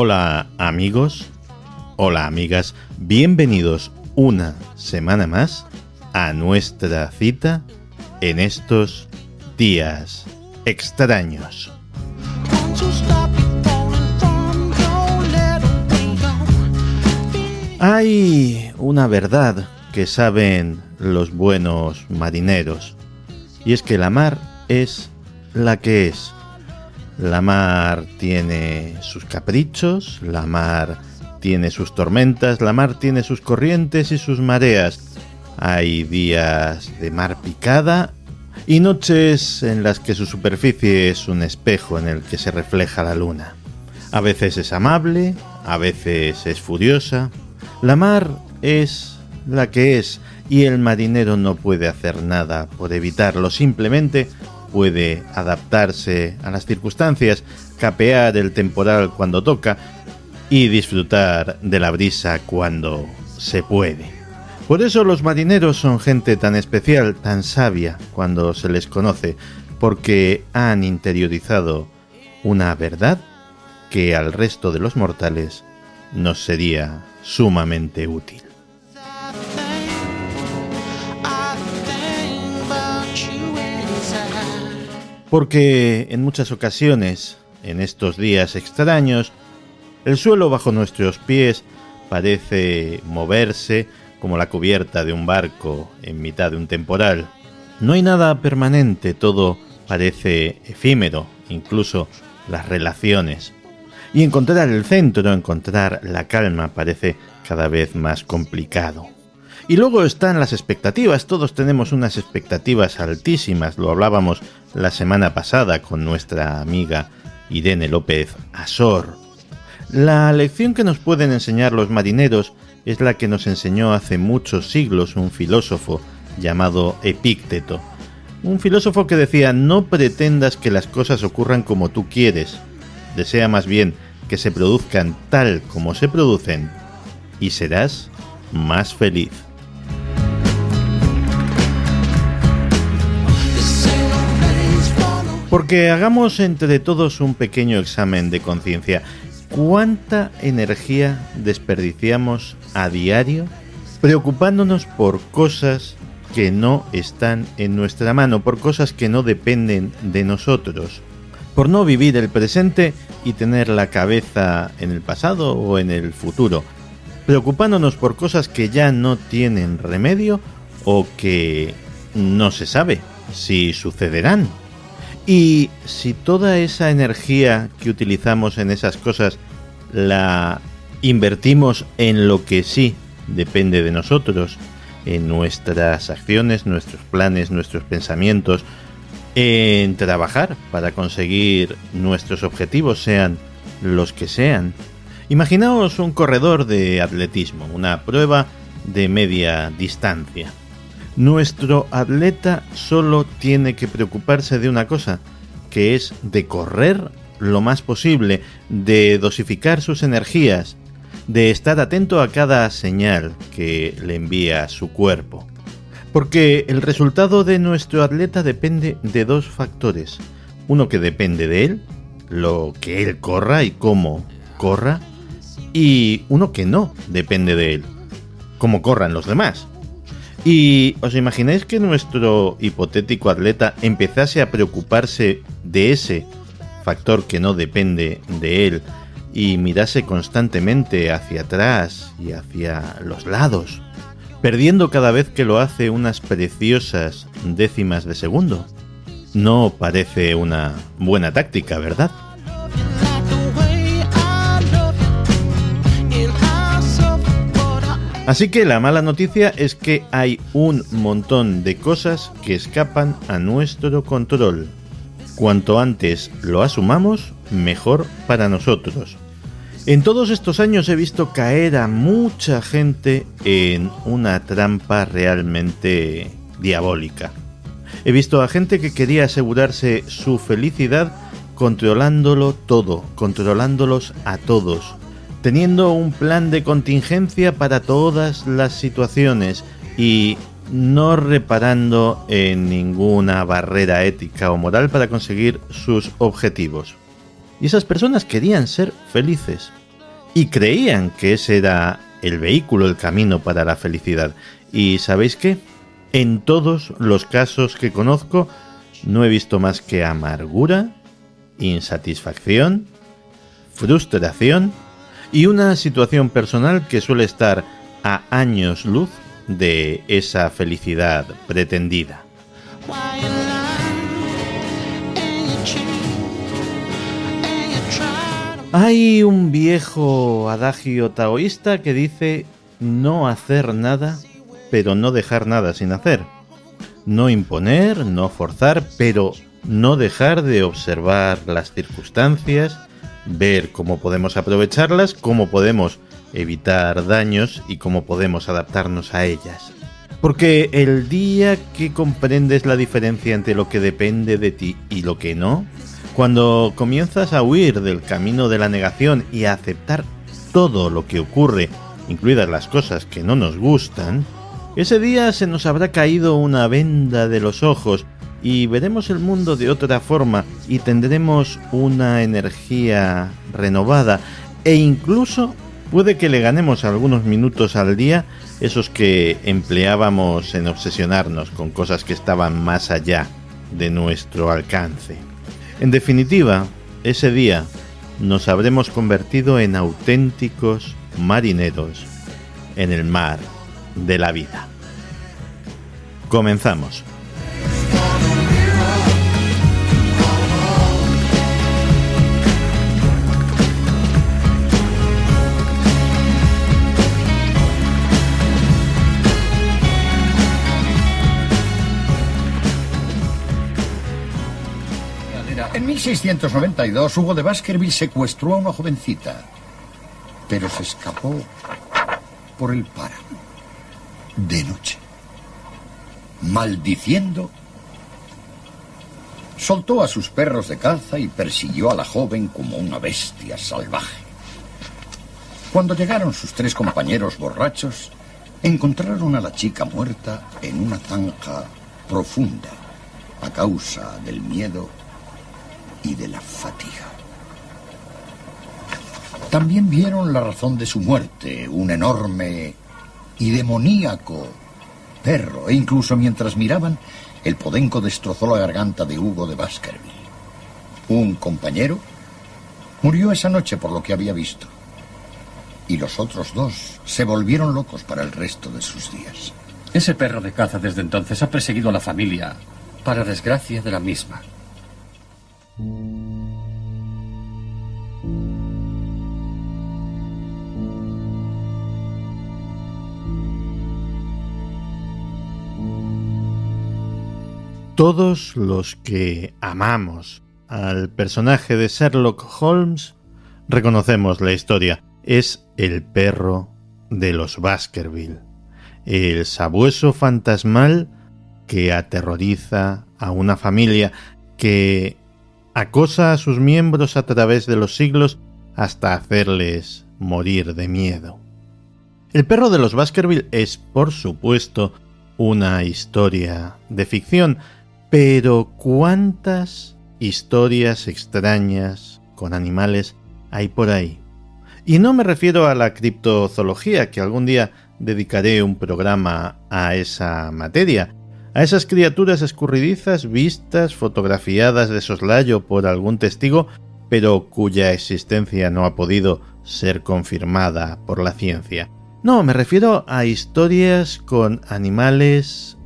Hola amigos, hola amigas, bienvenidos una semana más a nuestra cita en estos días extraños. Hay una verdad que saben los buenos marineros, y es que la mar es la que es. La mar tiene sus caprichos, la mar tiene sus tormentas, la mar tiene sus corrientes y sus mareas. Hay días de mar picada y noches en las que su superficie es un espejo en el que se refleja la luna. A veces es amable, a veces es furiosa. La mar es la que es y el marinero no puede hacer nada por evitarlo, simplemente puede adaptarse a las circunstancias, capear el temporal cuando toca y disfrutar de la brisa cuando se puede. Por eso los marineros son gente tan especial, tan sabia cuando se les conoce, porque han interiorizado una verdad que al resto de los mortales nos sería sumamente útil. Porque en muchas ocasiones, en estos días extraños, el suelo bajo nuestros pies parece moverse como la cubierta de un barco en mitad de un temporal. No hay nada permanente, todo parece efímero, incluso las relaciones. Y encontrar el centro, encontrar la calma parece cada vez más complicado. Y luego están las expectativas, todos tenemos unas expectativas altísimas, lo hablábamos la semana pasada con nuestra amiga Irene López Asor. La lección que nos pueden enseñar los marineros es la que nos enseñó hace muchos siglos un filósofo llamado Epícteto. Un filósofo que decía no pretendas que las cosas ocurran como tú quieres, desea más bien que se produzcan tal como se producen y serás más feliz. Porque hagamos entre todos un pequeño examen de conciencia. ¿Cuánta energía desperdiciamos a diario preocupándonos por cosas que no están en nuestra mano, por cosas que no dependen de nosotros? Por no vivir el presente y tener la cabeza en el pasado o en el futuro, preocupándonos por cosas que ya no tienen remedio o que no se sabe si sucederán. Y si toda esa energía que utilizamos en esas cosas la invertimos en lo que sí depende de nosotros, en nuestras acciones, nuestros planes, nuestros pensamientos, en trabajar para conseguir nuestros objetivos, sean los que sean. Imaginaos un corredor de atletismo, una prueba de media distancia. Nuestro atleta solo tiene que preocuparse de una cosa, que es de correr lo más posible, de dosificar sus energías, de estar atento a cada señal que le envía su cuerpo. Porque el resultado de nuestro atleta depende de dos factores. Uno que depende de él, lo que él corra y cómo corra, y uno que no depende de él, cómo corran los demás. ¿Y os imagináis que nuestro hipotético atleta empezase a preocuparse de ese factor que no depende de él y mirase constantemente hacia atrás y hacia los lados, perdiendo cada vez que lo hace unas preciosas décimas de segundo? No parece una buena táctica, ¿verdad? Así que la mala noticia es que hay un montón de cosas que escapan a nuestro control. Cuanto antes lo asumamos, mejor para nosotros. En todos estos años he visto caer a mucha gente en una trampa realmente diabólica. He visto a gente que quería asegurarse su felicidad controlándolo todo, controlándolos a todos, teniendo un plan de contingencia para todas las situaciones y no reparando en ninguna barrera ética o moral para conseguir sus objetivos. Y esas personas querían ser felices, y creían que ese era el vehículo, el camino para la felicidad. ¿Y sabéis qué? En todos los casos que conozco no he visto más que amargura, insatisfacción, frustración y una situación personal que suele estar a años luz de esa felicidad pretendida. Hay un viejo adagio taoísta que dice no hacer nada, pero no dejar nada sin hacer. No imponer, no forzar, pero no dejar de observar las circunstancias, ver cómo podemos aprovecharlas, cómo podemos evitar daños y cómo podemos adaptarnos a ellas. Porque el día que comprendes la diferencia entre lo que depende de ti y lo que no, cuando comienzas a huir del camino de la negación y a aceptar todo lo que ocurre, incluidas las cosas que no nos gustan, ese día se nos habrá caído una venda de los ojos y veremos el mundo de otra forma y tendremos una energía renovada e incluso puede que le ganemos algunos minutos al día esos que empleábamos en obsesionarnos con cosas que estaban más allá de nuestro alcance. En definitiva, ese día nos habremos convertido en auténticos marineros en el mar de la vida. Comenzamos. 1692, Hugo de Baskerville secuestró a una jovencita, pero se escapó por el páramo de noche. Maldiciendo, soltó a sus perros de caza y persiguió a la joven como una bestia salvaje. Cuando llegaron sus tres compañeros borrachos, encontraron a la chica muerta en una zanja profunda a causa del miedo y de la fatiga. También vieron la razón de su muerte, un enorme y demoníaco perro, e incluso mientras miraban, el podenco destrozó la garganta de Hugo de Baskerville. Un compañero murió esa noche por lo que había visto. Y los otros dos se volvieron locos para el resto de sus días. Ese perro de caza desde entonces ha perseguido a la familia, para desgracia de la misma. Todos los que amamos al personaje de Sherlock Holmes reconocemos la historia. Es el perro de los Baskerville, el sabueso fantasmal que aterroriza a una familia que acosa a sus miembros a través de los siglos hasta hacerles morir de miedo. El perro de los Baskerville es, por supuesto, una historia de ficción, pero ¿cuántas historias extrañas con animales hay por ahí? Y no me refiero a la criptozoología, que algún día dedicaré un programa a esa materia, a esas criaturas escurridizas vistas, fotografiadas de soslayo por algún testigo, pero cuya existencia no ha podido ser confirmada por la ciencia. No, me refiero a historias con animales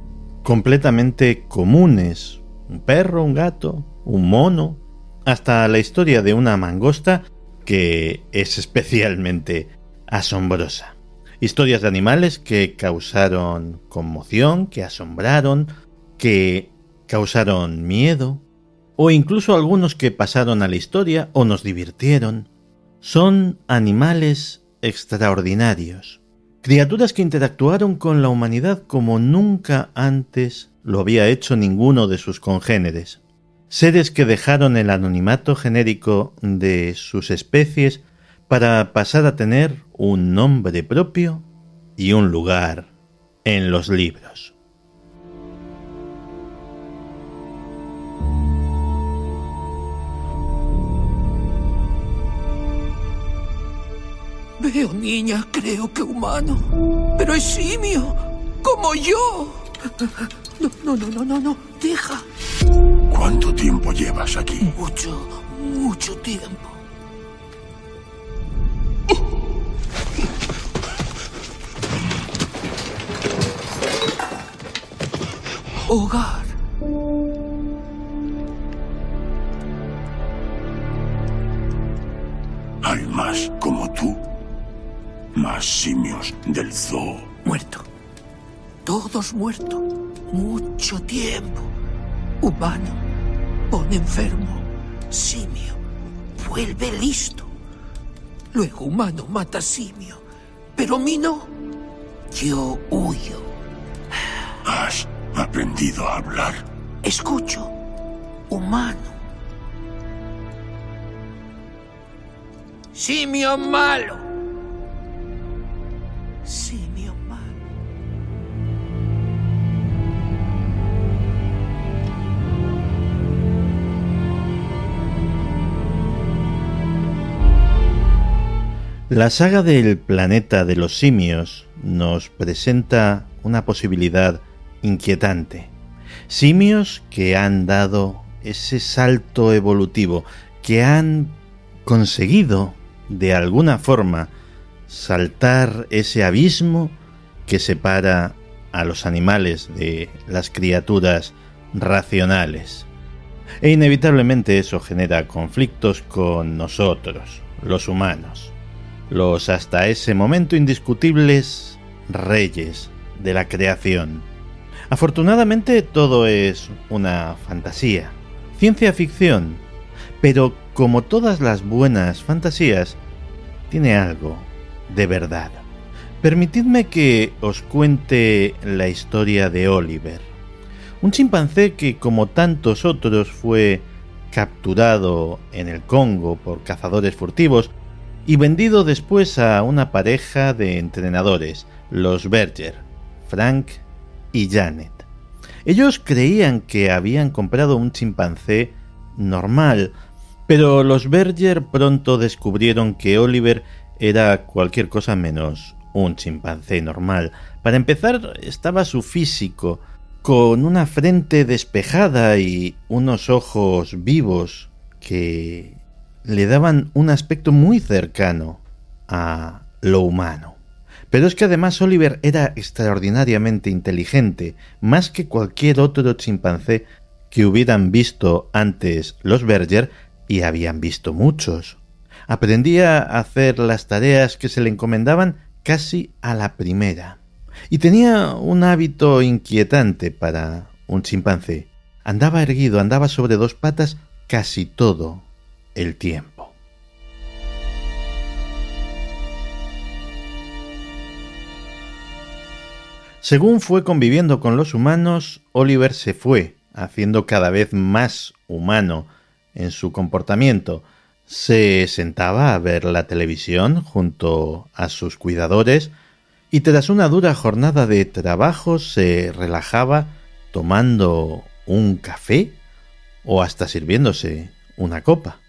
completamente comunes. Un perro, un gato, un mono, hasta la historia de una mangosta que es especialmente asombrosa. Historias de animales que causaron conmoción, que asombraron, que causaron miedo, o incluso algunos que pasaron a la historia o nos divirtieron. Son animales extraordinarios, criaturas que interactuaron con la humanidad como nunca antes lo había hecho ninguno de sus congéneres. Seres que dejaron el anonimato genérico de sus especies para pasar a tener un nombre propio y un lugar en los libros. creo, niña, creo que humano. Pero es simio, como yo. No, no, no, no, no, no. Deja. ¿Cuánto tiempo llevas aquí? Mucho, mucho tiempo. Hogar. Hay más como tú. Más simios del zoo. Muerto. Todos muertos. Mucho tiempo. Humano. Pone enfermo. Simio. Vuelve listo. Luego humano mata simio. Pero mí no. Yo huyo. Has aprendido a hablar. Escucho. Humano. Simio malo. Simio La saga del planeta de los simios nos presenta una posibilidad inquietante. Simios que han dado ese salto evolutivo, que han conseguido de alguna forma saltar ese abismo que separa a los animales de las criaturas racionales. E inevitablemente eso genera conflictos con nosotros, los humanos, los hasta ese momento indiscutibles reyes de la creación. Afortunadamente todo es una fantasía, ciencia ficción, pero como todas las buenas fantasías, tiene algo de verdad. Permitidme que os cuente la historia de Oliver, un chimpancé que como tantos otros fue capturado en el Congo por cazadores furtivos y vendido después a una pareja de entrenadores, los Berger, Frank y Janet. Ellos creían que habían comprado un chimpancé normal, pero los Berger pronto descubrieron que Oliver era cualquier cosa menos un chimpancé normal. Para empezar, estaba su físico, con una frente despejada y unos ojos vivos que le daban un aspecto muy cercano a lo humano. Pero es que además Oliver era extraordinariamente inteligente, más que cualquier otro chimpancé que hubieran visto antes los Berger y habían visto muchos. Aprendía a hacer las tareas que se le encomendaban casi a la primera. Y tenía un hábito inquietante para un chimpancé. Andaba erguido, andaba sobre dos patas casi todo el tiempo. Según fue conviviendo con los humanos, Oliver se fue, haciendo cada vez más humano en su comportamiento. Se sentaba a ver la televisión junto a sus cuidadores y tras una dura jornada de trabajo se relajaba tomando un café o hasta sirviéndose una copa.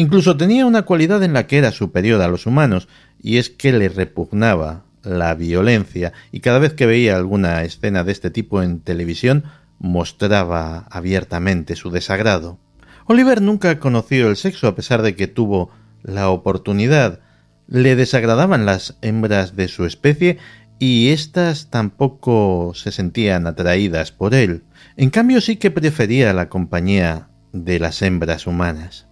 Incluso tenía una cualidad en la que era superior a los humanos, y es que le repugnaba la violencia, y cada vez que veía alguna escena de este tipo en televisión mostraba abiertamente su desagrado. Oliver nunca conoció el sexo a pesar de que tuvo la oportunidad. Le desagradaban las hembras de su especie y éstas tampoco se sentían atraídas por él. En cambio sí que prefería la compañía de las hembras humanas.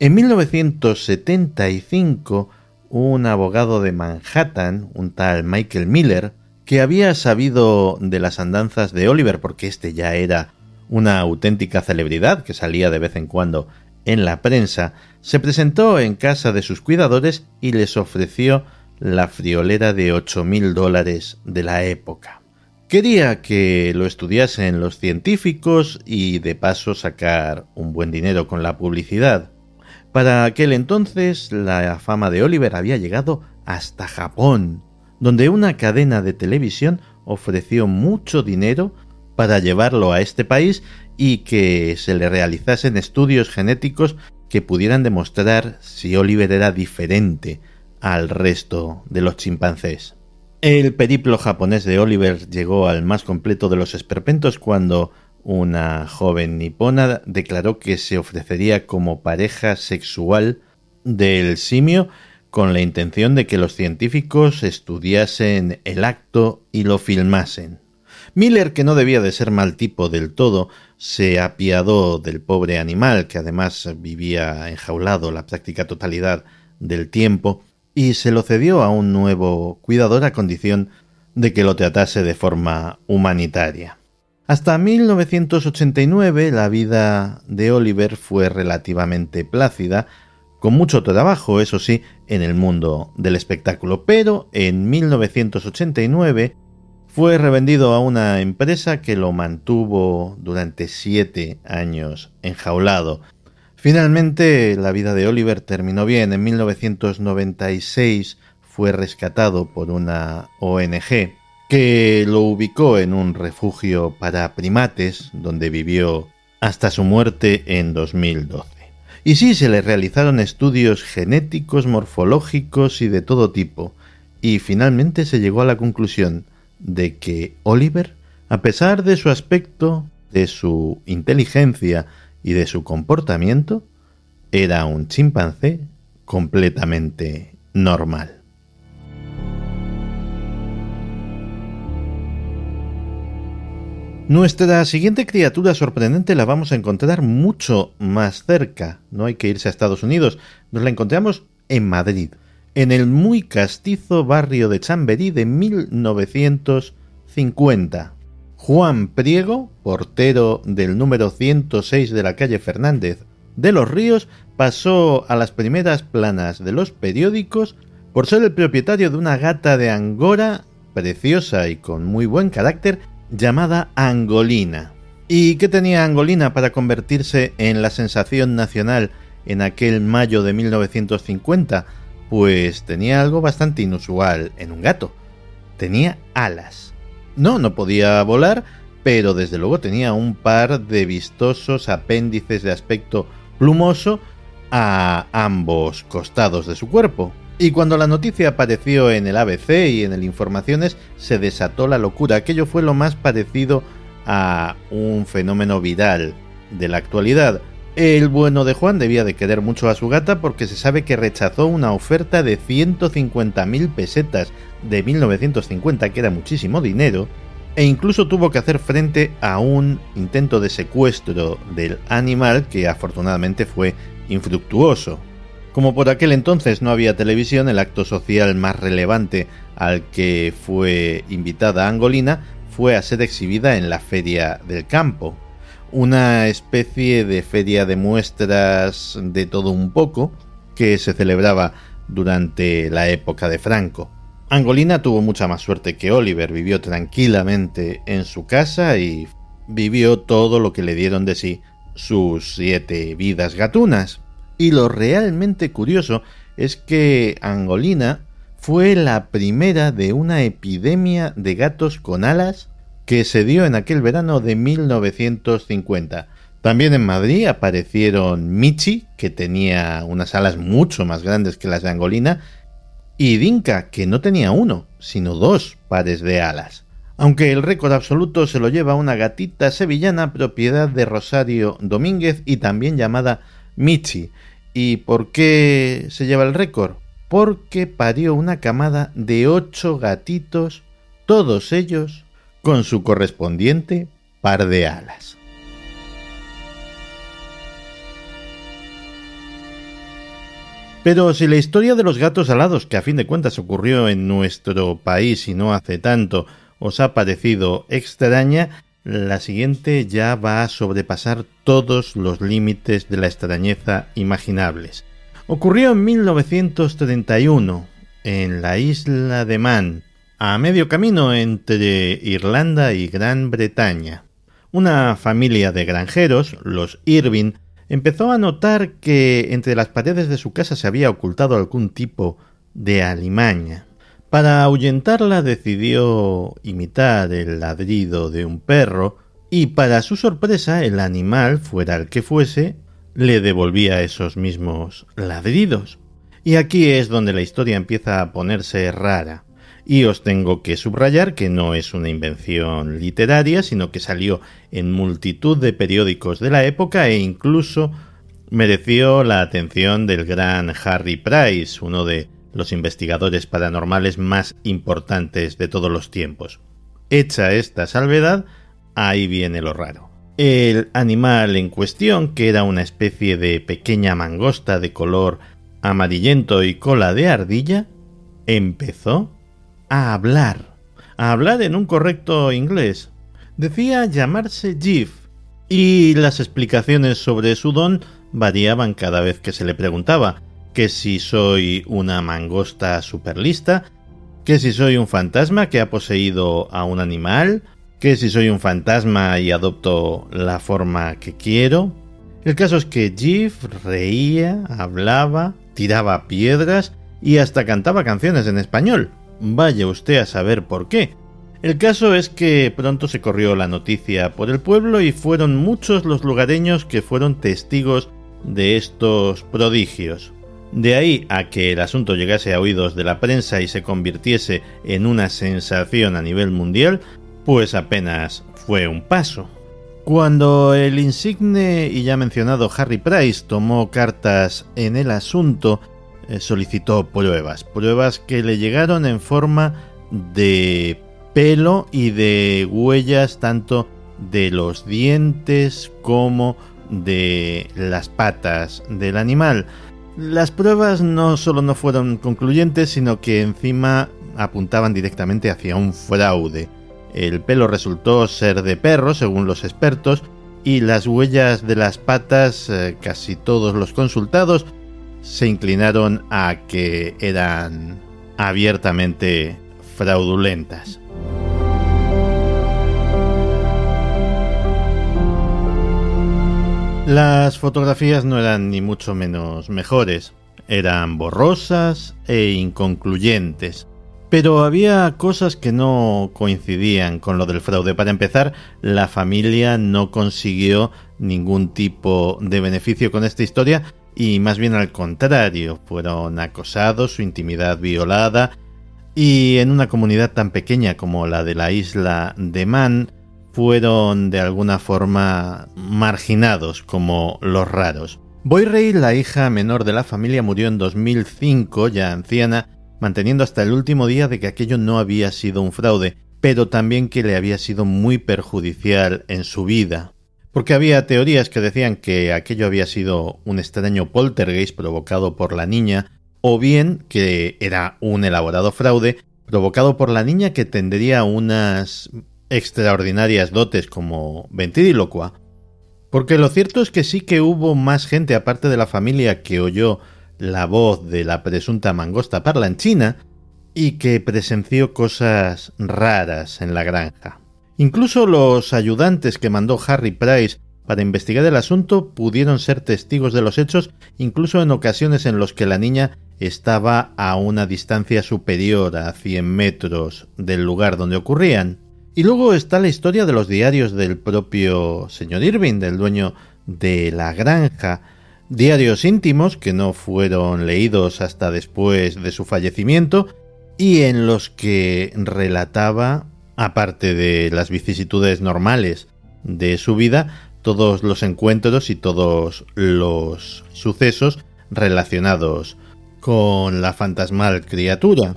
En 1975, un abogado de Manhattan, un tal Michael Miller, que había sabido de las andanzas de Oliver porque éste ya era una auténtica celebridad que salía de vez en cuando en la prensa, se presentó en casa de sus cuidadores y les ofreció la friolera de ocho mil dólares de la época. Quería que lo estudiasen los científicos y de paso sacar un buen dinero con la publicidad. Para aquel entonces la fama de Oliver había llegado hasta Japón, donde una cadena de televisión ofreció mucho dinero para llevarlo a este país y que se le realizasen estudios genéticos que pudieran demostrar si Oliver era diferente al resto de los chimpancés. El periplo japonés de Oliver llegó al más completo de los esperpentos cuando una joven nipona declaró que se ofrecería como pareja sexual del simio con la intención de que los científicos estudiasen el acto y lo filmasen. Miller, que no debía de ser mal tipo del todo, se apiadó del pobre animal, que además vivía enjaulado la práctica totalidad del tiempo, y se lo cedió a un nuevo cuidador a condición de que lo tratase de forma humanitaria. Hasta 1989 la vida de Oliver fue relativamente plácida, con mucho trabajo, eso sí, en el mundo del espectáculo, pero en 1989 fue revendido a una empresa que lo mantuvo durante siete años enjaulado. Finalmente, la vida de Oliver terminó bien. En 1996 fue rescatado por una ONG que lo ubicó en un refugio para primates, donde vivió hasta su muerte en 2012. Y sí, se le realizaron estudios genéticos, morfológicos y de todo tipo, y finalmente se llegó a la conclusión de que Oliver, a pesar de su aspecto, de su inteligencia y de su comportamiento, era un chimpancé completamente normal. Nuestra siguiente criatura sorprendente la vamos a encontrar mucho más cerca. No hay que irse a Estados Unidos. Nos la encontramos en Madrid en el muy castizo barrio de Chamberí de 1950. Juan Priego, portero del número 106 de la calle Fernández de los Ríos, pasó a las primeras planas de los periódicos por ser el propietario de una gata de Angora preciosa y con muy buen carácter llamada Angolina. ¿Y qué tenía Angolina para convertirse en la sensación nacional en aquel mayo de 1950? pues tenía algo bastante inusual en un gato. Tenía alas. No, no podía volar, pero desde luego tenía un par de vistosos apéndices de aspecto plumoso a ambos costados de su cuerpo. Y cuando la noticia apareció en el ABC y en el Informaciones, se desató la locura. Aquello fue lo más parecido a un fenómeno viral de la actualidad. El bueno de Juan debía de querer mucho a su gata porque se sabe que rechazó una oferta de 150.000 pesetas de 1950, que era muchísimo dinero, e incluso tuvo que hacer frente a un intento de secuestro del animal que afortunadamente fue infructuoso. Como por aquel entonces no había televisión, el acto social más relevante al que fue invitada Angolina fue a ser exhibida en la Feria del Campo, una especie de feria de muestras de todo un poco que se celebraba durante la época de Franco. Angolina tuvo mucha más suerte que Oliver, vivió tranquilamente en su casa y vivió todo lo que le dieron de sí sus siete vidas gatunas. Y lo realmente curioso es que Angolina fue la primera de una epidemia de gatos con alas que se dio en aquel verano de 1950. También en Madrid aparecieron Michi, que tenía unas alas mucho más grandes que las de Angolina, y Dinka, que no tenía uno, sino dos pares de alas. Aunque el récord absoluto se lo lleva una gatita sevillana propiedad de Rosario Domínguez y también llamada Michi. ¿Y por qué se lleva el récord? Porque parió una camada de ocho gatitos, todos ellos con su correspondiente par de alas. Pero si la historia de los gatos alados, que a fin de cuentas ocurrió en nuestro país y no hace tanto, os ha parecido extraña, la siguiente ya va a sobrepasar todos los límites de la extrañeza imaginables. Ocurrió en 1931, en la isla de Man, a medio camino entre Irlanda y Gran Bretaña. Una familia de granjeros, los Irving, empezó a notar que entre las paredes de su casa se había ocultado algún tipo de alimaña. Para ahuyentarla decidió imitar el ladrido de un perro y para su sorpresa el animal, fuera el que fuese, le devolvía esos mismos ladridos. Y aquí es donde la historia empieza a ponerse rara. Y os tengo que subrayar que no es una invención literaria, sino que salió en multitud de periódicos de la época e incluso mereció la atención del gran Harry Price, uno de los investigadores paranormales más importantes de todos los tiempos. Hecha esta salvedad, ahí viene lo raro. El animal en cuestión, que era una especie de pequeña mangosta de color amarillento y cola de ardilla, empezó a hablar, a hablar en un correcto inglés. Decía llamarse Jeff, y las explicaciones sobre su don variaban cada vez que se le preguntaba, que si soy una mangosta superlista, que si soy un fantasma que ha poseído a un animal, que si soy un fantasma y adopto la forma que quiero. El caso es que Jeff reía, hablaba, tiraba piedras y hasta cantaba canciones en español. Vaya usted a saber por qué. El caso es que pronto se corrió la noticia por el pueblo y fueron muchos los lugareños que fueron testigos de estos prodigios. De ahí a que el asunto llegase a oídos de la prensa y se convirtiese en una sensación a nivel mundial, pues apenas fue un paso. Cuando el insigne y ya mencionado Harry Price tomó cartas en el asunto, eh, solicitó pruebas, pruebas que le llegaron en forma de pelo y de huellas tanto de los dientes como de las patas del animal. Las pruebas no solo no fueron concluyentes, sino que encima apuntaban directamente hacia un fraude. El pelo resultó ser de perro, según los expertos, y las huellas de las patas, eh, casi todos los consultados, se inclinaron a que eran abiertamente fraudulentas. Las fotografías no eran ni mucho menos mejores, eran borrosas e inconcluyentes. Pero había cosas que no coincidían con lo del fraude. Para empezar, la familia no consiguió ningún tipo de beneficio con esta historia y más bien al contrario, fueron acosados, su intimidad violada y en una comunidad tan pequeña como la de la isla de Man, fueron de alguna forma marginados como los raros. Boyrey, la hija menor de la familia, murió en 2005, ya anciana, manteniendo hasta el último día de que aquello no había sido un fraude, pero también que le había sido muy perjudicial en su vida. Porque había teorías que decían que aquello había sido un extraño poltergeist provocado por la niña, o bien que era un elaborado fraude provocado por la niña que tendría unas extraordinarias dotes como ventrílocua, porque lo cierto es que sí que hubo más gente aparte de la familia que oyó la voz de la presunta mangosta parlanchina y que presenció cosas raras en la granja. Incluso los ayudantes que mandó Harry Price para investigar el asunto pudieron ser testigos de los hechos, incluso en ocasiones en los que la niña estaba a una distancia superior a 100 metros del lugar donde ocurrían. Y luego está la historia de los diarios del propio señor Irving, del dueño de la granja, diarios íntimos que no fueron leídos hasta después de su fallecimiento y en los que relataba, aparte de las vicisitudes normales de su vida, todos los encuentros y todos los sucesos relacionados con la fantasmal criatura.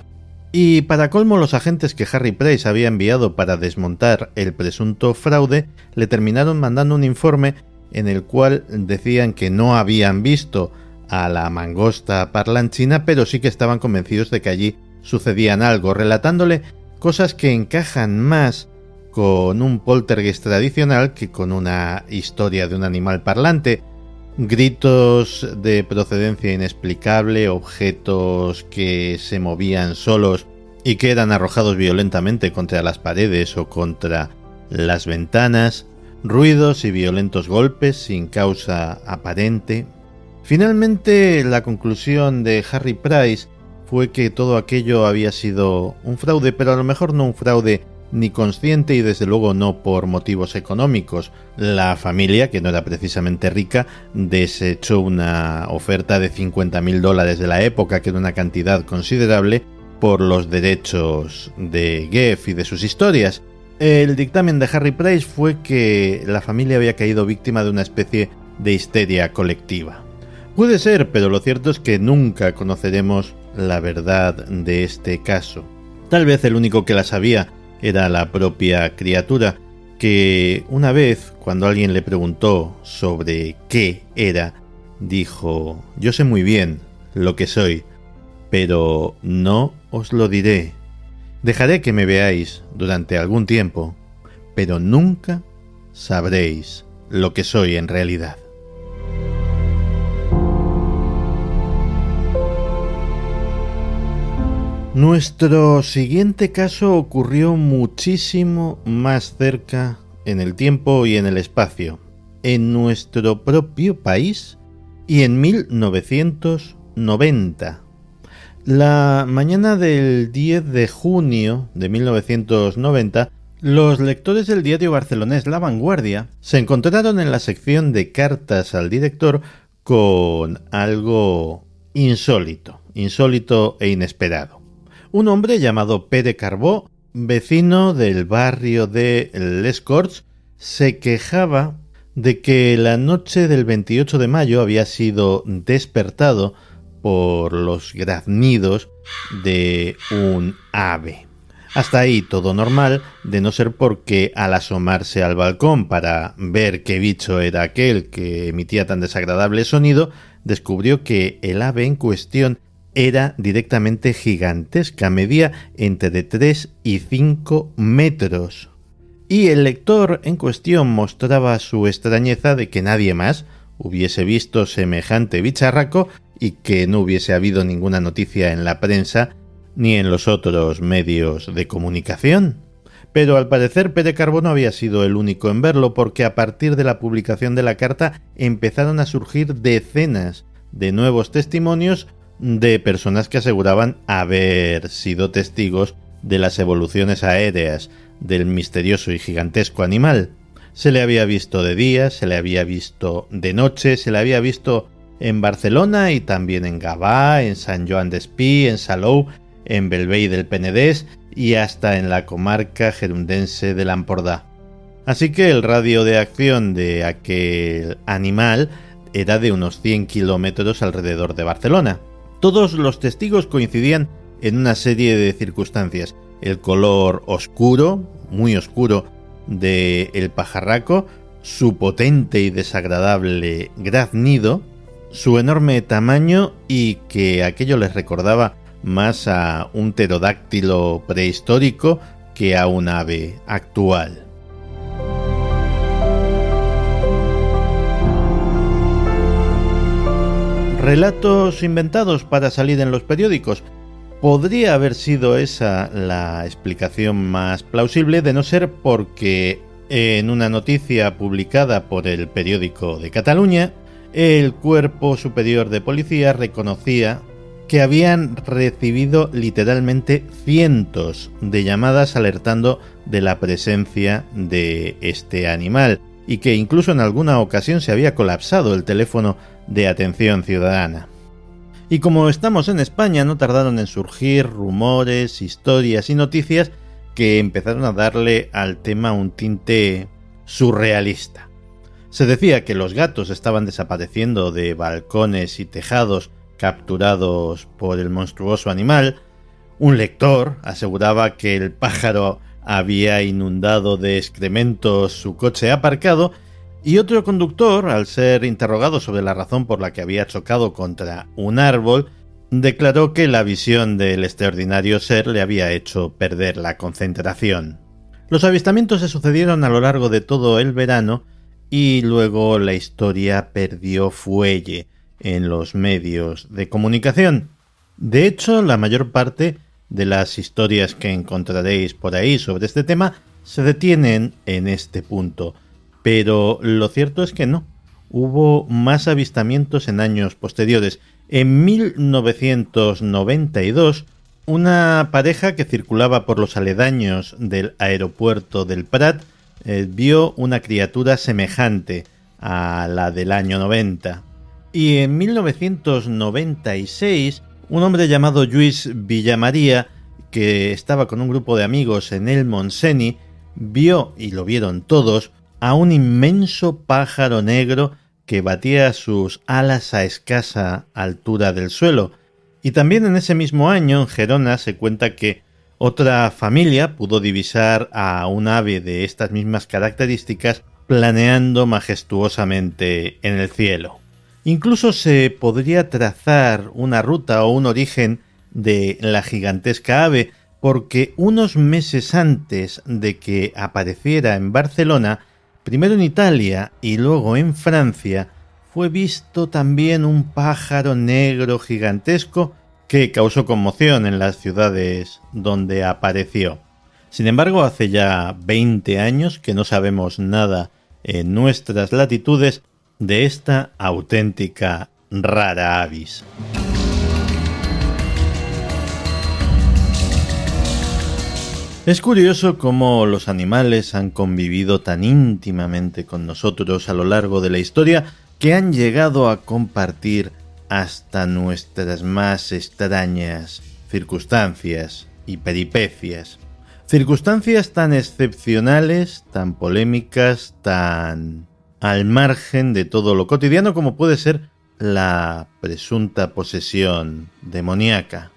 Y para colmo los agentes que Harry Price había enviado para desmontar el presunto fraude le terminaron mandando un informe en el cual decían que no habían visto a la mangosta parlanchina, pero sí que estaban convencidos de que allí sucedían algo, relatándole cosas que encajan más con un poltergeist tradicional que con una historia de un animal parlante. Gritos de procedencia inexplicable, objetos que se movían solos y que eran arrojados violentamente contra las paredes o contra las ventanas, ruidos y violentos golpes sin causa aparente. Finalmente, la conclusión de Harry Price fue que todo aquello había sido un fraude, pero a lo mejor no un fraude ni consciente y desde luego no por motivos económicos. La familia, que no era precisamente rica, desechó una oferta de 50 mil dólares de la época, que era una cantidad considerable, por los derechos de Geff y de sus historias. El dictamen de Harry Price fue que la familia había caído víctima de una especie de histeria colectiva. Puede ser, pero lo cierto es que nunca conoceremos la verdad de este caso. Tal vez el único que la sabía era la propia criatura, que una vez, cuando alguien le preguntó sobre qué era, dijo, yo sé muy bien lo que soy, pero no os lo diré. Dejaré que me veáis durante algún tiempo, pero nunca sabréis lo que soy en realidad. Nuestro siguiente caso ocurrió muchísimo más cerca en el tiempo y en el espacio, en nuestro propio país y en 1990. La mañana del 10 de junio de 1990, los lectores del diario barcelonés La Vanguardia se encontraron en la sección de cartas al director con algo insólito, insólito e inesperado un hombre llamado Pere Carbó, vecino del barrio de Les Corts, se quejaba de que la noche del 28 de mayo había sido despertado por los graznidos de un ave. Hasta ahí todo normal, de no ser porque al asomarse al balcón para ver qué bicho era aquel que emitía tan desagradable sonido, descubrió que el ave en cuestión era directamente gigantesca, medía entre 3 y 5 metros. Y el lector en cuestión mostraba su extrañeza de que nadie más hubiese visto semejante bicharraco y que no hubiese habido ninguna noticia en la prensa ni en los otros medios de comunicación. Pero al parecer Pere Carbono había sido el único en verlo porque a partir de la publicación de la carta empezaron a surgir decenas de nuevos testimonios de personas que aseguraban haber sido testigos de las evoluciones aéreas del misterioso y gigantesco animal. Se le había visto de día, se le había visto de noche, se le había visto en Barcelona y también en Gavà, en San Joan d'Espí, en Salou, en Belvey del Penedés y hasta en la comarca gerundense de Lampordà. Así que el radio de acción de aquel animal era de unos 100 kilómetros alrededor de Barcelona. Todos los testigos coincidían en una serie de circunstancias. El color oscuro, muy oscuro, de el pajarraco, su potente y desagradable graznido, su enorme tamaño y que aquello les recordaba más a un pterodáctilo prehistórico que a un ave actual. Relatos inventados para salir en los periódicos. Podría haber sido esa la explicación más plausible de no ser porque en una noticia publicada por el periódico de Cataluña, el Cuerpo Superior de Policía reconocía que habían recibido literalmente cientos de llamadas alertando de la presencia de este animal y que incluso en alguna ocasión se había colapsado el teléfono de atención ciudadana. Y como estamos en España, no tardaron en surgir rumores, historias y noticias que empezaron a darle al tema un tinte surrealista. Se decía que los gatos estaban desapareciendo de balcones y tejados capturados por el monstruoso animal, un lector aseguraba que el pájaro había inundado de excrementos su coche aparcado y otro conductor, al ser interrogado sobre la razón por la que había chocado contra un árbol, declaró que la visión del extraordinario ser le había hecho perder la concentración. Los avistamientos se sucedieron a lo largo de todo el verano y luego la historia perdió fuelle en los medios de comunicación. De hecho, la mayor parte de las historias que encontraréis por ahí sobre este tema se detienen en este punto. Pero lo cierto es que no. Hubo más avistamientos en años posteriores. En 1992, Una pareja que circulaba por los aledaños del aeropuerto del Prat eh, vio una criatura semejante a la del año 90. Y en 1996, un hombre llamado Luis Villamaría, que estaba con un grupo de amigos en el Monseni, vio, y lo vieron todos, a un inmenso pájaro negro que batía sus alas a escasa altura del suelo. Y también en ese mismo año en Gerona se cuenta que otra familia pudo divisar a un ave de estas mismas características planeando majestuosamente en el cielo. Incluso se podría trazar una ruta o un origen de la gigantesca ave, porque unos meses antes de que apareciera en Barcelona, primero en Italia y luego en Francia, fue visto también un pájaro negro gigantesco que causó conmoción en las ciudades donde apareció. Sin embargo, hace ya 20 años que no sabemos nada en nuestras latitudes de esta auténtica rara avis. Es curioso cómo los animales han convivido tan íntimamente con nosotros a lo largo de la historia que han llegado a compartir hasta nuestras más extrañas circunstancias y peripecias. Circunstancias tan excepcionales, tan polémicas, tan al margen de todo lo cotidiano como puede ser la presunta posesión demoníaca.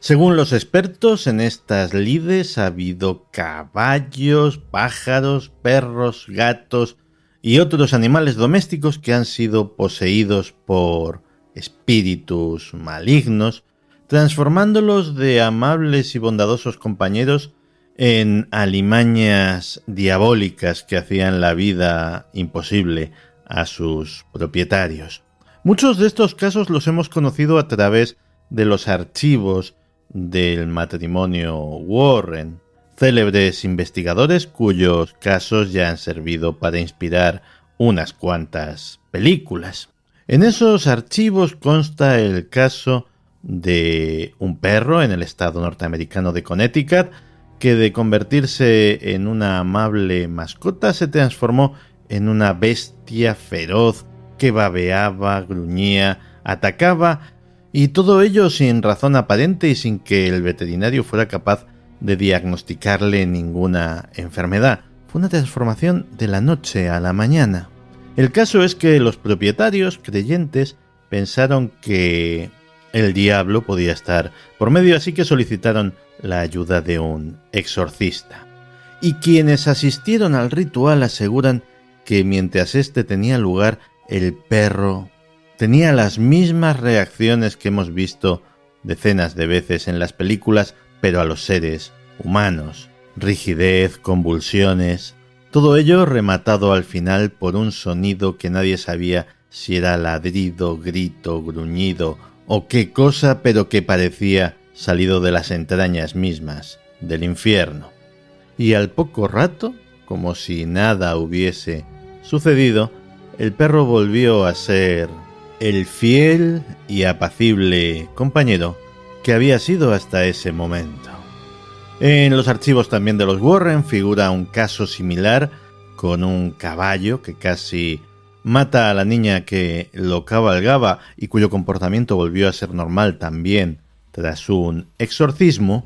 Según los expertos, en estas lides ha habido caballos, pájaros, perros, gatos y otros animales domésticos que han sido poseídos por espíritus malignos, transformándolos de amables y bondadosos compañeros en alimañas diabólicas que hacían la vida imposible a sus propietarios. Muchos de estos casos los hemos conocido a través de los archivos del matrimonio Warren, célebres investigadores cuyos casos ya han servido para inspirar unas cuantas películas. En esos archivos consta el caso de un perro en el estado norteamericano de Connecticut que de convertirse en una amable mascota se transformó en una bestia feroz que babeaba, gruñía, atacaba y todo ello sin razón aparente y sin que el veterinario fuera capaz de diagnosticarle ninguna enfermedad. Fue una transformación de la noche a la mañana. El caso es que los propietarios creyentes pensaron que el diablo podía estar por medio, así que solicitaron la ayuda de un exorcista. Y quienes asistieron al ritual aseguran que mientras este tenía lugar, el perro tenía las mismas reacciones que hemos visto decenas de veces en las películas, pero a los seres humanos. Rigidez, convulsiones, todo ello rematado al final por un sonido que nadie sabía si era ladrido, grito, gruñido o qué cosa, pero que parecía salido de las entrañas mismas del infierno. Y al poco rato, como si nada hubiese sucedido, el perro volvió a ser el fiel y apacible compañero que había sido hasta ese momento. En los archivos también de los Warren figura un caso similar con un caballo que casi mata a la niña que lo cabalgaba y cuyo comportamiento volvió a ser normal también tras un exorcismo,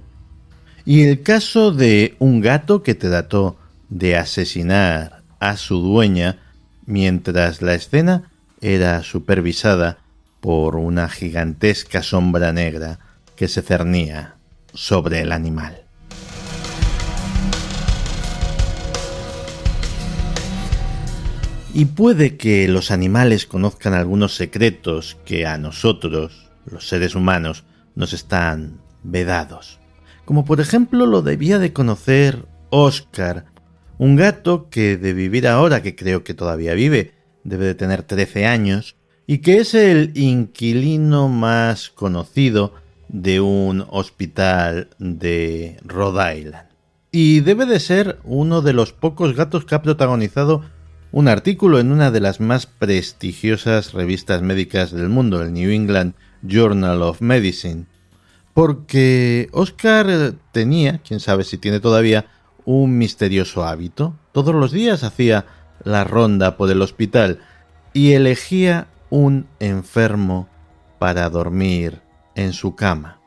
y el caso de un gato que trató de asesinar a su dueña mientras la escena era supervisada por una gigantesca sombra negra que se cernía sobre el animal. Y puede que los animales conozcan algunos secretos que a nosotros, los seres humanos, nos están vedados. Como por ejemplo lo debía de conocer Oscar, un gato que de vivir ahora, que creo que todavía vive, debe de tener 13 años, y que es el inquilino más conocido de un hospital de Rhode Island. Y debe de ser uno de los pocos gatos que ha protagonizado un artículo en una de las más prestigiosas revistas médicas del mundo, el New England Journal of Medicine. Porque Oscar tenía, quién sabe si tiene todavía, un misterioso hábito. Todos los días hacía la ronda por el hospital y elegía un enfermo para dormir en su cama.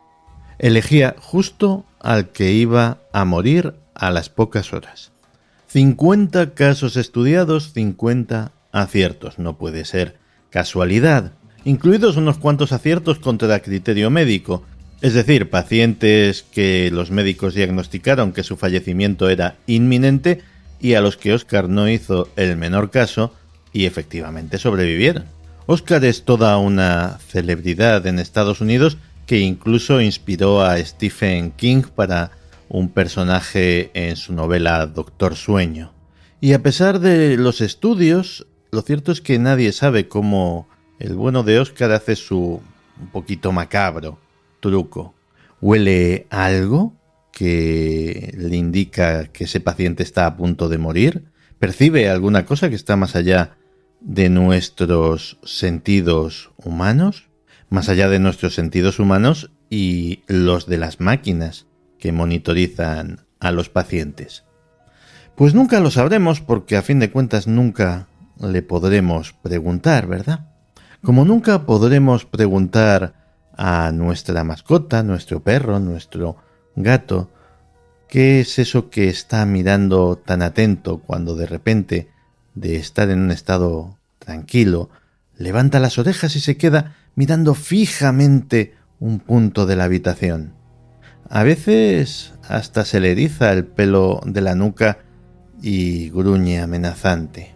Elegía justo al que iba a morir a las pocas horas. 50 casos estudiados, 50 aciertos. No puede ser casualidad. Incluidos unos cuantos aciertos contra criterio médico. Es decir, pacientes que los médicos diagnosticaron que su fallecimiento era inminente y a los que Oscar no hizo el menor caso y efectivamente sobrevivieron. Oscar es toda una celebridad en Estados Unidos que incluso inspiró a Stephen King para un personaje en su novela Doctor Sueño. Y a pesar de los estudios, lo cierto es que nadie sabe cómo el bueno de Oscar hace su un poquito macabro truco. ¿Huele algo que le indica que ese paciente está a punto de morir? ¿Percibe alguna cosa que está más allá de nuestros sentidos humanos? Más allá de nuestros sentidos humanos y los de las máquinas que monitorizan a los pacientes. Pues nunca lo sabremos porque a fin de cuentas nunca le podremos preguntar, ¿verdad? Como nunca podremos preguntar a nuestra mascota, nuestro perro, nuestro gato, ¿qué es eso que está mirando tan atento cuando de repente, de estar en un estado tranquilo, levanta las orejas y se queda mirando fijamente un punto de la habitación? A veces hasta se le eriza el pelo de la nuca y gruñe amenazante.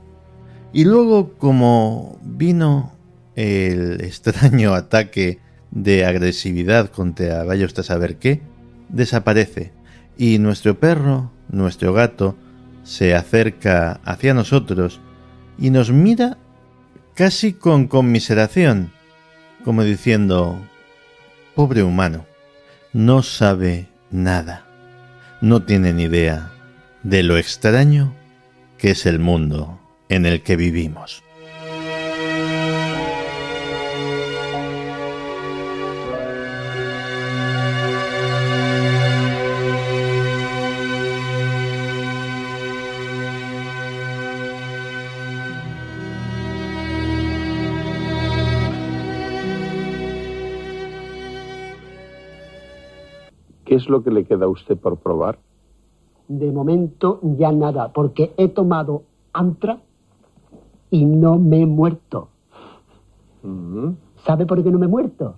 Y luego, como vino el extraño ataque de agresividad contra vaya usted a saber qué, desaparece y nuestro perro, nuestro gato, se acerca hacia nosotros y nos mira casi con conmiseración, como diciendo, pobre humano no sabe nada, no tiene ni idea de lo extraño que es el mundo en el que vivimos. ¿Qué es lo que le queda a usted por probar? De momento ya nada, porque he tomado Antra y no me he muerto. ¿Sabe por qué no me he muerto?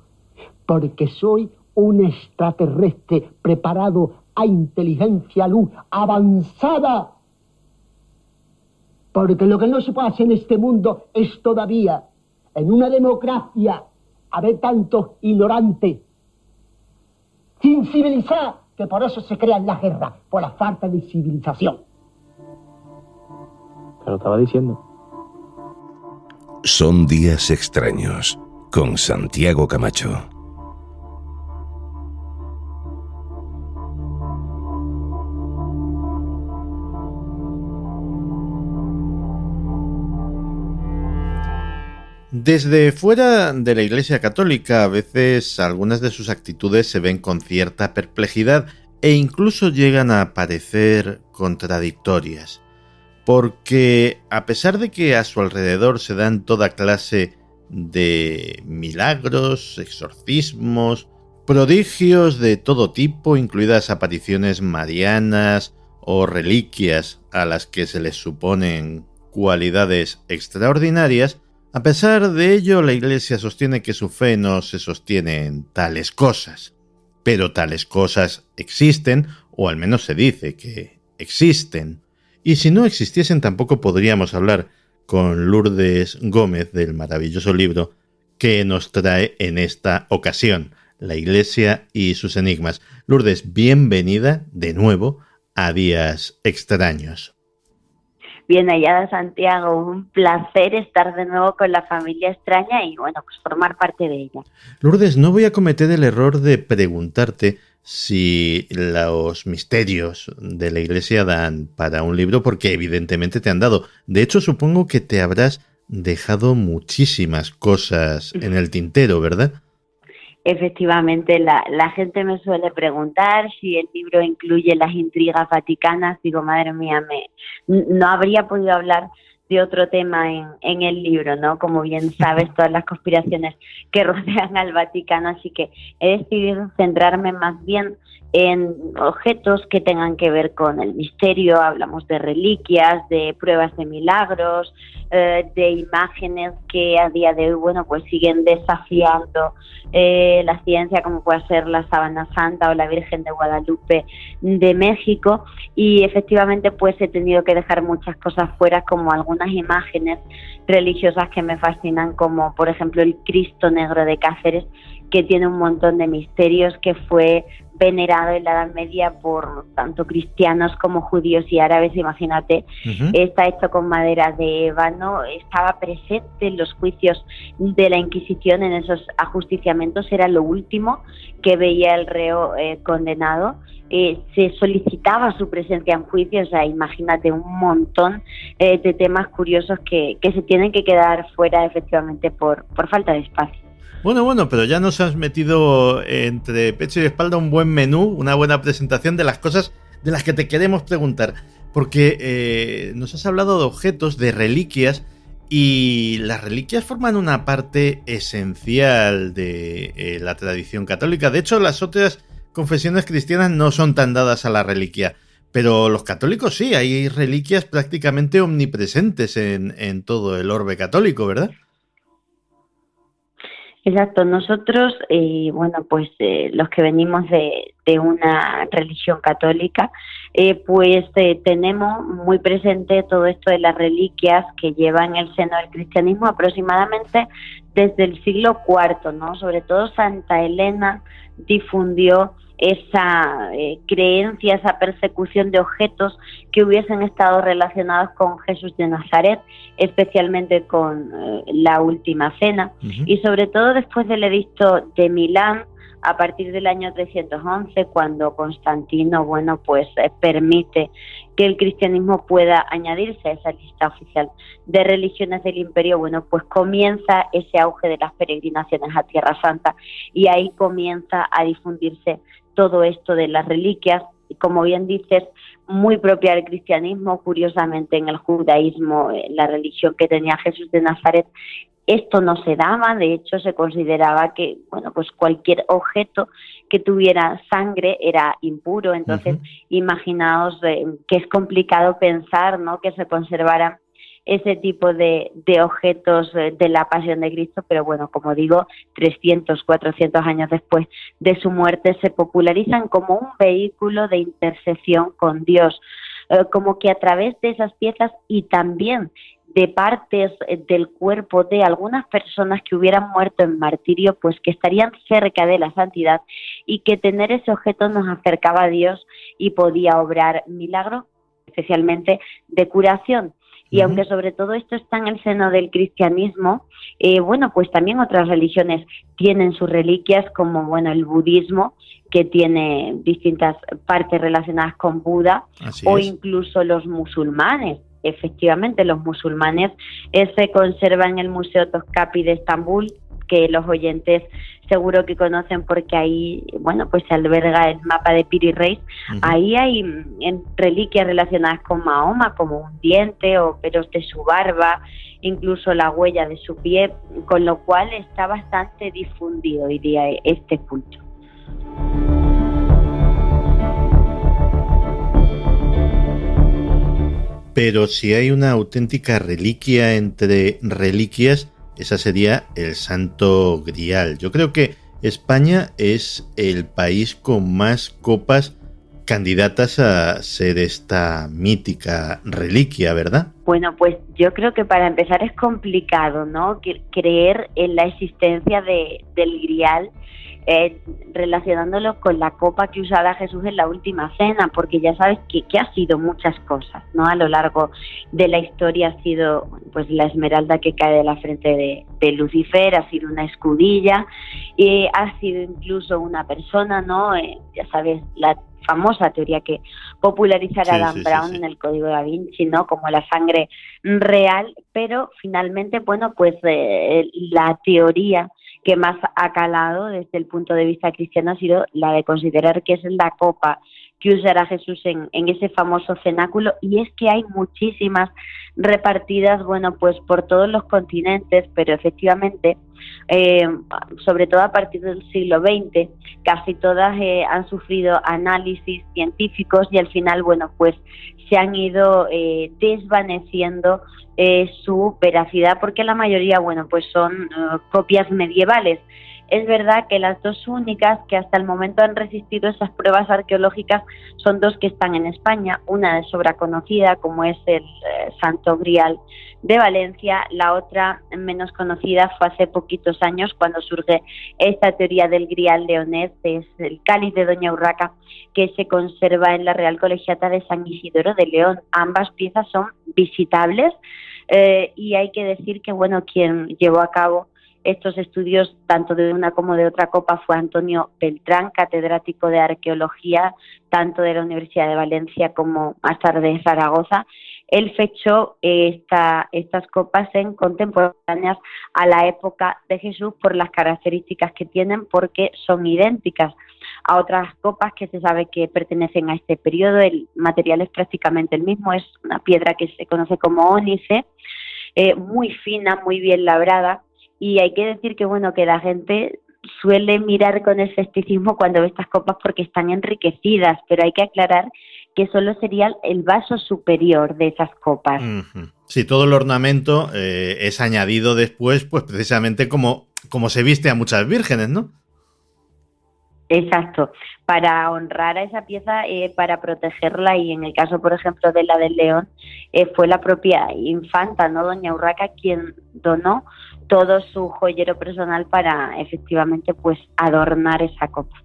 Porque soy un extraterrestre preparado a inteligencia luz avanzada. Porque lo que no se puede hacer en este mundo es todavía, en una democracia, haber tantos ignorantes sin civilizar, que por eso se crean las guerras, por la falta de civilización. Te lo estaba diciendo. Son días extraños con Santiago Camacho. Desde fuera de la Iglesia Católica a veces algunas de sus actitudes se ven con cierta perplejidad e incluso llegan a parecer contradictorias. Porque a pesar de que a su alrededor se dan toda clase de milagros, exorcismos, prodigios de todo tipo, incluidas apariciones marianas o reliquias a las que se les suponen cualidades extraordinarias, a pesar de ello, la Iglesia sostiene que su fe no se sostiene en tales cosas. Pero tales cosas existen, o al menos se dice que existen. Y si no existiesen tampoco podríamos hablar con Lourdes Gómez del maravilloso libro que nos trae en esta ocasión, La Iglesia y sus enigmas. Lourdes, bienvenida de nuevo a Días Extraños. Bien hallada Santiago, un placer estar de nuevo con la familia extraña y bueno, pues formar parte de ella. Lourdes, no voy a cometer el error de preguntarte si los misterios de la iglesia dan para un libro, porque evidentemente te han dado. De hecho, supongo que te habrás dejado muchísimas cosas en el tintero, ¿verdad? Efectivamente la, la gente me suele preguntar si el libro incluye las intrigas vaticanas. Digo, madre mía, me, no habría podido hablar de otro tema en, en el libro, ¿no? Como bien sabes, todas las conspiraciones que rodean al Vaticano, así que he decidido centrarme más bien en objetos que tengan que ver con el misterio, hablamos de reliquias, de pruebas de milagros, eh, de imágenes que a día de hoy, bueno, pues siguen desafiando eh, la ciencia, como puede ser la Sabana Santa o la Virgen de Guadalupe de México, y efectivamente pues he tenido que dejar muchas cosas fuera, como algunas imágenes religiosas que me fascinan, como por ejemplo el Cristo Negro de Cáceres, que tiene un montón de misterios, que fue venerado en la Edad Media por tanto cristianos como judíos y árabes, imagínate, está hecho con madera de ébano, estaba presente en los juicios de la Inquisición, en esos ajusticiamientos, era lo último que veía el reo eh, condenado. Eh, se solicitaba su presencia en juicios, o sea, imagínate un montón eh, de temas curiosos que, que se tienen que quedar fuera efectivamente por, por falta de espacio. Bueno, bueno, pero ya nos has metido entre pecho y espalda un buen menú, una buena presentación de las cosas de las que te queremos preguntar. Porque eh, nos has hablado de objetos, de reliquias, y las reliquias forman una parte esencial de eh, la tradición católica. De hecho, las otras confesiones cristianas no son tan dadas a la reliquia. Pero los católicos sí, hay reliquias prácticamente omnipresentes en, en todo el orbe católico, ¿verdad? Exacto, nosotros, eh, bueno, pues eh, los que venimos de, una religión católica, eh, pues tenemos muy presente todo esto de las reliquias que llevan el seno del cristianismo aproximadamente desde el siglo IV, ¿no? Sobre todo Santa Elena difundió esa eh, creencia, esa persecución de objetos que hubiesen estado relacionados con Jesús de Nazaret, especialmente con eh, la última cena, y sobre todo después del edicto de Milán, a partir del año 311, cuando Constantino, bueno, pues eh, permite que el cristianismo pueda añadirse a esa lista oficial de religiones del imperio, bueno, pues comienza ese auge de las peregrinaciones a Tierra Santa y ahí comienza a difundirse todo esto de las reliquias, y como bien dices, muy propia del cristianismo, curiosamente en el judaísmo, la religión que tenía Jesús de Nazaret, esto no se daba, de hecho se consideraba que, bueno, pues cualquier objeto que tuviera sangre era impuro, entonces imaginaos eh, que es complicado pensar, ¿no?, que se conservara ese tipo de, de objetos eh, de la pasión de Cristo, pero bueno, como digo, 300, 400 años después de su muerte se popularizan como un vehículo de intercesión con Dios, eh, como que a través de esas piezas y también de partes eh, del cuerpo de algunas personas que hubieran muerto en martirio, pues que estarían cerca de la santidad y que tener ese objeto nos acercaba a Dios y podía obrar milagros, especialmente de curación. Y aunque sobre todo esto está en el seno del cristianismo, eh, bueno, pues también otras religiones tienen sus reliquias, como bueno el budismo, que tiene distintas partes relacionadas con Buda, o incluso los musulmanes. Efectivamente, los musulmanes eh, se conservan en el Museo Toscapi de Estambul, que los oyentes seguro que conocen porque ahí, bueno, pues se alberga el mapa de Piri Reis. Ahí hay mm, reliquias relacionadas con Mahoma, como un diente o pelos de su barba, incluso la huella de su pie, con lo cual está bastante difundido hoy día este culto. Pero si hay una auténtica reliquia entre reliquias, esa sería el Santo Grial. Yo creo que España es el país con más copas candidatas a ser esta mítica reliquia, ¿verdad? Bueno, pues yo creo que para empezar es complicado, ¿no? Creer en la existencia de, del grial eh, relacionándolo con la copa que usaba Jesús en la última cena, porque ya sabes que, que, ha sido muchas cosas, ¿no? A lo largo de la historia ha sido pues la esmeralda que cae de la frente de, de Lucifer, ha sido una escudilla, y ha sido incluso una persona, ¿no? Eh, ya sabes, la famosa teoría que popularizara Adam Brown en el Código da Vinci, ¿no? Como la sangre real, pero finalmente, bueno, pues eh, la teoría que más ha calado desde el punto de vista cristiano ha sido la de considerar que es la copa que usará Jesús en, en, ese famoso cenáculo. Y es que hay muchísimas repartidas, bueno, pues por todos los continentes, pero efectivamente, eh, sobre todo a partir del siglo XX, casi todas eh, han sufrido análisis científicos y al final, bueno, pues se han ido eh, desvaneciendo eh, su veracidad porque la mayoría, bueno, pues son eh, copias medievales. Es verdad que las dos únicas que hasta el momento han resistido esas pruebas arqueológicas son dos que están en España. Una es sobra conocida, como es el eh, Santo Grial de Valencia. La otra, menos conocida, fue hace poquitos años cuando surge esta teoría del Grial leonés, es el cáliz de Doña Urraca, que se conserva en la Real Colegiata de San Isidoro de León. Ambas piezas son visitables eh, y hay que decir que, bueno, quien llevó a cabo estos estudios, tanto de una como de otra copa, fue Antonio Beltrán, catedrático de arqueología, tanto de la Universidad de Valencia como más tarde de Zaragoza. Él fechó esta, estas copas en contemporáneas a la época de Jesús por las características que tienen, porque son idénticas a otras copas que se sabe que pertenecen a este periodo. El material es prácticamente el mismo, es una piedra que se conoce como ónice, eh, muy fina, muy bien labrada y hay que decir que bueno que la gente suele mirar con escepticismo cuando ve estas copas porque están enriquecidas, pero hay que aclarar que solo sería el vaso superior de esas copas. Sí, todo el ornamento eh, es añadido después, pues precisamente como, como se viste a muchas vírgenes, ¿no? Exacto, para honrar a esa pieza, eh, para protegerla y en el caso, por ejemplo, de la del león, eh, fue la propia infanta, ¿no? Doña Urraca quien donó todo su joyero personal para efectivamente pues adornar esa copa.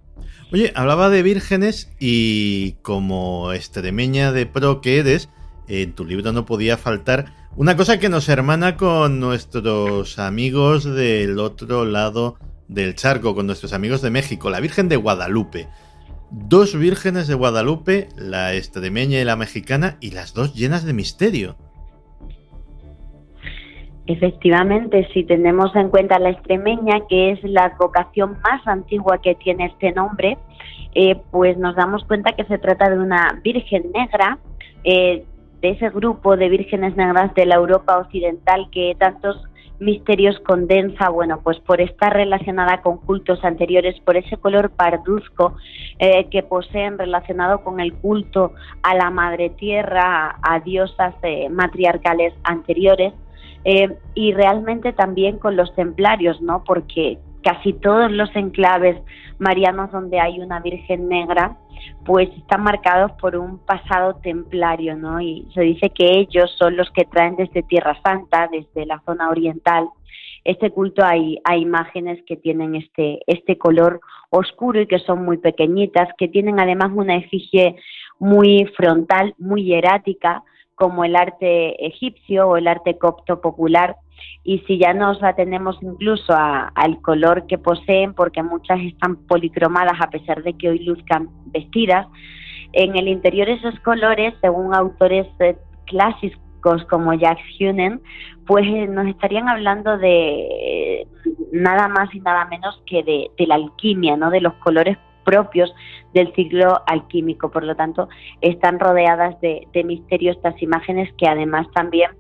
Oye, hablaba de vírgenes y como extremeña de pro que eres, en tu libro no podía faltar una cosa que nos hermana con nuestros amigos del otro lado del charco, con nuestros amigos de México, la Virgen de Guadalupe. Dos vírgenes de Guadalupe, la extremeña y la mexicana, y las dos llenas de misterio. Efectivamente, si tenemos en cuenta la extremeña, que es la vocación más antigua que tiene este nombre, eh, pues nos damos cuenta que se trata de una Virgen negra, eh, de ese grupo de vírgenes negras de la Europa occidental que tantos misterios condensa, bueno, pues por estar relacionada con cultos anteriores, por ese color parduzco eh, que poseen relacionado con el culto a la Madre Tierra, a, diosas matriarcales anteriores, eh, y realmente también con los templarios, ¿no? Porque casi todos los enclaves marianos donde hay una Virgen Negra, pues están marcados por un pasado templario, ¿no? Y se dice que ellos son los que traen desde Tierra Santa, desde la zona oriental, este culto hay, hay imágenes que tienen este, este color oscuro y que son muy pequeñitas, que tienen además una efigie muy frontal, muy hierática, como el arte egipcio o el arte copto popular. Y si ya nos atenemos incluso al color que poseen, porque muchas están policromadas a pesar de que hoy luzcan vestidas, en el interior esos colores, según autores eh, clásicos como Jacques Hunen, pues eh, nos estarían hablando de nada más y nada menos que de, de la alquimia, ¿no? de los colores propios del ciclo alquímico. Por lo tanto, están rodeadas de, misterio estas imágenes que además también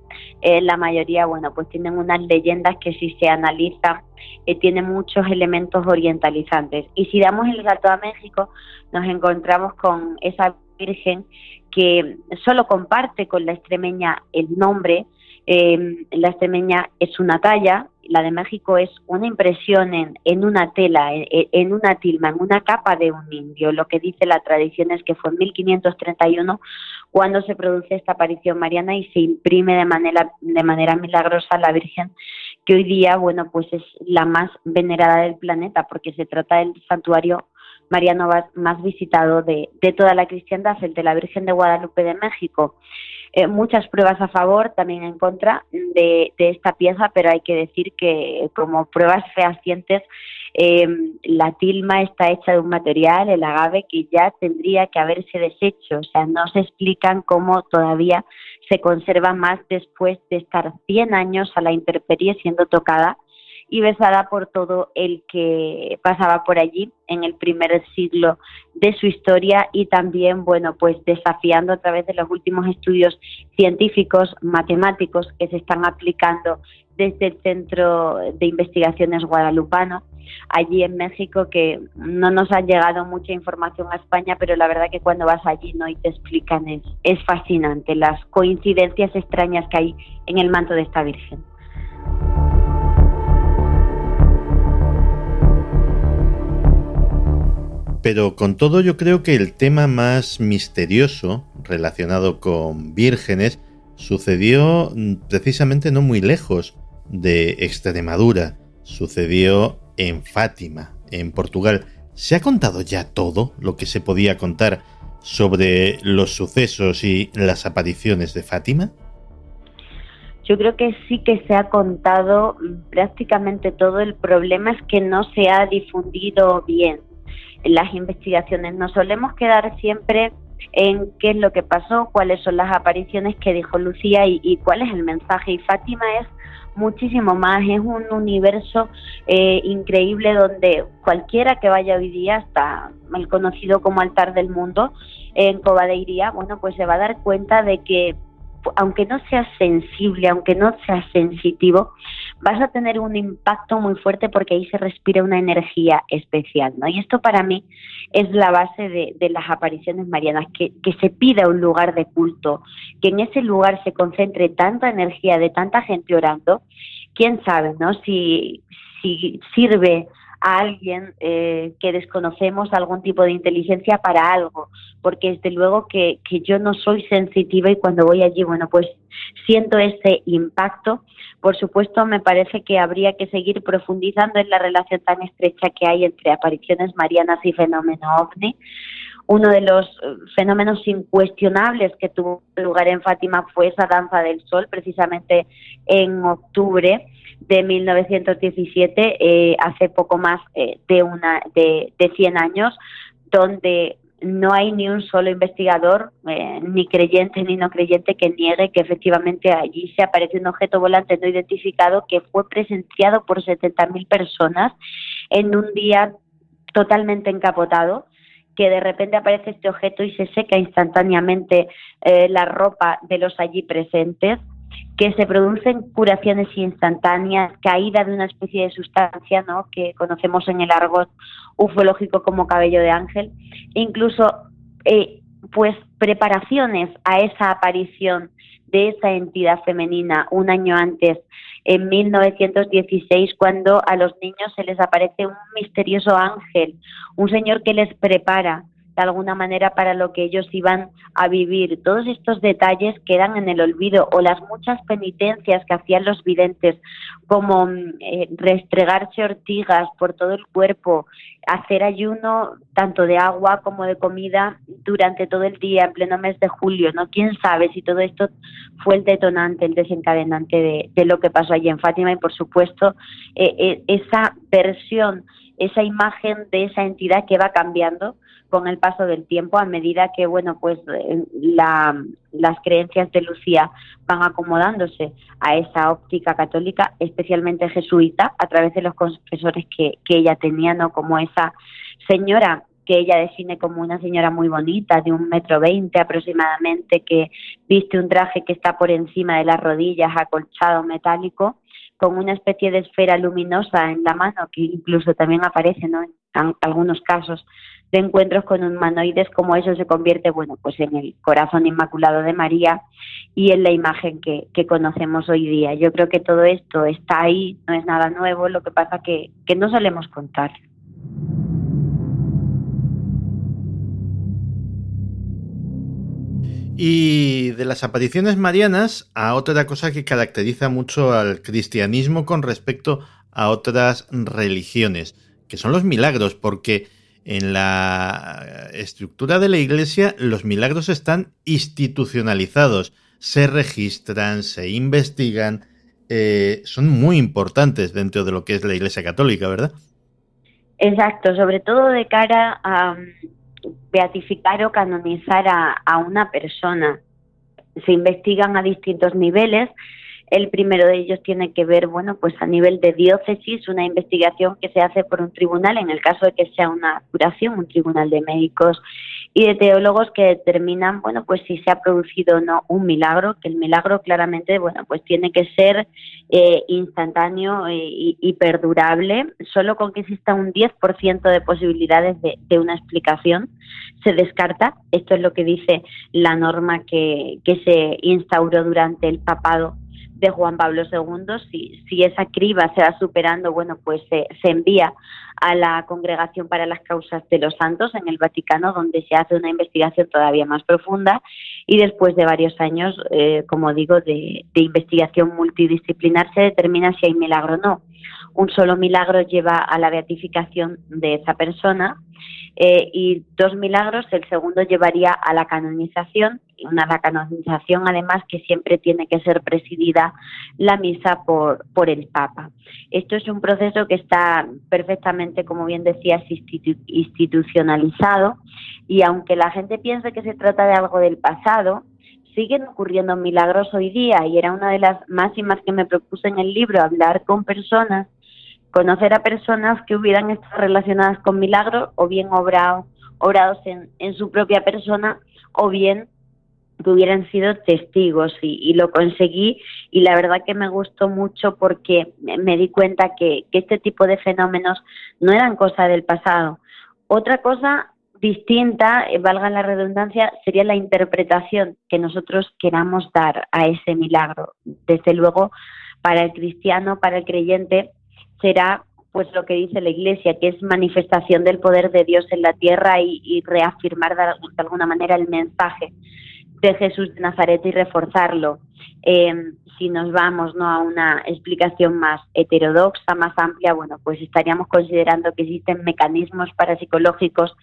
eh, la mayoría, bueno, pues tienen unas leyendas que si se analiza eh, tienen muchos elementos orientalizantes. Y si damos el salto a México, nos encontramos con esa Virgen que solo comparte con la extremeña el nombre, eh, la extremeña es una talla, la de México es una impresión en, en una tela, en, una tilma, en una capa de un indio. Lo que dice la tradición es que fue en 1531 cuando se produce esta aparición mariana y se imprime de manera, de manera milagrosa la Virgen, que hoy día, bueno, pues es la más venerada del planeta porque se trata del santuario mariano más visitado de, de toda la cristiandad, el de la Virgen de Guadalupe de México. Eh, muchas pruebas a favor, también en contra de, esta pieza, pero hay que decir que como pruebas fehacientes, eh, la tilma está hecha de un material, el agave, que ya tendría que haberse deshecho. O sea, no se explican cómo todavía se conserva más después de estar 100 años a la intemperie siendo tocada y besada por todo el que pasaba por allí en el primer siglo de su historia y también, bueno, pues desafiando a través de los últimos estudios científicos, matemáticos que se están aplicando desde el Centro de Investigaciones Guadalupano, allí en México, que no nos ha llegado mucha información a España, pero la verdad que cuando vas allí ¿no? y te explican es, es fascinante las coincidencias extrañas que hay en el manto de esta Virgen. Pero con todo yo creo que el tema más misterioso relacionado con vírgenes sucedió mm, precisamente no muy lejos de Extremadura, sucedió en Fátima, en Portugal. ¿Se ha contado ya todo lo que se podía contar sobre los sucesos y las apariciones de Fátima? Yo creo que sí que se ha contado prácticamente todo. El problema es que no se ha difundido bien las investigaciones. Nos solemos quedar siempre en qué es lo que pasó, cuáles son las apariciones que dijo Lucía y, cuál es el mensaje. Y Fátima es muchísimo más, es un universo eh, increíble donde cualquiera que vaya hoy día hasta el conocido como altar del mundo en Cobadeiría, bueno, pues se va a dar cuenta de que aunque no seas sensible, aunque no seas sensitivo, vas a tener un impacto muy fuerte porque ahí se respira una energía especial, ¿no? Y esto para mí es la base de, las apariciones marianas, que, que se pida un lugar de culto, que en ese lugar se concentre tanta energía de tanta gente orando, quién sabe, ¿no? Si, si sirve a alguien eh, que desconocemos algún tipo de inteligencia para algo, porque desde luego que, que yo no soy sensitiva y cuando voy allí, bueno, pues siento ese impacto. Por supuesto, me parece que habría que seguir profundizando en la relación tan estrecha que hay entre apariciones marianas y fenómeno ovni. Uno de los eh, fenómenos incuestionables que tuvo lugar en Fátima fue esa danza del sol, precisamente en octubre de 1917, eh, hace poco más eh, de, una, de, de 100 años, donde no hay ni un solo investigador, eh, ni creyente ni no creyente, que niegue que efectivamente allí se aparece un objeto volante no identificado que fue presenciado por 70.000 personas en un día totalmente encapotado que de repente aparece este objeto y se seca instantáneamente la ropa de los allí presentes que se producen curaciones instantáneas, caída de una especie de sustancia ¿no? que conocemos en el argot ufológico como cabello de ángel, incluso eh, pues preparaciones a esa aparición de esa entidad femenina un año antes, en 1916, cuando a los niños se les aparece un misterioso ángel, un señor que les prepara de alguna manera para lo que ellos iban a vivir. Todos estos detalles quedan en el olvido o las muchas penitencias que hacían los videntes, como mm, eh, restregarse ortigas por todo el cuerpo, hacer ayuno tanto de agua como de comida durante todo el día en pleno mes de julio, ¿no? Quién sabe si todo esto fue el detonante, el desencadenante de, lo que pasó allí en Fátima y por supuesto eh, eh, esa versión, esa imagen de esa entidad que va cambiando con el paso del tiempo a medida que bueno pues eh, las creencias de Lucía van acomodándose a esa óptica católica especialmente jesuita a través de los confesores que, que ella tenía no como esa señora que ella define como una señora muy bonita, de un metro veinte aproximadamente, que viste un traje que está por encima de las rodillas, acolchado metálico, con una especie de esfera luminosa en la mano, que incluso también aparece ¿no? en algunos casos de encuentros con humanoides como eso se convierte, bueno, pues en el corazón inmaculado de María y en la imagen que, conocemos hoy día. Yo creo que todo esto está ahí, no es nada nuevo, lo que pasa que, que no solemos contar. Y de las apariciones marianas a otra cosa que caracteriza mucho al cristianismo con respecto a otras religiones, que son los milagros, porque en la estructura de la iglesia los milagros están institucionalizados, se registran, se investigan, eh, son muy importantes dentro de lo que es la iglesia católica, ¿verdad? Exacto, sobre todo de cara a um, beatificar o canonizar a, a una persona. Se investigan a distintos niveles El primero de ellos tiene que ver, bueno, pues a nivel de diócesis, una investigación que se hace por un tribunal, en el caso de que sea una curación, un tribunal de médicos y de teólogos que determinan, bueno, pues si se ha producido o no un milagro, que el milagro claramente, bueno, pues tiene que ser eh, instantáneo eh, y, perdurable. Solo con que exista un 10% de posibilidades de, de, una explicación se descarta. Esto es lo que dice la norma que, que se instauró durante el papado de Juan Pablo II. Si, si esa criba se va superando, bueno, pues se, se envía a la Congregación para las Causas de los Santos en el Vaticano, donde se hace una investigación todavía más profunda y después de varios años, eh, como digo, de, de investigación multidisciplinar se determina si hay milagro o no. Un solo milagro lleva a la beatificación de esa persona eh, y dos milagros, el segundo llevaría a la canonización, una la canonización además que siempre tiene que ser presidida la misa por, por el Papa. Esto es un proceso que está perfectamente, como bien decías, institucionalizado y aunque la gente piense que se trata de algo del pasado, siguen ocurriendo milagros hoy día y era una de las máximas que me propuse en el libro, hablar con personas conocer a personas que hubieran estado relacionadas con milagros o bien obrado, obrados en, en su propia persona o bien que hubieran sido testigos y, lo conseguí y la verdad que me gustó mucho porque me di cuenta que, que este tipo de fenómenos no eran cosa del pasado. Otra cosa distinta, eh, valga la redundancia, sería la interpretación que nosotros queramos dar a ese milagro. Desde luego, para el cristiano, para el creyente, será pues lo que dice la Iglesia, que es manifestación del poder de Dios en la tierra y, reafirmar de, alguna manera el mensaje de Jesús de Nazaret y reforzarlo. Em, si nos vamos ¿no? a una explicación más heterodoxa, más amplia, bueno, pues estaríamos considerando que existen mecanismos parapsicológicos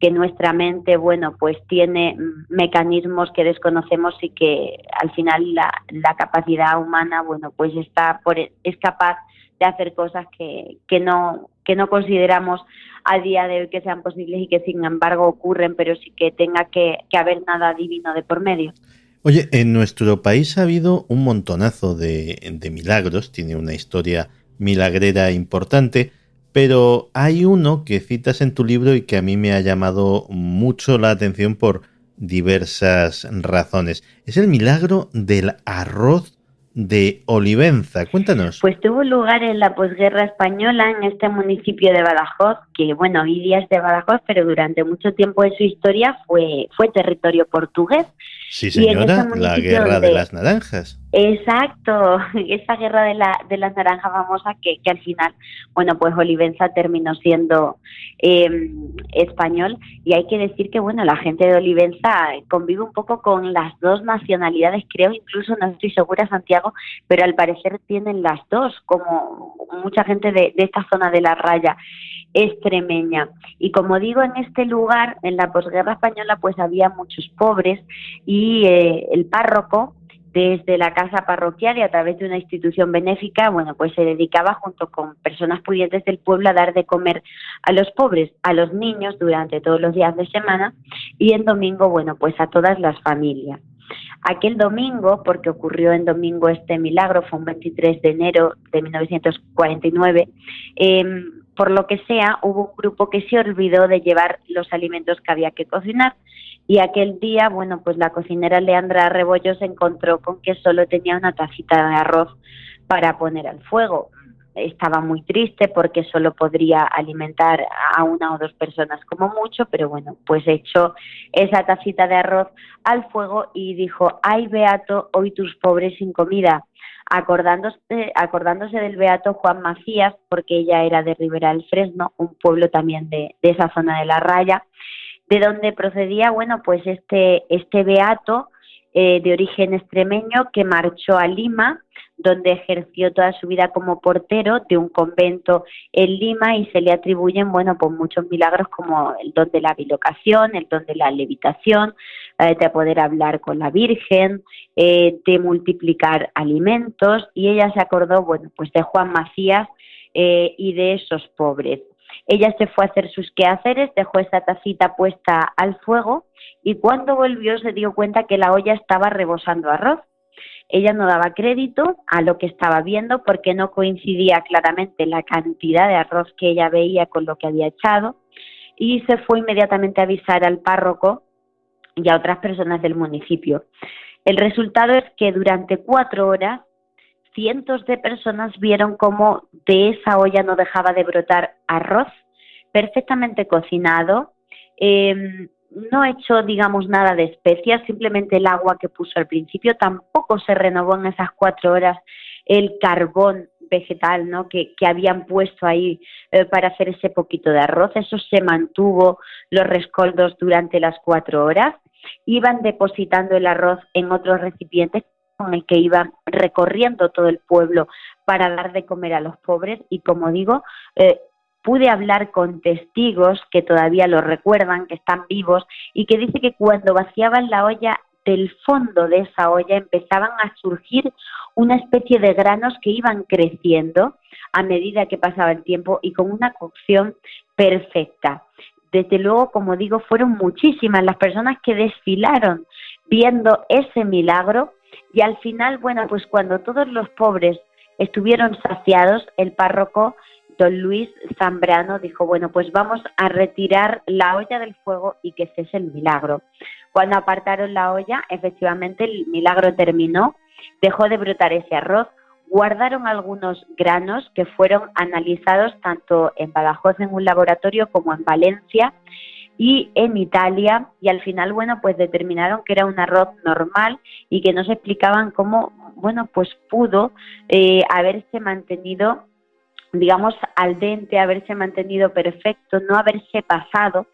que nuestra mente, bueno, pues tiene mecanismos que desconocemos y que al final la, la capacidad humana, bueno, pues está por, es capaz de hacer cosas que, que, no, que no consideramos a día de hoy que sean posibles y que sin embargo ocurren, pero sí que tenga que, haber nada divino de por medio. Oye, en nuestro país ha habido un montonazo de, de milagros, tiene una historia milagrera importante, pero hay uno que citas en tu libro y que a mí me ha llamado mucho la atención por diversas razones. Es el milagro del arroz de Olivenza. Cuéntanos. Pues tuvo lugar en la posguerra española en este municipio de Badajoz, que bueno, hoy día es de Badajoz, pero durante mucho tiempo en su historia fue, fue territorio portugués. Sí, señora, la guerra de las naranjas. Exacto, esa guerra de, la, de las naranjas famosa que, que al final, bueno, pues Olivenza terminó siendo em, español y hay que decir que, bueno, la gente de Olivenza convive un poco con las dos nacionalidades, creo, incluso no estoy segura, Santiago, pero al parecer tienen las dos, como mucha gente de, de esta zona de la raya extremeña. Y como digo, en este lugar, en la posguerra española, pues había muchos pobres y eh, el párroco, desde la casa parroquial y a través de una institución benéfica, bueno, pues se dedicaba junto con personas pudientes del pueblo a dar de comer a los pobres, a los niños durante todos los días de semana y en domingo, bueno, pues a todas las familias. Aquel domingo, porque ocurrió en domingo este milagro, fue un 23 de enero de 1949, eh, por lo que sea, hubo un grupo que se olvidó de llevar los alimentos que había que cocinar y aquel día, bueno, pues la cocinera Leandra Rebollo se encontró con que solo tenía una tacita de arroz para poner al fuego. Estaba muy triste porque solo podría alimentar a una o dos personas como mucho, pero bueno, pues echó esa tacita de arroz al fuego y dijo, ay Beato, hoy tus pobres sin comida acordándose, acordándose del beato Juan Macías, porque ella era de Ribera del Fresno, un pueblo también de, de esa zona de la raya, de donde procedía, bueno, pues este, este beato eh, de origen extremeño que marchó a Lima, donde ejerció toda su vida como portero de un convento en Lima y se le atribuyen, bueno, pues muchos milagros como el don de la bilocación, el don de la levitación, de poder hablar con la Virgen, eh, de multiplicar alimentos y ella se acordó, bueno, pues de Juan Macías eh, y de esos pobres. Ella se fue a hacer sus quehaceres, dejó esa tacita puesta al fuego y cuando volvió se dio cuenta que la olla estaba rebosando arroz. Ella no daba crédito a lo que estaba viendo porque no coincidía claramente la cantidad de arroz que ella veía con lo que había echado y se fue inmediatamente a avisar al párroco y a otras personas del municipio. El resultado es que durante cuatro horas cientos de personas vieron cómo de esa olla no dejaba de brotar arroz perfectamente cocinado, em, no echó, digamos, nada de especias, simplemente el agua que puso al principio, tampoco se renovó en esas cuatro horas el carbón vegetal ¿no? que, habían puesto ahí eh, para hacer ese poquito de arroz. Eso se mantuvo los rescoldos durante las cuatro horas. Iban depositando el arroz en otros recipientes con el que iban recorriendo todo el pueblo para dar de comer a los pobres y como digo, eh, pude hablar con testigos que todavía lo recuerdan, que están vivos y que dice que cuando vaciaban la olla del fondo de esa olla empezaban a surgir una especie de granos que iban creciendo a medida que pasaba el tiempo y con una cocción perfecta. Desde luego, como digo, fueron muchísimas las personas que desfilaron viendo ese milagro y al final, bueno, pues cuando todos los pobres estuvieron saciados, el párroco don Luis Zambrano dijo, bueno, pues vamos a retirar la olla del fuego y que cese el milagro. Cuando apartaron la olla, efectivamente el milagro terminó, dejó de brotar ese arroz, guardaron algunos granos que fueron analizados tanto en Badajoz en un laboratorio como en Valencia y en Italia y al final, bueno, pues determinaron que era un arroz normal y que no se explicaban cómo, bueno, pues pudo eh, haberse mantenido, digamos, al dente, haberse mantenido perfecto, no haberse pasado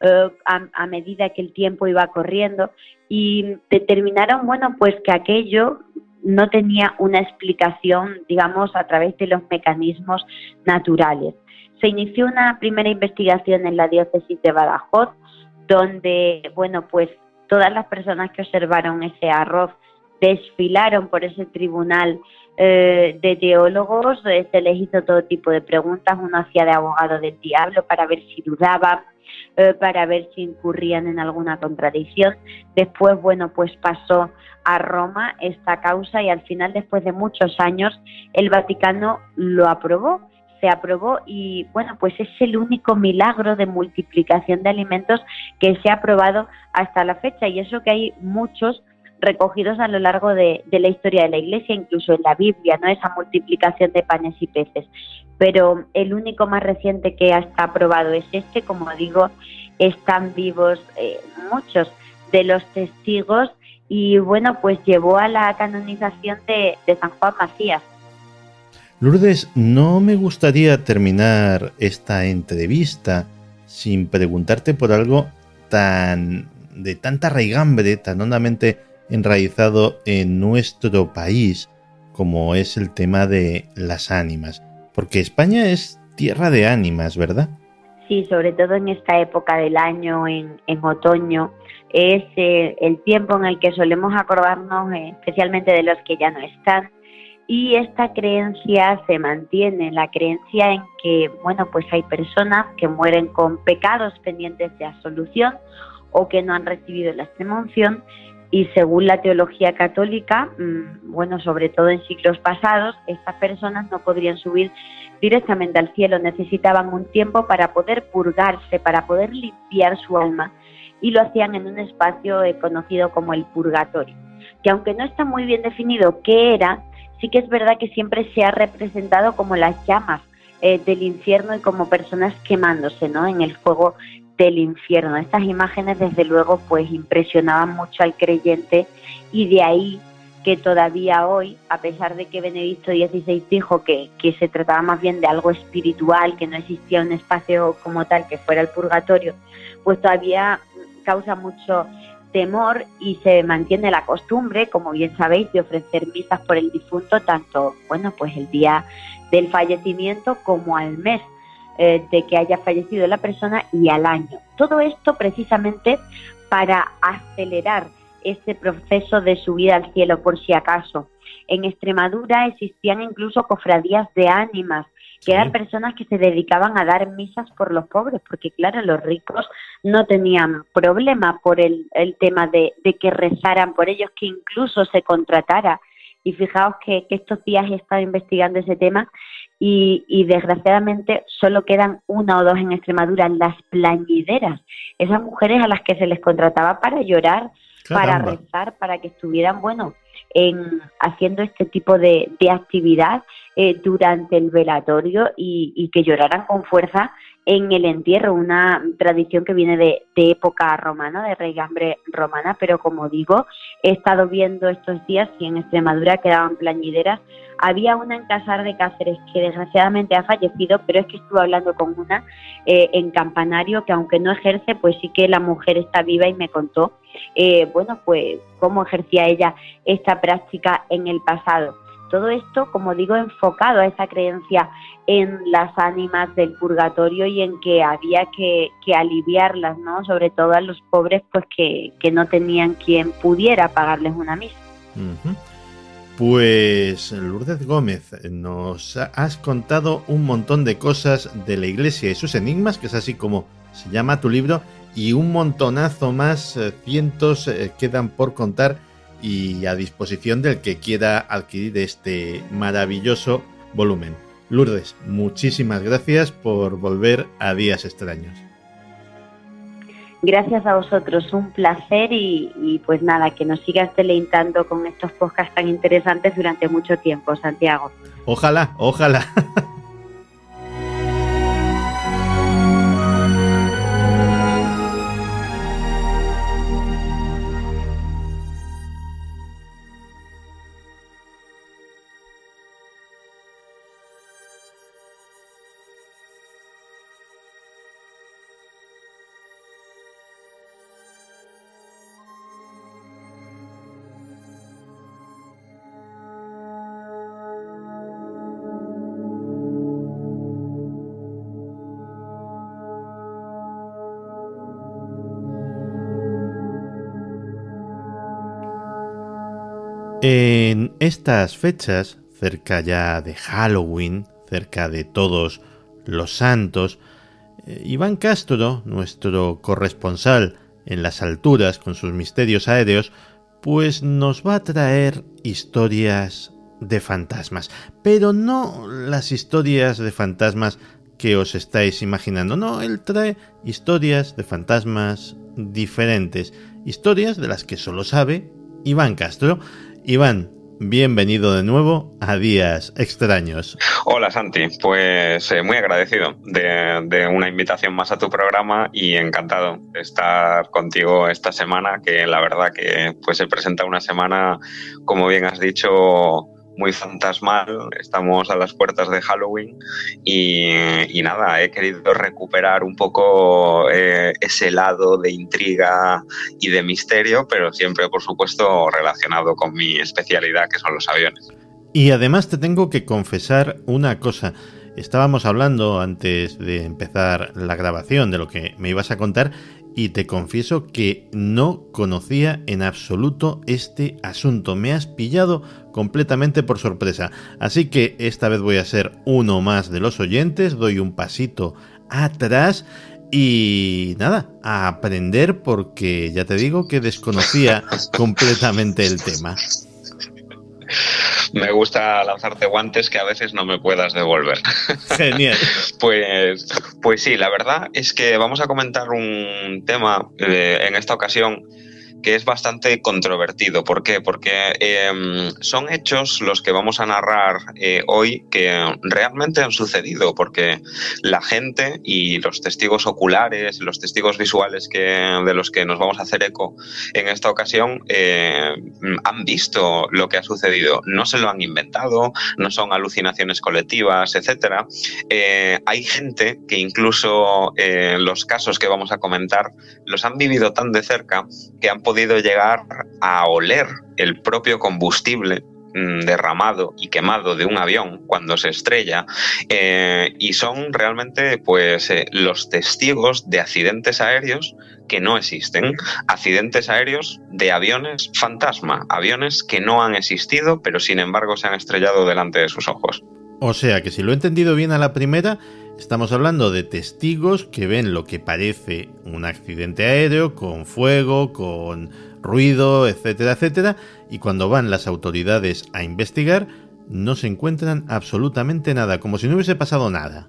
eh, a, a, medida que el tiempo iba corriendo. Y determinaron, bueno, pues que aquello no tenía una explicación, digamos, a través de los mecanismos naturales se inició una primera investigación en la diócesis de Badajoz, donde, bueno, pues todas las personas que observaron ese arroz desfilaron por ese tribunal eh, de teólogos, eh, se les hizo todo tipo de preguntas, uno hacía de abogado del diablo para ver si dudaban, eh, para ver si incurrían en alguna contradicción. Después, bueno, pues pasó a Roma esta causa y al final, después de muchos años, el Vaticano lo aprobó se aprobó y bueno, pues es el único milagro de multiplicación de alimentos que se ha aprobado hasta la fecha y eso que hay muchos recogidos a lo largo de, la historia de la Iglesia, incluso en la Biblia, ¿no? Esa multiplicación de panes y peces. Pero el único más reciente que está aprobado es este, como digo, están vivos eh, muchos de los testigos y bueno, pues llevó a la canonización de, de San Juan Macías, Lourdes, no me gustaría terminar esta entrevista sin preguntarte por algo tan de tanta raigambre, tan hondamente enraizado en nuestro país como es el tema de las ánimas. Porque España es tierra de ánimas, ¿verdad? Sí, sobre todo en esta época del año, en, otoño, es eh, el tiempo en el que solemos acordarnos eh, especialmente de los que ya no están y esta creencia se mantiene, la creencia en que, bueno, pues hay personas que mueren con pecados pendientes de absolución o que no han recibido la extremunción y según la teología católica, mm, bueno, sobre todo en siglos pasados, estas personas no podrían subir directamente al cielo, necesitaban un tiempo para poder purgarse, para poder limpiar su alma y lo hacían en un espacio conocido como el purgatorio, que aunque no está muy bien definido qué era, sí que es verdad que siempre se ha representado como las llamas eh, del infierno y como personas quemándose, ¿no? En el fuego del infierno. Estas imágenes, desde luego, pues impresionaban mucho al creyente y de ahí que todavía hoy, a pesar de que Benedicto XVI dijo que, que se trataba más bien de algo espiritual, que no existía un espacio como tal que fuera el purgatorio, pues todavía causa mucho temor y se mantiene la costumbre, como bien sabéis, de ofrecer misas por el difunto tanto, bueno, pues el día del fallecimiento como al mes eh, de que haya fallecido la persona y al año. Todo esto precisamente para acelerar ese proceso de subida al cielo por si acaso. En Extremadura existían incluso cofradías de ánimas, que eran personas que se dedicaban a dar misas por los pobres, porque claro, los ricos no tenían problema por el, el tema de, de, que rezaran por ellos, que incluso se contratara. Y fijaos que, que estos días he estado investigando ese tema y, y, desgraciadamente solo quedan una o dos en Extremadura, las plañideras, esas mujeres a las que se les contrataba para llorar, para rezar, para que estuvieran, bueno, en, haciendo este tipo de, de actividad eh, durante el velatorio y, que lloraran con fuerza en el entierro, una tradición que viene de, época romana, de reygambre romana, pero como digo, he estado viendo estos días y en Extremadura quedaban plañideras. Había una en Casar de Cáceres que desgraciadamente ha fallecido, pero es que estuve hablando con una eh, en Campanario que aunque no ejerce, pues sí que la mujer está viva y me contó, eh, bueno, pues cómo ejercía ella esta práctica en el pasado. Todo esto, como digo, enfocado a esa creencia en las ánimas del purgatorio y en que había que, aliviarlas, ¿no? Sobre todo a los pobres, pues que, no tenían quien pudiera pagarles una misa. Pues Lourdes Gómez, nos has contado un montón de cosas de la iglesia y sus enigmas, que es así como se llama tu libro, y un montonazo más, eh, cientos eh, quedan por contar y a disposición del que quiera adquirir este maravilloso volumen. Lourdes, muchísimas gracias por volver a Días Extraños. Gracias a vosotros, un placer y, y, pues nada, que nos sigas deleitando con estos podcasts tan interesantes durante mucho tiempo, Santiago. Ojalá, ojalá. En estas fechas, cerca ya de Halloween, cerca de todos los santos, eh, Iván Castro, nuestro corresponsal en las alturas con sus misterios aéreos, pues nos va a traer historias de fantasmas, pero no las historias de fantasmas que os estáis imaginando, no, él trae historias de fantasmas diferentes, historias de las que solo sabe Iván Castro. Iván, bienvenido de nuevo a Días Extraños. Hola Santi, pues eh, muy agradecido de, de, una invitación más a tu programa y encantado de estar contigo esta semana, que la verdad que pues se presenta una semana, como bien has dicho, muy fantasmal, estamos a las puertas de Halloween y, nada, he querido recuperar un poco eh, ese lado de intriga y de misterio, pero siempre, por supuesto, relacionado con mi especialidad, que son los aviones. Y además te tengo que confesar una cosa. Estábamos hablando antes de empezar la grabación de lo que me ibas a contar y te confieso que no conocía en absoluto este asunto. Me has pillado completamente por sorpresa. Así que esta vez voy a ser uno más de los oyentes, doy un pasito atrás y nada, a aprender porque ya te digo que desconocía completamente el tema. Me gusta lanzarte guantes que a veces no me puedas devolver. Genial. pues, pues sí, la verdad es que vamos a comentar un tema eh, en esta ocasión que es bastante controvertido. ¿Por qué? Porque eh, son hechos los que vamos a narrar eh, hoy que realmente han sucedido, porque la gente y los testigos oculares, los testigos visuales de los que nos vamos a hacer eco en esta ocasión, eh, han visto lo que ha sucedido. No se lo han inventado, no son alucinaciones colectivas, etc. Eh, hay gente que incluso eh, los casos que vamos a comentar los han vivido tan de cerca que han podido llegar a oler el propio combustible mm, derramado y quemado de un avión cuando se estrella eh, y son realmente pues eh, los testigos de accidentes aéreos que no existen, accidentes aéreos de aviones fantasma, aviones que no han existido pero sin embargo se han estrellado delante de sus ojos. O sea que si lo he entendido bien a la primera, estamos hablando de testigos que ven lo que parece un accidente aéreo con fuego, con ruido, etcétera, etcétera, y cuando van las autoridades a investigar, no se encuentran absolutamente nada, como si no hubiese pasado nada.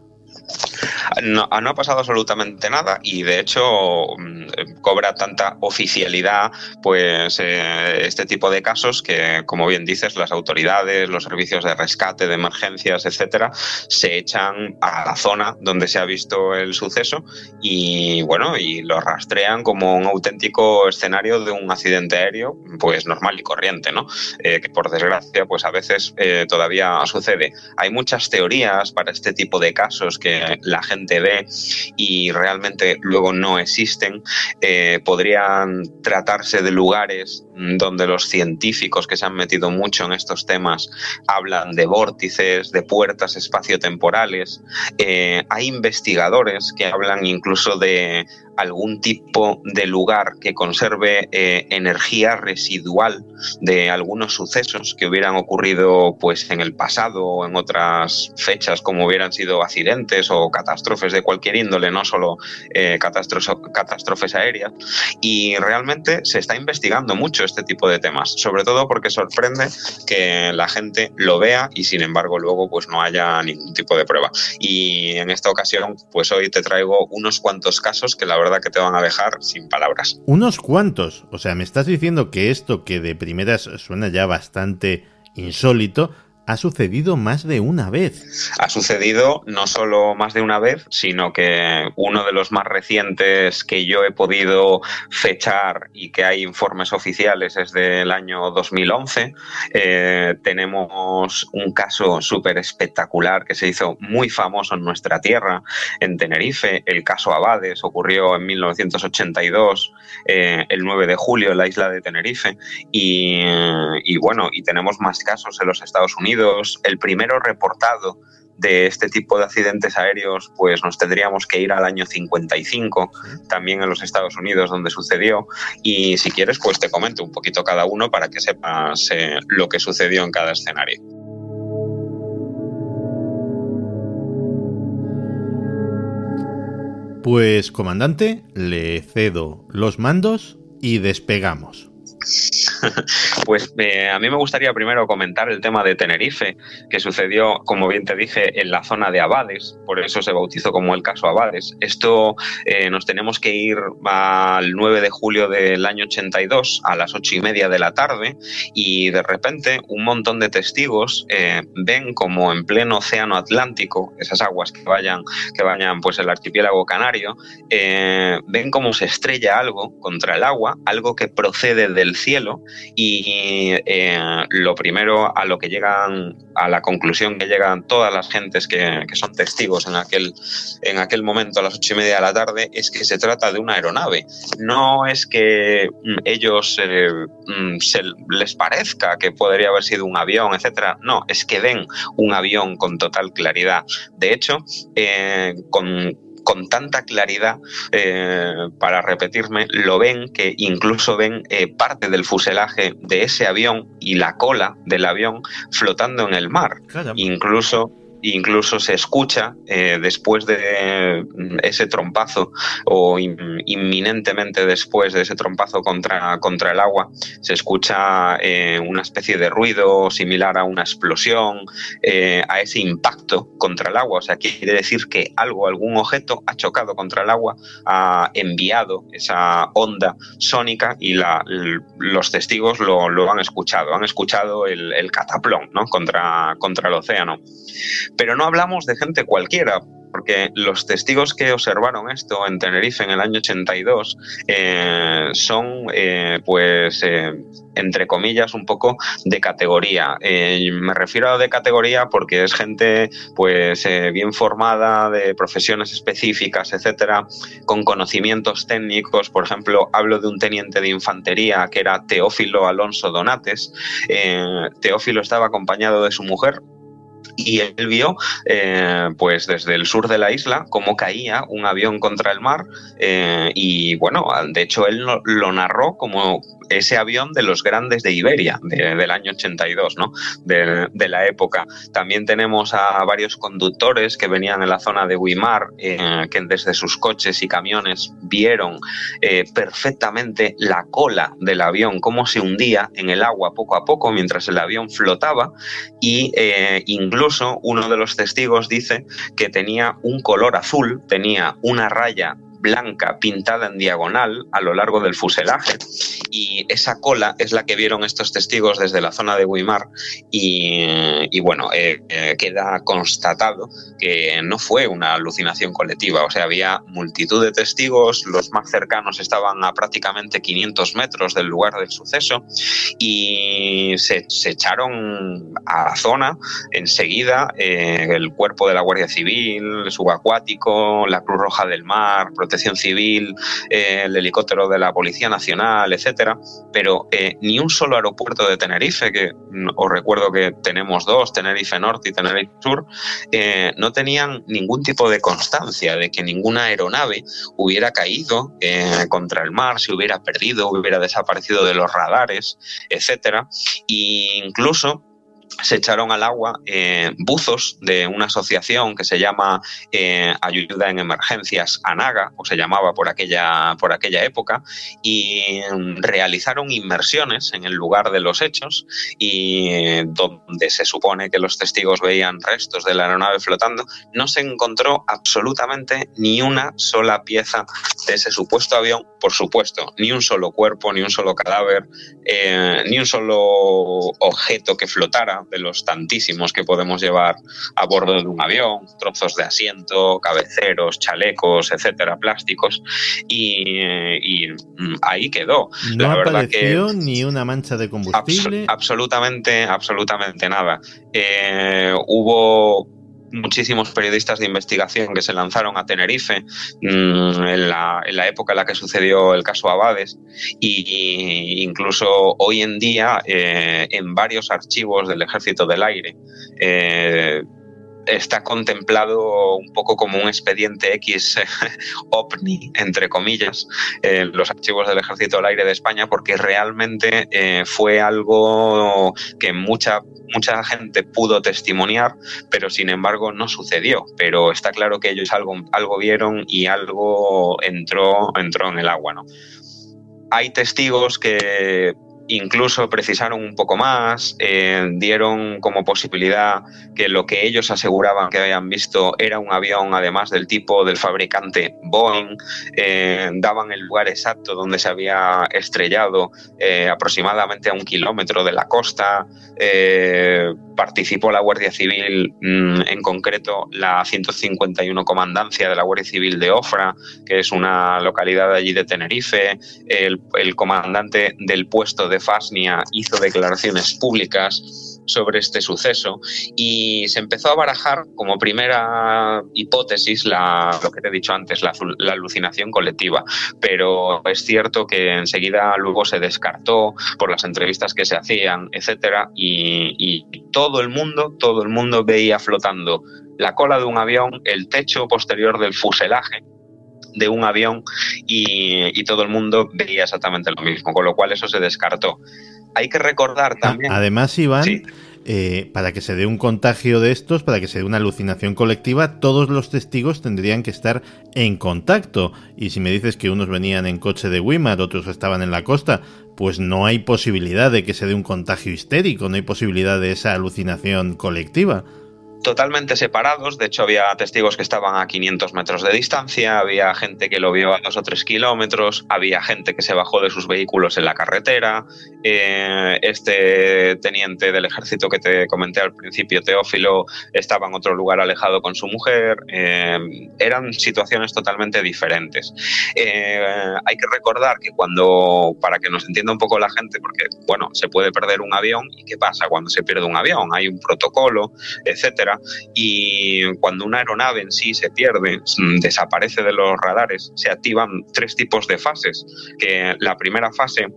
No, no, ha pasado absolutamente nada y de hecho mm, cobra tanta oficialidad pues eh, este tipo de casos que como bien dices las autoridades los servicios de rescate de emergencias etcétera se echan a la zona donde se ha visto el suceso y bueno y lo rastrean como un auténtico escenario de un accidente aéreo pues normal y corriente no eh, que por desgracia pues a veces eh, todavía sucede. Hay muchas teorías para este tipo de casos que la gente ve y realmente luego no existen, eh, podrían tratarse de lugares donde los científicos que se han metido mucho en estos temas hablan de vórtices, de puertas espaciotemporales. Eh, hay investigadores que hablan incluso de algún tipo de lugar que conserve eh, energía residual de algunos sucesos que hubieran ocurrido pues en el pasado o en otras fechas como hubieran sido accidentes o catástrofes de cualquier índole, no solo eh, catástrofes aéreas. Y realmente se está investigando mucho este tipo de temas, sobre todo porque sorprende que la gente lo vea y sin embargo luego pues no haya ningún tipo de prueba. Y en esta ocasión pues hoy te traigo unos cuantos casos que la verdad que te van a dejar sin palabras. Unos cuantos. O sea, me estás diciendo que esto que de primeras suena ya bastante insólito, ha sucedido más de una vez. Ha sucedido no solo más de una vez, sino que uno de los más recientes que yo he podido fechar y que hay informes oficiales es del año 2011. Eh, tenemos un caso súper espectacular que se hizo muy famoso en nuestra tierra, en Tenerife. El caso Abades ocurrió en 1982, eh, el 9 de julio, en la isla de Tenerife. Y, y bueno, y tenemos más casos en los Estados Unidos el primero reportado de este tipo de accidentes aéreos, pues nos tendríamos que ir al año 55, también en los Estados Unidos donde sucedió. Y si quieres, pues te comento un poquito cada uno para que sepas eh, lo que sucedió en cada escenario. Pues, comandante, le cedo los mandos y despegamos. Pues eh, a mí me gustaría primero comentar el tema de Tenerife, que sucedió, como bien te dije, en la zona de Abades, por eso se bautizó como el caso Abades. Esto eh, nos tenemos que ir al 9 de julio del año 82 a las ocho y media de la tarde y de repente un montón de testigos eh, ven como en pleno océano Atlántico, esas aguas que vayan, que vayan pues el archipiélago canario, ven como se estrella algo contra el agua, algo que procede del cielo y eh, lo primero a lo que llegan, a la conclusión que llegan todas las gentes que, son testigos en aquel, en aquel momento a las ocho y media de la tarde es que se trata de una aeronave. No es que mm, ellos eh, mm, se les parezca que podría haber sido un avión, etcétera. No, es que ven un avión con total claridad. De hecho, eh, con con tanta claridad, eh, para repetirme, lo ven que incluso ven eh, parte del fuselaje de ese avión y la cola del avión flotando en el mar. Incluso incluso se escucha eh, después de mm, ese trompazo o inminentemente después de ese trompazo contra, contra el agua, se escucha eh, una especie de ruido similar a una explosión, eh, a ese impacto contra el agua. O sea, quiere decir que algo, algún objeto ha chocado contra el agua, ha enviado esa onda sónica y la, los testigos lo, lo, han escuchado, han escuchado el, el cataplón ¿no? contra, contra el océano. Pero no hablamos de gente cualquiera, porque los testigos que observaron esto en Tenerife en el año 82 eh, son, eh, pues, eh, entre comillas, un poco de categoría. me refiero a de categoría porque es gente, pues, bien formada, de profesiones específicas, etcétera, con conocimientos técnicos. Por ejemplo, hablo de un teniente de infantería que era Teófilo Alonso Donates. Teófilo estaba acompañado de su mujer, y él vio, eh, pues desde el sur de la isla, cómo caía un avión contra el mar eh, y bueno, de hecho él lo narró como ese avión de los grandes de Iberia, del año 82, ¿no? De, la época. También tenemos a varios conductores que venían en la zona de Guimar, eh, que desde sus coches y camiones vieron eh, perfectamente la cola del avión, cómo se hundía en el agua poco a poco mientras el avión flotaba y eh, incluso uno de los testigos dice que tenía un color azul, tenía una raya blanca pintada en diagonal a lo largo del fuselaje. Y esa cola es la que vieron estos testigos desde la zona de Weimar y, bueno, eh, eh, queda constatado que no fue una alucinación colectiva, o sea, había multitud de testigos, los más cercanos estaban a prácticamente 500 metros del lugar del suceso y se, echaron a la zona enseguida eh, el cuerpo de la Guardia Civil, el subacuático, la Cruz Roja del Mar, Protección Civil, el helicóptero de la Policía Nacional, etcétera pero eh, ni un solo aeropuerto de Tenerife, que os recuerdo que tenemos dos, Tenerife Norte y Tenerife Sur, eh, no tenían ningún tipo de constancia de que ninguna aeronave hubiera caído eh, contra el mar, se hubiera perdido, hubiera desaparecido de los radares, etcétera. E incluso se echaron al agua eh, buzos de una asociación que se llama eh, Ayuda en Emergencias ANAGA, o se llamaba por aquella, por aquella época, y realizaron inmersiones en el lugar de los hechos y donde se supone que los testigos veían restos de la aeronave flotando, no se encontró absolutamente ni una sola pieza de ese supuesto avión, por supuesto, ni un solo cuerpo, ni un solo cadáver, eh, ni un solo objeto que flotara de los tantísimos que podemos llevar a bordo de un avión, trozos de asiento, cabeceros, chalecos, etcétera, plásticos, y, mm, ahí quedó. No La apareció ni una mancha de combustible. absolutamente, absolutamente nada. Eh, hubo muchísimos periodistas de investigación que se lanzaron a Tenerife mm, en, la, en, la, época en la que sucedió el caso Abades y, incluso hoy en día eh, en varios archivos del Ejército del Aire eh, está contemplado un poco como un expediente X ovni, entre comillas, en los archivos del Ejército del Aire de España, porque realmente eh, fue algo que mucha, mucha gente pudo testimoniar, pero sin embargo no sucedió. Pero está claro que ellos algo, algo vieron y algo entró, entró en el agua. ¿no? Hay testigos que incluso precisaron un poco más, eh, dieron como posibilidad que lo que ellos aseguraban que habían visto era un avión, además del tipo del fabricante Boeing, eh, daban el lugar exacto donde se había estrellado, eh, aproximadamente a un kilómetro de la costa. participó la Guardia Civil, mm, en concreto la 151 Comandancia de la Guardia Civil de Ofra, que es una localidad allí de Tenerife, el, el comandante del puesto de Fasnia hizo declaraciones públicas sobre este suceso y se empezó a barajar como primera hipótesis la, lo que te he dicho antes, la, alucinación colectiva. Pero es cierto que enseguida luego se descartó por las entrevistas que se hacían, etcétera, y, y todo el mundo, todo el mundo veía flotando la cola de un avión, el techo posterior del fuselaje de un avión y, todo el mundo veía exactamente lo mismo, con lo cual eso se descartó. Hay que recordar también... Además, Iván, eh, para que se dé un contagio de estos, para que se dé una alucinación colectiva, todos los testigos tendrían que estar en contacto. Y si me dices que unos venían en coche de Wimar, otros estaban en la costa, pues no hay posibilidad de que se dé un contagio histérico, no hay posibilidad de esa alucinación colectiva. Totalmente separados. De hecho, había testigos que estaban a 500 metros de distancia, había gente que lo vio a dos o tres kilómetros, había gente que se bajó de sus vehículos en la carretera. Eh, este teniente del ejército que te comenté al principio, Teófilo, estaba en otro lugar alejado con su mujer. Eh, eran situaciones totalmente diferentes. Eh, hay que recordar que cuando, para que nos entienda un poco la gente, porque, bueno, se puede perder un avión, ¿y qué pasa cuando se pierde un avión? Hay un protocolo, etcétera y cuando una aeronave en sí se pierde, mm, desaparece de los radares, se activan tres tipos de fases, que la primera fase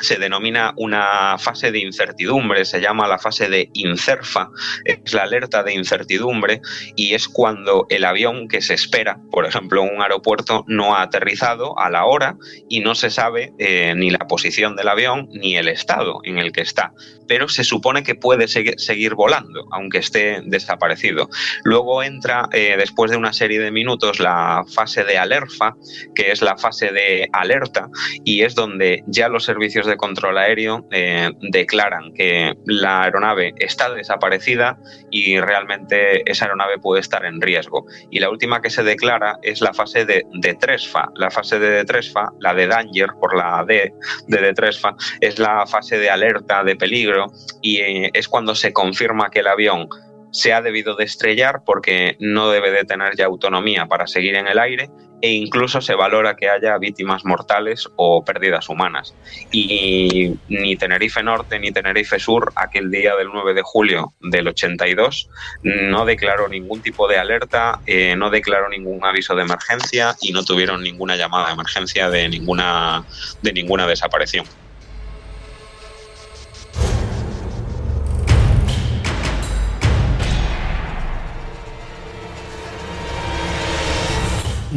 se denomina una fase de incertidumbre, se llama la fase de incerfa, es la alerta de incertidumbre y es cuando el avión que se espera, por ejemplo, un aeropuerto, no ha aterrizado a la hora y no se sabe eh, ni la posición del avión ni el estado en el que está, pero se supone que puede seguir, volando, aunque esté desaparecido. Luego entra, eh, después de una serie de minutos, la fase de alerfa, que es la fase de alerta y es donde ya los servicios de control aéreo eh, declaran que la aeronave está desaparecida y realmente esa aeronave puede estar en riesgo. Y la última que se declara es la fase de, de Tresfa. La fase de Tresfa, la de Danger por la D de Detresfa, es la fase de alerta de peligro y eh, es cuando se confirma que el avión se ha debido de estrellar porque no debe de tener ya autonomía para seguir en el aire e incluso se valora que haya víctimas mortales o pérdidas humanas. Y ni Tenerife Norte ni Tenerife Sur, aquel día del 9 de julio del 82, no declaró ningún tipo de alerta, eh, no declaró ningún aviso de emergencia y no tuvieron ninguna llamada de emergencia de ninguna, de ninguna desaparición.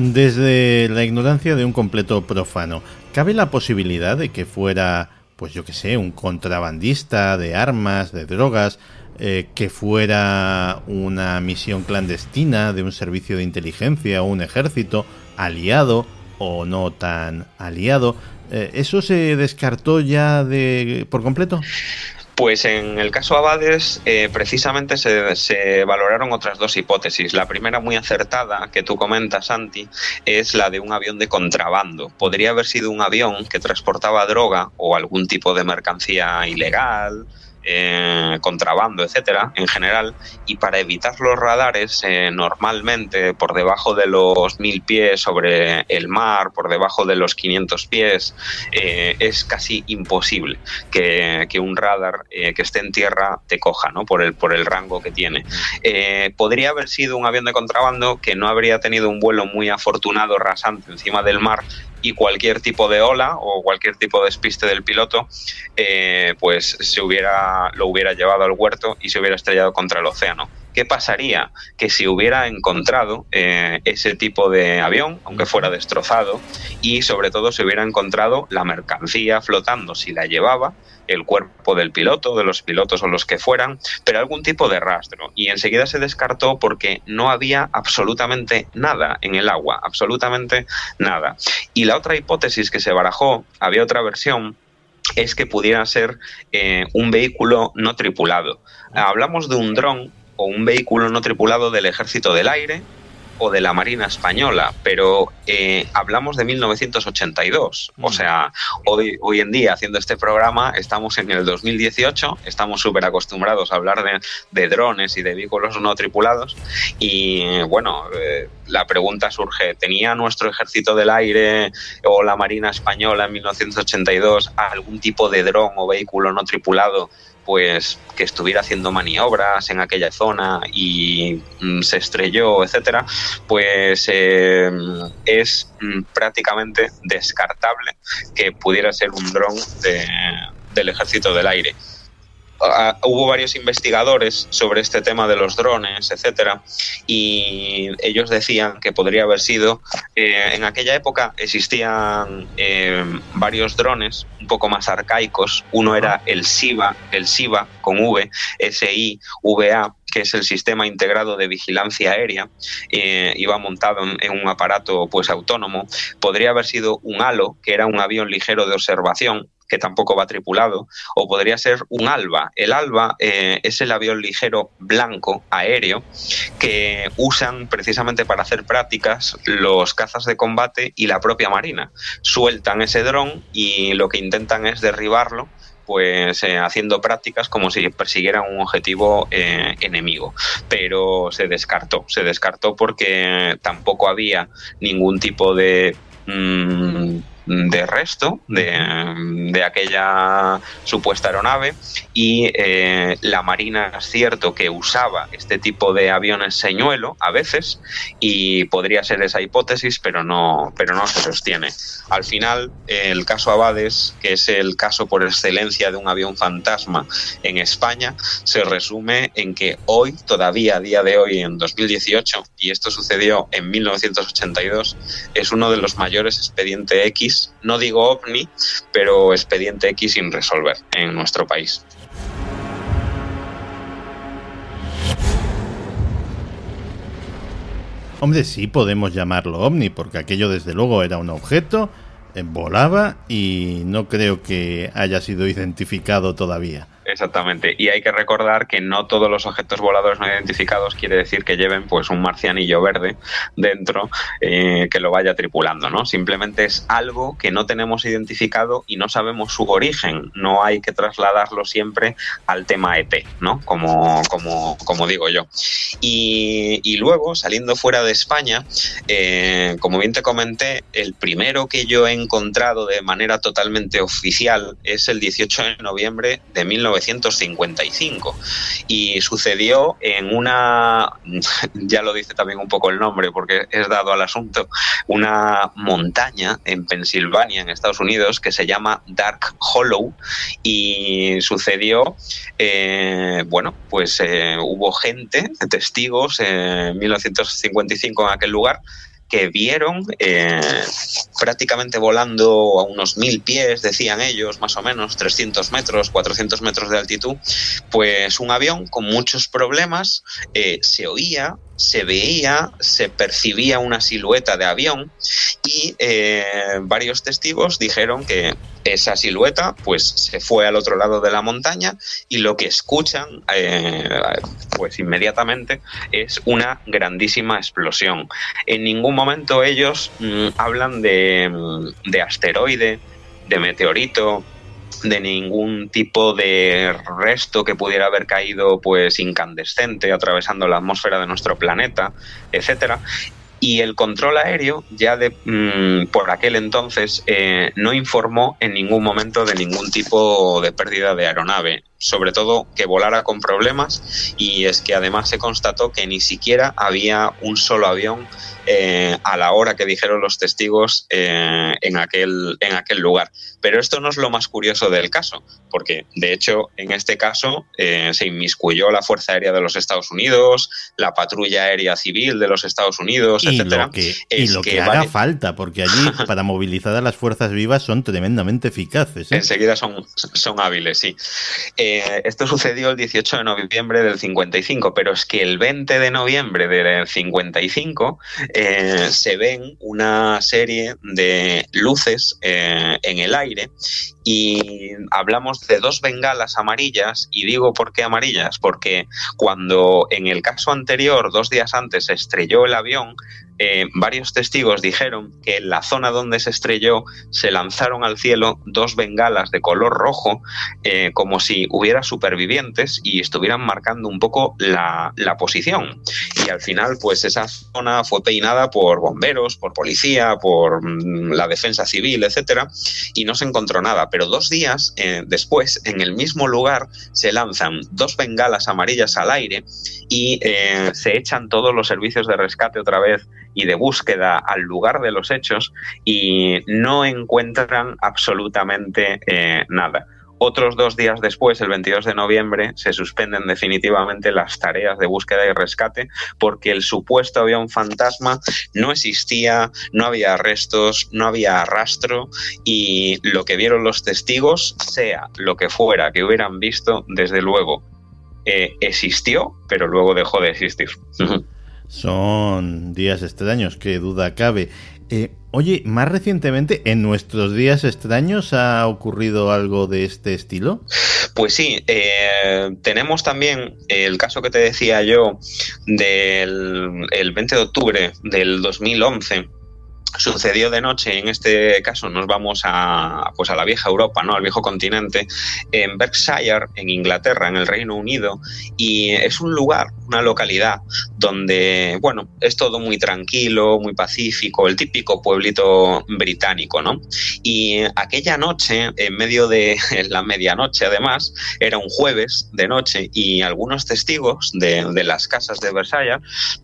Desde la ignorancia de un completo profano, ¿cabe la posibilidad de que fuera, pues yo que sé, un contrabandista de armas, de drogas, eh, que fuera una misión clandestina de un servicio de inteligencia o un ejército aliado o no tan aliado? Eh, ¿Eso se descartó ya de por completo? Pues en el caso Abades, eh, precisamente se, valoraron otras dos hipótesis. La primera, muy acertada, que tú comentas, Santi, es la de un avión de contrabando. Podría haber sido un avión que transportaba droga o algún tipo de mercancía ilegal, eh, contrabando, etcétera, en general, y para evitar los radares, eh, normalmente por debajo de los mil pies sobre el mar, por debajo de los 500 pies, eh, es casi imposible que, un radar que esté en tierra te coja, ¿no? Por el, por el rango que tiene. podría haber sido un avión de contrabando que no habría tenido un vuelo muy afortunado rasante encima del mar y cualquier tipo de ola o cualquier tipo de despiste del piloto, pues se hubiera, lo hubiera llevado al huerto y se hubiera estrellado contra el océano. ¿Qué pasaría? Que si hubiera encontrado eh, ese tipo de avión, aunque fuera destrozado, y sobre todo se hubiera encontrado la mercancía flotando si la llevaba, el cuerpo del piloto, de los pilotos o los que fueran, pero algún tipo de rastro. Y enseguida se descartó porque no había absolutamente nada en el agua, absolutamente nada. Y la otra hipótesis que se barajó, había otra versión, es que pudiera ser eh, un vehículo no tripulado. Hablamos de un dron o un vehículo no tripulado del ejército del aire o de la Marina Española, pero eh, hablamos de 1982. O sea, hoy, hoy en día, haciendo este programa, estamos en el 2018, estamos súper acostumbrados a hablar de, drones y de vehículos no tripulados. Y bueno, eh, la pregunta surge, ¿tenía nuestro ejército del aire o la Marina Española en 1982 algún tipo de dron o vehículo no tripulado? Pues que estuviera haciendo maniobras en aquella zona y mm, se estrelló, etcétera, pues eh, es mm, prácticamente descartable que pudiera ser un dron del ejército del aire. Ah, hubo varios investigadores sobre este tema de los drones, etcétera, y ellos decían que podría haber sido. Eh, en aquella época existían eh, varios drones un poco más arcaicos. Uno era el SIVA, el SIVA con V, S-I-V-A, que es el sistema integrado de vigilancia aérea, eh, iba montado en, un aparato pues autónomo. Podría haber sido un halo, que era un avión ligero de observación, que tampoco va tripulado, o podría ser un ALBA. El ALBA eh, es el avión ligero blanco aéreo que usan precisamente para hacer prácticas los cazas de combate y la propia Marina. Sueltan ese dron y lo que intentan es derribarlo pues eh, haciendo prácticas como si persiguieran un objetivo eh, enemigo. Pero se descartó, se descartó porque tampoco había ningún tipo de mm, de resto de, aquella supuesta aeronave y eh, la Marina es cierto que usaba este tipo de aviones señuelo a veces y podría ser esa hipótesis pero no, pero no se sostiene. Al final el caso Abades, que es el caso por excelencia de un avión fantasma en España, se resume en que hoy, todavía a día de hoy en 2018, y esto sucedió en 1982, es uno de los mayores expedientes X no digo ovni, pero expediente X sin resolver en nuestro país. Hombre, sí podemos llamarlo ovni, porque aquello desde luego era un objeto, eh, volaba y no creo que haya sido identificado todavía. Exactamente. Y hay que recordar que no todos los objetos voladores no identificados quiere decir que lleven pues un marcianillo verde dentro eh, que lo vaya tripulando, ¿no? Simplemente es algo que no tenemos identificado y no sabemos su origen. No hay que trasladarlo siempre al tema ET, ¿no? Como, como, como digo yo. Y, luego, saliendo fuera de España, eh, como bien te comenté, el primero que yo he encontrado de manera totalmente oficial es el 18 de noviembre de 19 1955 y sucedió en una, ya lo dice también un poco el nombre porque es dado al asunto, una montaña en Pensilvania, en Estados Unidos, que se llama Dark Hollow. Y sucedió, eh, bueno, pues eh, hubo gente, testigos en 1955 en aquel lugar que vieron eh, prácticamente volando a unos mil pies, decían ellos, más o menos, 300 metros, 400 metros de altitud, pues un avión con muchos problemas, eh, se oía, se veía, se percibía una silueta de avión y eh, varios testigos dijeron que esa silueta pues se fue al otro lado de la montaña y lo que escuchan eh, pues inmediatamente es una grandísima explosión. En ningún momento ellos mm, hablan de, mm, de asteroide, de meteorito, de ningún tipo de resto que pudiera haber caído pues incandescente atravesando la atmósfera de nuestro planeta, etcétera. Y el control aéreo, ya de mm, por aquel entonces, eh, no informó en ningún momento de ningún tipo de pérdida de aeronave, sobre todo que volara con problemas, y es que además se constató que ni siquiera había un solo avión eh, a la hora que dijeron los testigos eh, en, aquel, en aquel lugar. Pero esto no es lo más curioso del caso, porque de hecho en este caso eh, se inmiscuyó la Fuerza Aérea de los Estados Unidos, la Patrulla Aérea Civil de los Estados Unidos, y etcétera. Lo que, y lo que, haga falta, porque allí para movilizar a las fuerzas vivas son tremendamente eficaces. Enseguida son, son hábiles, sí. Esto sucedió el 18 de noviembre del 55, pero es que el 20 de noviembre del 55 eh, se ven una serie de luces eh, en el aire y hablamos de dos bengalas amarillas y digo por qué amarillas porque cuando en el caso anterior dos días antes se estrelló el avión eh, varios testigos dijeron que en la zona donde se estrelló se lanzaron al cielo dos bengalas de color rojo, eh, como si hubiera supervivientes y estuvieran marcando un poco la, posición. Y al final, pues esa zona fue peinada por bomberos, por policía, por mm, la defensa civil, etcétera, y no se encontró nada. Dos días eh, después, en el mismo lugar, se lanzan dos bengalas amarillas al aire y se echan todos los servicios de rescate otra vez y de búsqueda al lugar de los hechos y no encuentran absolutamente eh, nada. Otros dos días después, el 22 de noviembre, se suspenden definitivamente las tareas de búsqueda y rescate porque el supuesto avión fantasma no existía, no había restos, no había rastro y lo que vieron los testigos, sea lo que fuera que hubieran visto, desde luego eh, existió, pero luego dejó de existir. Son días extraños, qué duda cabe. Eh, oye, más recientemente, ¿en nuestros días extraños ha ocurrido algo de este estilo? Pues sí, eh, tenemos también el caso que te decía yo del el 20 de octubre del 2011 sucedió de noche, en este caso nos vamos a, pues a la vieja Europa, ¿no? al viejo continente, en Berkshire, en Inglaterra, en el Reino Unido, y es un lugar, una localidad donde, bueno, es todo muy tranquilo, muy pacífico, el típico pueblito británico, ¿no? Y aquella noche, en medio de la medianoche además, era un jueves de noche y algunos testigos de, de las casas de Versailles,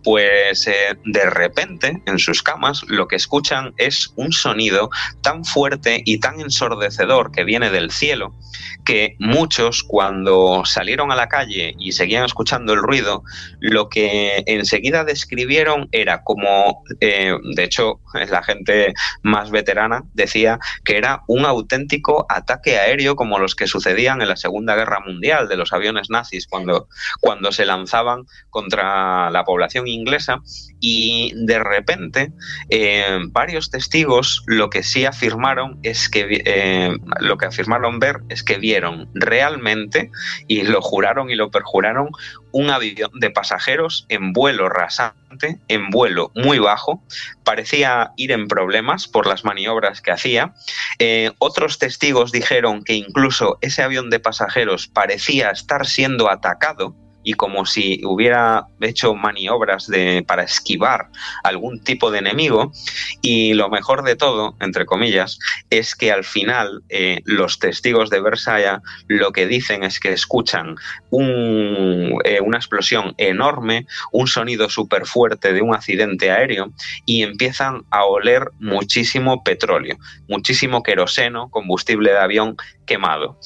pues eh, de repente en sus camas lo que escuchan es un sonido tan fuerte y tan ensordecedor que viene del cielo que muchos cuando salieron a la calle y seguían escuchando el ruido, lo que enseguida describieron era como, eh, de hecho, la gente más veterana decía que era un auténtico ataque aéreo como los que sucedían en la Segunda Guerra Mundial de los aviones nazis cuando, cuando se lanzaban contra la población inglesa y de repente eh, varios testigos lo que sí afirmaron es que eh, lo que afirmaron ver es que vieron realmente y lo juraron y lo perjuraron un avión de pasajeros en vuelo rasante, en vuelo muy bajo, parecía ir en problemas por las maniobras que hacía. Eh, otros testigos dijeron que incluso ese avión de pasajeros parecía estar siendo atacado y como si hubiera hecho maniobras de, para esquivar algún tipo de enemigo. Y lo mejor de todo, entre comillas, es que al final eh, los testigos de Versailles lo que dicen es que escuchan un, eh, una explosión enorme, un sonido súper fuerte de un accidente aéreo y empiezan a oler muchísimo petróleo, muchísimo queroseno, combustible de avión quemado.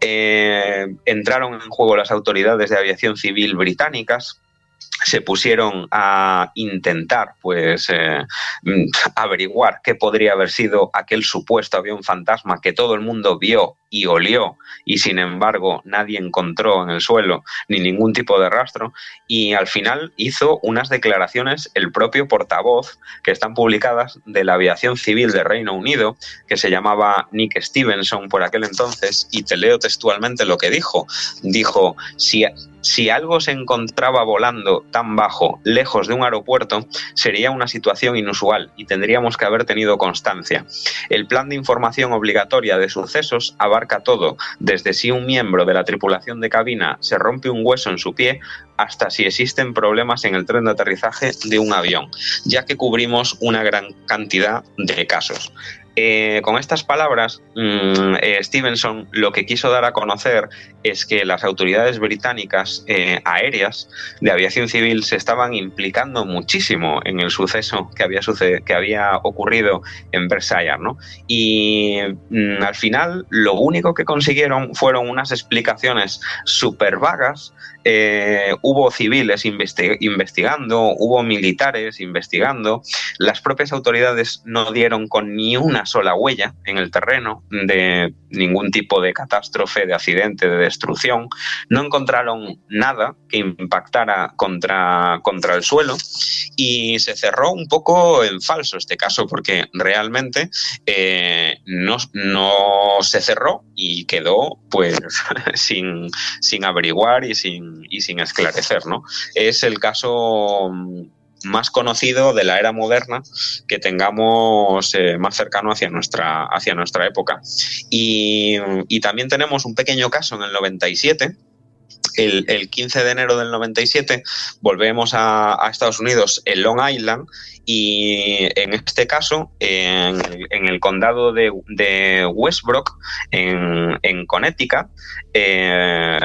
Eh, entraron en juego las autoridades de aviación civil británicas se pusieron a intentar pues eh, mm, averiguar qué podría haber sido aquel supuesto avión fantasma que todo el mundo vio y olió. Y sin embargo nadie encontró en el suelo ni ningún tipo de rastro. Y al final hizo unas declaraciones el propio portavoz que están publicadas de la aviación civil de Reino Unido que se llamaba Nick Stevenson por aquel entonces y te leo textualmente lo que dijo. Dijo si si algo se encontraba volando tan bajo, lejos de un aeropuerto, sería una situación inusual y tendríamos que haber tenido constancia. El plan de información obligatoria de sucesos abarca todo, desde si un miembro de la tripulación de cabina se rompe un hueso en su pie hasta si existen problemas en el tren de aterrizaje de un avión, ya que cubrimos una gran cantidad de casos. Eh, con estas palabras, mm, eh, Stevenson lo que quiso dar a conocer es que las autoridades británicas eh, aéreas de aviación civil se estaban implicando muchísimo en el suceso que había, que había ocurrido en Versailles. ¿no? Y mm, al final lo único que consiguieron fueron unas explicaciones súper vagas eh, hubo civiles investigando, hubo militares investigando, las propias autoridades no dieron con ni una sola huella en el terreno de ningún tipo de catástrofe, de accidente, de destrucción, no encontraron nada que impactara contra, contra el suelo. Y se cerró un poco en falso este caso porque realmente eh, no, no se cerró y quedó pues sin, sin averiguar y sin y sin esclarecer, ¿no? Es el caso mm, más conocido de la era moderna que tengamos eh, más cercano hacia nuestra, hacia nuestra época. Y, también tenemos un pequeño caso en el 97, el, 15 de enero del 97 volvemos a, Estados Unidos en Long Island y en este caso en, el condado de, Westbrook en, en Connecticut eh,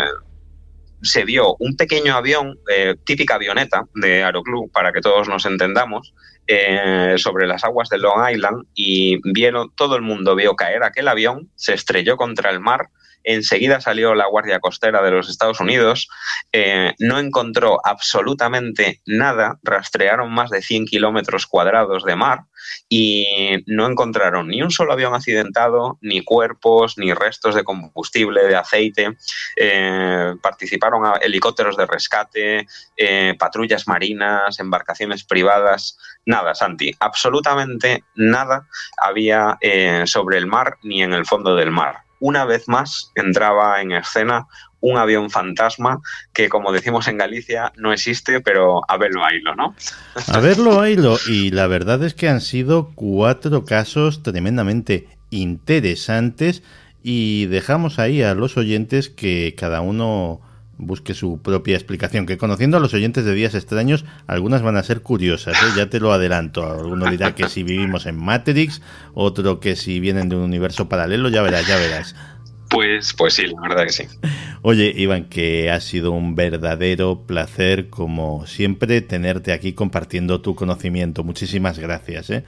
se vio un pequeño avión, eh, típica avioneta de Aeroclub, para que todos nos entendamos, eh, sobre las aguas de Long Island y vieron, todo el mundo vio caer aquel avión, se estrelló contra el mar enseguida salió la Guardia Costera de los Estados Unidos, eh, no encontró absolutamente nada, rastrearon más de 100 kilómetros cuadrados de mar y no encontraron ni un solo avión accidentado, ni cuerpos, ni restos de combustible, de aceite. Eh, participaron helicópteros de rescate, eh, patrullas marinas, embarcaciones privadas. Nada, Santi, absolutamente nada había sobre el mar ni en el fondo del mar. Una vez más entraba en escena un avión fantasma que, como decimos en Galicia, no existe, pero a verlo haylo, ¿no? A verlo haylo. Y la verdad es que han sido cuatro casos tremendamente interesantes y dejamos ahí a los oyentes que cada uno busque su propia explicación, que conociendo a los oyentes de Días Extraños, algunas van a ser curiosas, ¿eh? ya te lo adelanto. Alguno dirá que si vivimos en Matrix, otro que si vienen de un universo paralelo, ya verás, ya verás. Pues, pues sí, la verdad que sí. Oye, Iván, que ha sido un verdadero placer, como siempre, tenerte aquí compartiendo tu conocimiento. Muchísimas gracias. ¿eh?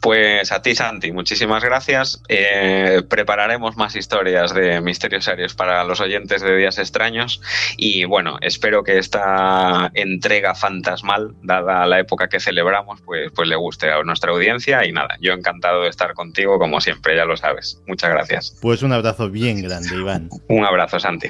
Pues a ti, Santi, muchísimas gracias. Eh, prepararemos más historias de misterios serios para los oyentes de Días Extraños. Y bueno, espero que esta entrega fantasmal, dada la época que celebramos, pues, pues le guste a nuestra audiencia. Y nada, yo encantado de estar contigo, como siempre, ya lo sabes. Muchas gracias. Pues un abrazo bien grande, Iván. Un abrazo, Santi.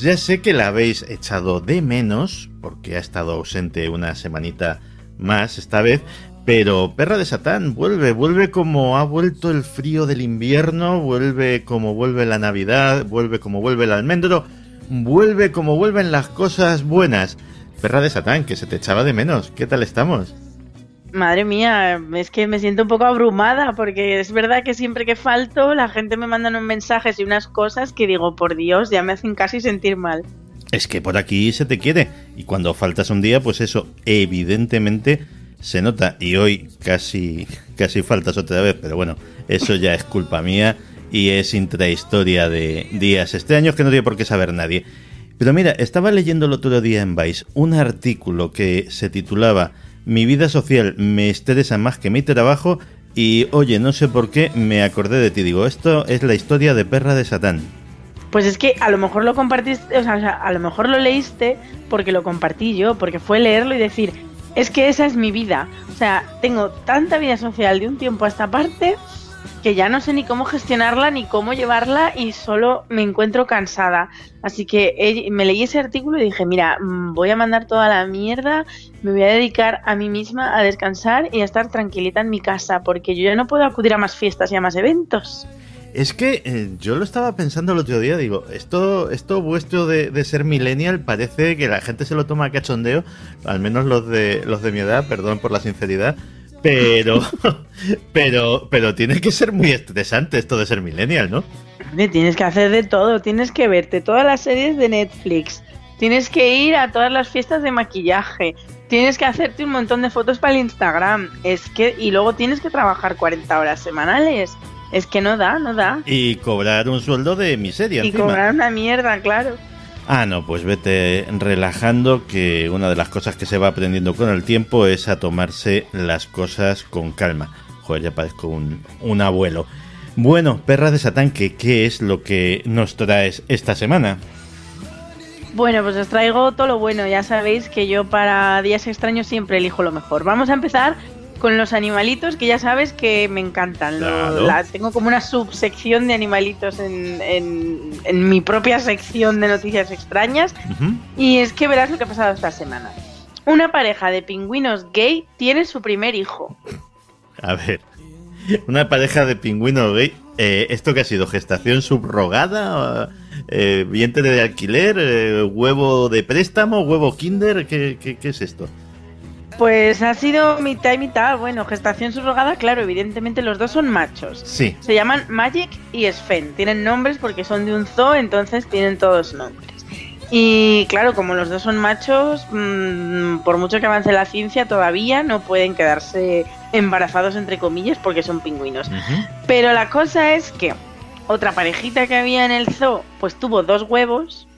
Pues ya sé que la habéis echado de menos, porque ha estado ausente una semanita más esta vez, pero Perra de Satán vuelve, vuelve como ha vuelto el frío del invierno, vuelve como vuelve la Navidad, vuelve como vuelve el almendro, vuelve como vuelven las cosas buenas. Perra de Satán, que se te echaba de menos, ¿qué tal estamos? Madre mía, es que me siento un poco abrumada porque es verdad que siempre que falto la gente me manda unos mensajes y unas cosas que digo, por Dios, ya me hacen casi sentir mal. Es que por aquí se te quiere y cuando faltas un día, pues eso evidentemente se nota y hoy casi casi faltas otra vez, pero bueno, eso ya es culpa mía y es intrahistoria de días extraños que no tiene por qué saber nadie. Pero mira, estaba leyendo el otro día en Vice un artículo que se titulaba mi vida social me estresa más que mi trabajo y oye, no sé por qué me acordé de ti. Digo, esto es la historia de Perra de Satán. Pues es que a lo mejor lo compartiste, o sea, a lo mejor lo leíste porque lo compartí yo, porque fue leerlo y decir, es que esa es mi vida. O sea, tengo tanta vida social de un tiempo a esta parte que ya no sé ni cómo gestionarla ni cómo llevarla y solo me encuentro cansada. Así que me leí ese artículo y dije, mira, mm, voy a mandar toda la mierda, me voy a dedicar a mí misma a descansar y a estar tranquilita en mi casa, porque yo ya no puedo acudir a más fiestas y a más eventos. Es que eh, yo lo estaba pensando el otro día, digo, esto, esto vuestro de, de, ser millennial parece que la gente se lo toma cachondeo, al menos los de, los de mi edad, perdón por la sinceridad, pero, pero, pero tiene que ser muy estresante esto de ser millennial, ¿no? Tienes que hacer de todo, tienes que verte todas las series de Netflix, tienes que ir a todas las fiestas de maquillaje, tienes que hacerte un montón de fotos para el Instagram, es que y luego tienes que trabajar 40 horas semanales. Es que no da, no da. Y cobrar un sueldo de miseria. Y cobrar una mierda, claro. Ah, no, pues vete relajando, que una de las cosas que se va aprendiendo con el tiempo es a tomarse las cosas con calma. Joder, ya parezco un, un abuelo. Bueno, perra de Satán, ¿qué, ¿qué es lo que nos traes esta semana? Bueno, pues os traigo todo lo bueno. Ya sabéis que yo para días extraños siempre elijo lo mejor. Vamos a empezar con los animalitos que ya sabes que me encantan. Claro. la, tengo como una subsección de animalitos en, en, en, mi propia sección de noticias extrañas. Uh -huh. Y es que verás lo que ha pasado esta semana. Una pareja de pingüinos gay tiene su primer hijo. A ver, una pareja de pingüinos gay. Eh, ¿Esto que ha sido? ¿Gestación subrogada? Eh, ¿Vientre de alquiler? Eh, ¿Huevo de préstamo? ¿Huevo kinder? ¿Qué, qué, qué es esto? Pues ha sido mitad y mitad. Bueno, gestación subrogada, claro, evidentemente los dos son machos. Sí. Se llaman Magic y Sven. Tienen nombres porque son de un zoo, entonces tienen todos nombres. Y claro, como los dos son machos, mmm, por mucho que avance la ciencia, todavía no pueden quedarse embarazados, entre comillas, porque son pingüinos. Uh -huh. Pero la cosa es que otra parejita que había en el zoo, pues tuvo dos huevos.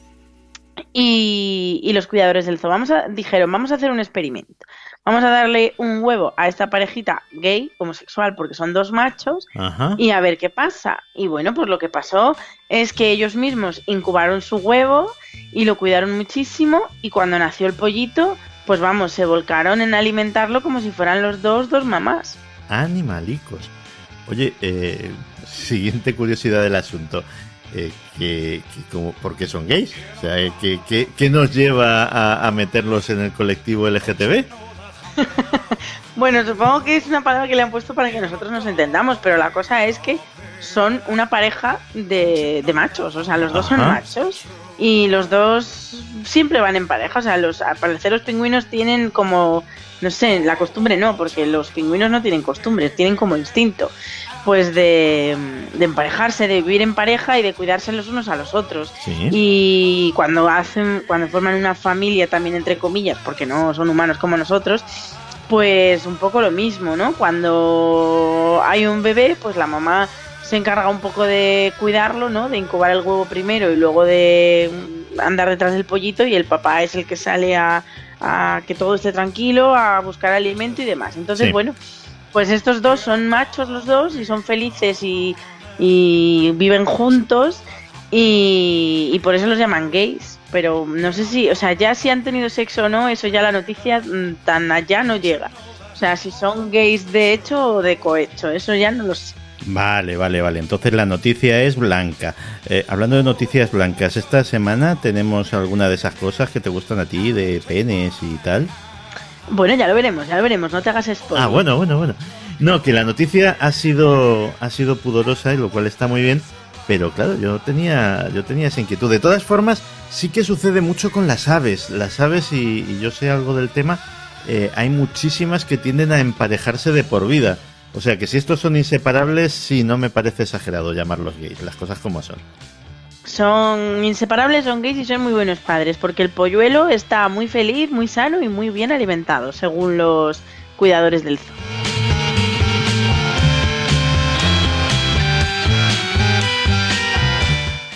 Y, y los cuidadores del zoo vamos a, dijeron, vamos a hacer un experimento. Vamos a darle un huevo a esta parejita gay, homosexual, porque son dos machos, Ajá. y a ver qué pasa. Y bueno, pues lo que pasó es que ellos mismos incubaron su huevo y lo cuidaron muchísimo, y cuando nació el pollito, pues vamos, se volcaron en alimentarlo como si fueran los dos, dos mamás. Animalicos. Oye, eh, siguiente curiosidad del asunto. Eh, que, que como, ¿Por qué son gays? O sea, ¿qué, qué, qué nos lleva a, a meterlos en el colectivo LGTB? bueno, supongo que es una palabra que le han puesto para que nosotros nos entendamos, pero la cosa es que son una pareja de, de machos, o sea, los dos Ajá. son machos y los dos siempre van en pareja, o sea, los, al parecer los pingüinos tienen como, no sé, la costumbre no, porque los pingüinos no tienen costumbres, tienen como instinto, pues de, de emparejarse, de vivir en pareja y de cuidarse los unos a los otros. Sí. Y cuando hacen, cuando forman una familia también entre comillas, porque no son humanos como nosotros, pues un poco lo mismo, ¿no? Cuando hay un bebé, pues la mamá se encarga un poco de cuidarlo, ¿no? De incubar el huevo primero y luego de andar detrás del pollito y el papá es el que sale a, a que todo esté tranquilo, a buscar alimento y demás. Entonces, Sí. bueno, pues estos dos son machos los dos y son felices y, viven juntos y, y por eso los llaman gays. Pero no sé si, o sea, ya si han tenido sexo o no, eso ya la noticia mm, tan allá no llega. O sea, si son gays de hecho o de cohecho, eso ya no lo sé. Vale, vale, vale. Entonces la noticia es blanca. Eh, hablando de noticias blancas, esta semana tenemos alguna de esas cosas que te gustan a ti, de penes y tal. Bueno, ya lo veremos, ya lo veremos, no te hagas spoiler. Ah, bueno, bueno, bueno. No, que la noticia ha sido ha sido pudorosa y lo cual está muy bien, pero claro, yo tenía yo tenía esa inquietud. De todas formas, sí que sucede mucho con las aves. Las aves y, y yo sé algo del tema. eh, hay muchísimas que tienden a emparejarse de por vida. O sea que si estos son inseparables, sí, no me parece exagerado llamarlos gays, las cosas como son. Son inseparables, son gays y son muy buenos padres, porque el polluelo está muy feliz, muy sano y muy bien alimentado, según los cuidadores del zoo.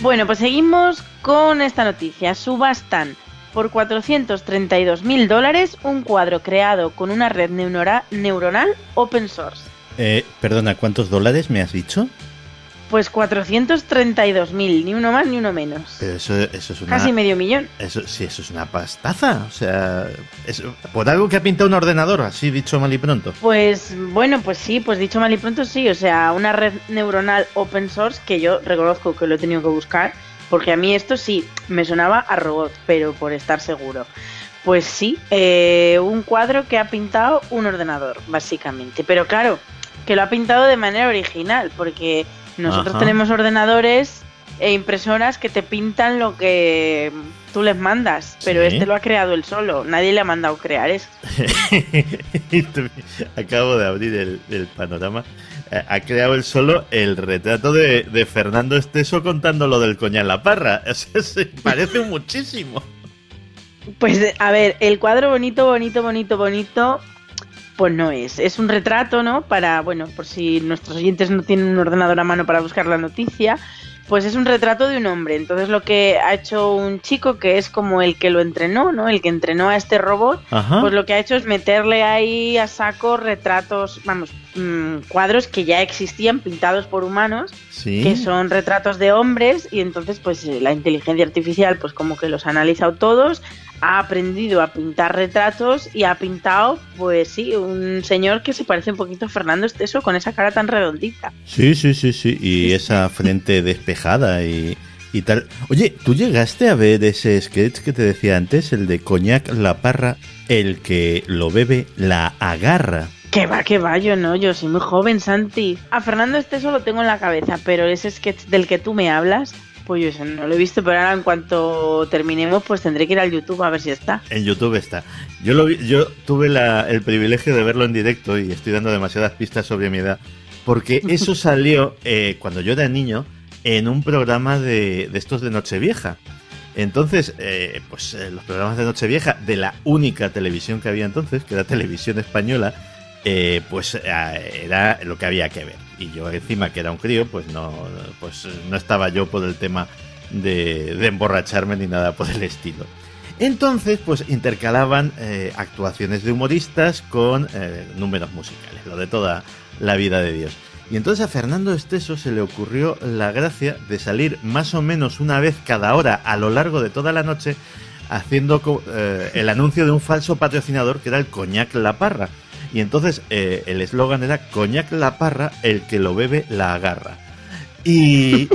Bueno, pues seguimos con esta noticia. Subastan por 432 mil dólares un cuadro creado con una red neuronal open source. Eh, perdona, ¿cuántos dólares me has dicho? Pues 432 mil, ni uno más ni uno menos. Pero eso, eso es una... Casi medio millón. Eso, sí, eso es una pastaza. O sea, es, por algo que ha pintado un ordenador, así dicho mal y pronto. Pues bueno, pues sí, pues dicho mal y pronto sí, o sea, una red neuronal open source que yo reconozco que lo he tenido que buscar, porque a mí esto sí, me sonaba a robot, pero por estar seguro. Pues sí, eh, un cuadro que ha pintado un ordenador, básicamente. Pero claro, que lo ha pintado de manera original, porque nosotros Ajá. tenemos ordenadores e impresoras que te pintan lo que tú les mandas, pero Sí. este lo ha creado él solo, nadie le ha mandado crear eso. Acabo de abrir el, el panorama. Eh, Ha creado él solo el retrato de, de Fernando Esteso contando lo del coña en la parra. Se parece muchísimo. Pues a ver, el cuadro bonito, bonito, bonito, bonito, pues no es. Es un retrato, ¿no? Para, bueno, por si nuestros oyentes no tienen un ordenador a mano para buscar la noticia, pues es un retrato de un hombre. Entonces lo que ha hecho un chico que es como el que lo entrenó, ¿no? El que entrenó a este robot, Ajá. pues lo que ha hecho es meterle ahí a saco retratos, vamos, mm, cuadros que ya existían pintados por humanos Sí. que son retratos de hombres y entonces pues eh, la inteligencia artificial pues como que los ha analizado todos, ha aprendido a pintar retratos y ha pintado pues sí, un señor que se parece un poquito a Fernando Esteso con esa cara tan redondita. Sí, sí, sí, sí. Y esa frente despejada y, y tal. Oye, ¿tú llegaste a ver ese sketch que te decía antes, el de Coñac la parra, el que lo bebe la agarra? Que va, que va, yo no, yo soy muy joven, Santi. A Fernando Esteso lo tengo en la cabeza, pero ese sketch del que tú me hablas, Pues yo no lo he visto, pero ahora en cuanto terminemos, pues tendré que ir al YouTube a ver si está. En YouTube está. Yo lo vi- yo tuve la- el privilegio de verlo en directo y estoy dando demasiadas pistas sobre mi edad, porque eso salió eh, cuando yo era niño en un programa de, de estos de Nochevieja. Entonces, eh, pues eh, los programas de Nochevieja de la única televisión que había entonces, que era televisión española, pues era lo que había que ver. Y yo encima que era un crío, pues no, pues no estaba yo por el tema de, de emborracharme ni nada por el estilo. Entonces, pues intercalaban eh, actuaciones de humoristas con eh, números musicales, lo de toda la vida de Dios. Y entonces a Fernando Esteso se le ocurrió la gracia de salir más o menos una vez cada hora a lo largo de toda la noche haciendo eh, el anuncio de un falso patrocinador que era el Coñac La Parra. Y entonces eh, el eslogan era Coñac La Parra, el que lo bebe la agarra. Y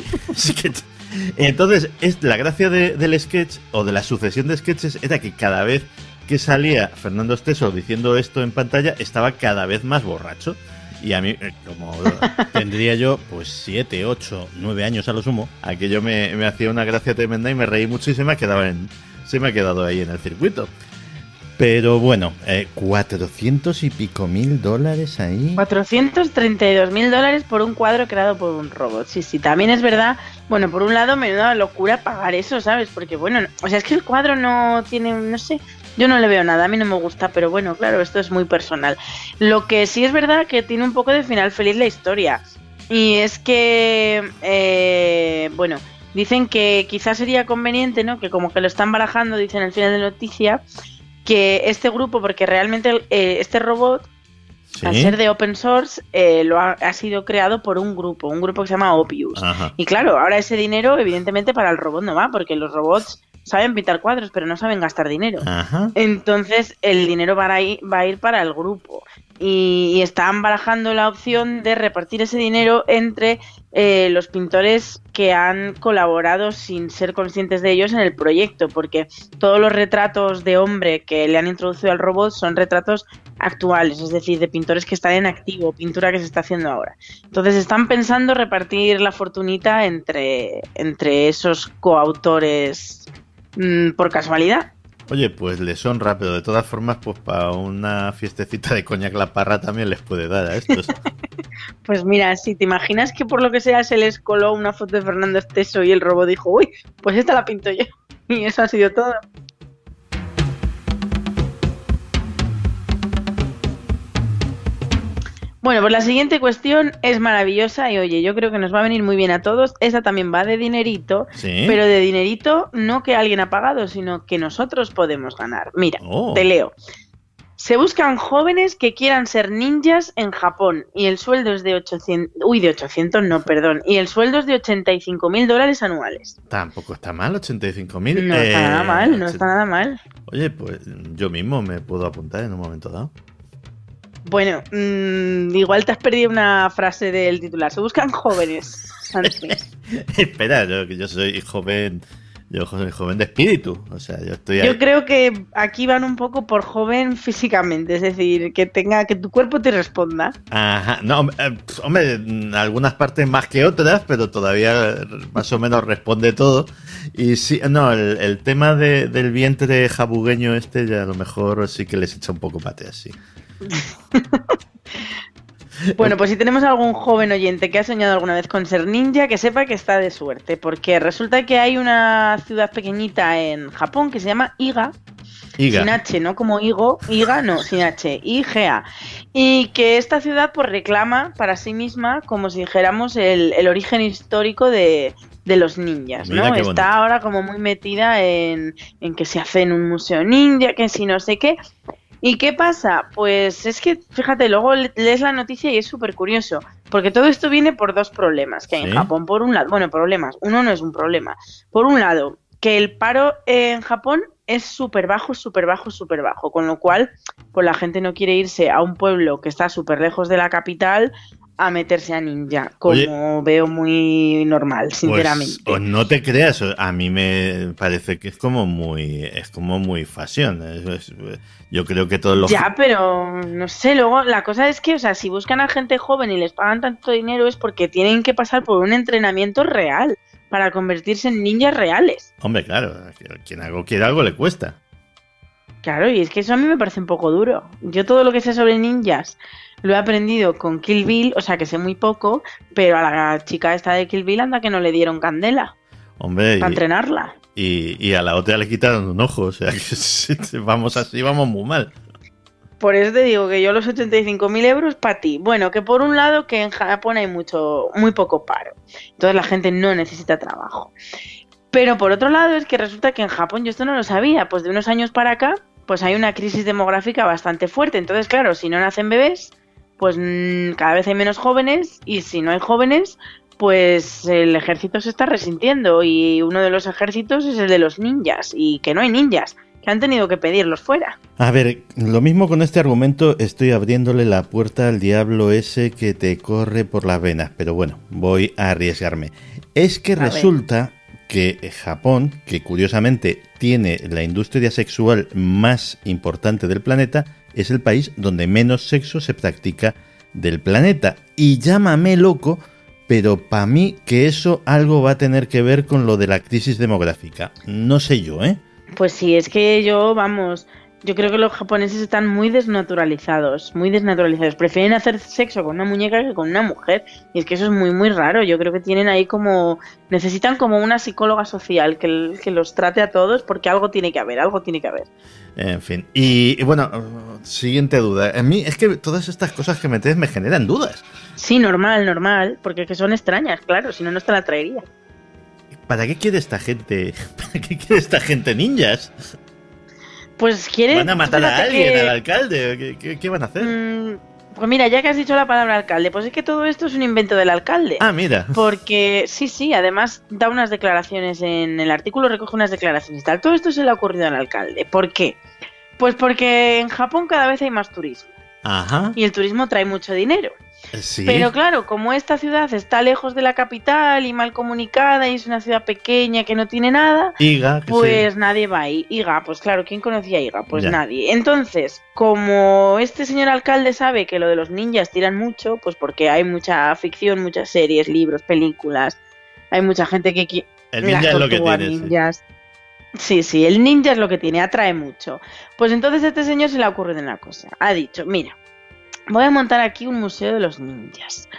entonces es la gracia de- del sketch o de la sucesión de sketches era que cada vez que salía Fernando Esteso diciendo esto en pantalla estaba cada vez más borracho. Y a mí, eh, como tendría yo pues 7, 8, 9 años a lo sumo, aquello me, me hacía una gracia tremenda y me reí mucho y se me ha quedado, en, se me ha quedado ahí en el circuito. Pero bueno, eh, 400 y pico mil dólares ahí. 432 mil dólares por un cuadro creado por un robot. Sí, sí, también es verdad. Bueno, por un lado, menuda locura pagar eso, ¿sabes? Porque, bueno, no- o sea, es que el cuadro no tiene, no sé, yo no le veo nada, a mí no me gusta, pero bueno, claro, esto es muy personal. Lo que sí es verdad que tiene un poco de final feliz la historia. Y es que, eh, bueno, dicen que quizás sería conveniente, ¿no? Que como que lo están barajando, dicen al final de noticia, que este grupo, porque realmente eh, este robot al ser de open source, eh, lo ha, ha sido creado por un grupo, un grupo que se llama Opius. Ajá. Y claro, ahora ese dinero, evidentemente, para el robot no va, porque los robots saben pintar cuadros, pero no saben gastar dinero. Ajá. Entonces, el dinero va a ir, va a ir para el grupo. Y, y están barajando la opción de repartir ese dinero entre eh, los pintores que han colaborado sin ser conscientes de ellos en el proyecto, porque todos los retratos de hombre que le han introducido al robot son retratos actuales, es decir, de pintores que están en activo, pintura que se está haciendo ahora. Entonces están pensando repartir la fortunita entre, entre esos coautores mm, por casualidad. Oye, pues le son rápido. De todas formas, pues para una fiestecita de coñac la parra también les puede dar a estos. Pues mira, si te imaginas que por lo que sea se les coló una foto de Fernando Esteso y el robot dijo, uy, pues esta la pinto yo. Y eso ha sido todo. Bueno, pues la siguiente cuestión es maravillosa y oye, yo creo que nos va a venir muy bien a todos. Esa también va de dinerito, Sí. pero de dinerito no que alguien ha pagado, sino que nosotros podemos ganar. Mira, Oh. te leo. Se buscan jóvenes que quieran ser ninjas en Japón y el sueldo es de 800, uy, de 800 no, perdón, y el sueldo es de 85 mil dólares anuales. Tampoco está mal, 85 mil. No está nada mal, no está nada mal. Oye, pues yo mismo me puedo apuntar en un momento dado. Bueno, mm, igual te has perdido una frase del titular. Se buscan jóvenes. Espera, yo, que yo soy joven, yo soy joven de espíritu. O sea, yo estoy ahí. Yo creo que aquí van un poco por joven físicamente, es decir, que tenga que tu cuerpo te responda. Ajá, no, eh, hombre, en algunas partes más que otras, pero todavía más o menos responde todo. Y sí, no, el, el tema de- del vientre jabugueño este ya a lo mejor sí que les echa un poco pate así. Bueno, pues si tenemos algún joven oyente que ha soñado alguna vez con ser ninja, que sepa que está de suerte, porque resulta que hay una ciudad pequeñita en Japón que se llama Iga, Iga. sin H, no como Igo, Iga, no, sin H, IGA. Y que esta ciudad pues reclama para sí misma, como si dijéramos, el, el origen histórico de, de los ninjas, Mira ¿no? Está bonito. ahora como muy metida en, en que se hace en un museo ninja, que si no sé qué. ¿Y qué pasa? Pues es que, fíjate, luego le- lees la noticia y es súper curioso, porque todo esto viene por dos problemas que hay en. Japón. Por un lado, bueno, problemas, uno no es un problema. Por un lado, que el paro en Japón es súper bajo, súper bajo, súper bajo, con lo cual, pues la gente no quiere irse a un pueblo que está súper lejos de la capital a meterse a ninja, como veo muy normal, Pues, sinceramente. o no te creas, a mí me parece que es como muy, es como muy fashion. es- es- yo creo que todos los Ya, pero no sé, luego la cosa es que, o sea, si buscan a gente joven y les pagan tanto dinero es porque tienen que pasar por un entrenamiento real para convertirse en ninjas reales. Hombre, claro, quien algo quiere algo le cuesta. Claro, y es que eso a mí me parece un poco duro. Yo todo lo que sé sobre ninjas lo he aprendido con Kill Bill, o sea que sé muy poco, pero a la chica esta de Kill Bill anda que no le dieron candela Hombre, para y, entrenarla. y- y a la otra le quitaron un ojo, o sea que vamos así, vamos muy mal. Por eso te digo que yo los 85.000 euros para ti. Bueno, que por un lado que en Japón hay mucho, muy poco paro. Entonces la gente no necesita trabajo. Pero por otro lado es que resulta que en Japón, yo esto no lo sabía, pues de unos años para acá, pues hay una crisis demográfica bastante fuerte. Entonces, claro, si no nacen bebés, pues mm, cada vez hay menos jóvenes y si no hay jóvenes, pues el ejército se está resintiendo y uno de los ejércitos es el de los ninjas y que no hay ninjas, que han tenido que pedirlos fuera. A ver, lo mismo con este argumento, estoy abriéndole la puerta al diablo ese que te corre por las venas, pero bueno, voy a arriesgarme. Es que A ver. resulta que Japón, que curiosamente tiene la industria sexual más importante del planeta, es el país donde menos sexo se practica del planeta. Y llámame loco, pero para mí que eso algo va a tener que ver con lo de la crisis demográfica. No sé yo, ¿eh? Pues sí, es que yo, vamos, yo creo que los japoneses están muy desnaturalizados, muy desnaturalizados. Prefieren hacer sexo con una muñeca que con una mujer. Y es que eso es muy, muy raro. Yo creo que tienen ahí como, necesitan como una psicóloga social que, que los trate a todos porque algo tiene que haber, algo tiene que haber. En fin. Y, y bueno, siguiente duda. A mí es que todas estas cosas que metes me generan dudas. Sí, normal, normal, porque es que son extrañas, claro, si no, no te la traería. ¿Para qué quiere esta gente? ¿Para qué quiere esta gente ninjas? Pues quiere... ¿Van a matar a alguien, que- al alcalde? ¿Qué, qué- qué van a hacer? Mm, Pues mira, ya que has dicho la palabra alcalde, pues es que todo esto es un invento del alcalde. Ah, mira. Porque sí, sí, además da unas declaraciones en el artículo, recoge unas declaraciones y tal. Todo esto se le ha ocurrido al alcalde. ¿Por qué? Pues porque en Japón cada vez hay más turismo Ajá. y el turismo trae mucho dinero. Sí. Pero claro, como esta ciudad está lejos de la capital y mal comunicada y es una ciudad pequeña que no tiene nada, Iga, pues nadie va ahí. Iga, pues claro, ¿quién conocía a Iga? Pues Ya. nadie. Entonces, como este señor alcalde sabe que lo de los ninjas tiran mucho, pues porque hay mucha ficción, muchas series, libros, películas, hay mucha gente que quiere... El ninja es lo que tiene, sí. ninjas. Sí, sí, el ninja es lo que tiene, atrae mucho. Pues entonces a este señor se le ha ocurrido una cosa. Ha dicho, mira, voy a montar aquí un museo de los ninjas.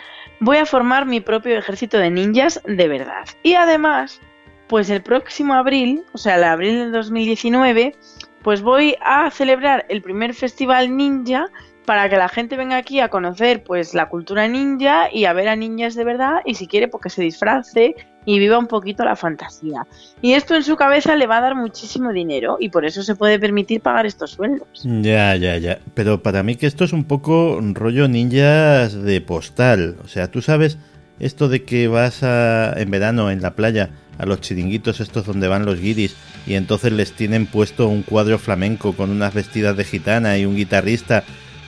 Voy a formar mi propio ejército de ninjas de verdad. Y además, pues el próximo abril, o sea, el abril del 2019, pues voy a celebrar el primer festival ninja para que la gente venga aquí a conocer pues la cultura ninja y a ver a ninjas de verdad y si quiere pues que se disfrace y viva un poquito la fantasía. Y esto en su cabeza le va a dar muchísimo dinero y por eso se puede permitir pagar estos sueldos. Ya, ya, ya. Pero para mí que esto es un poco rollo ninjas de postal. O sea, tú sabes esto de que vas a, en verano en la playa a los chiringuitos estos donde van los guiris y entonces les tienen puesto un cuadro flamenco con unas vestidas de gitana y un guitarrista,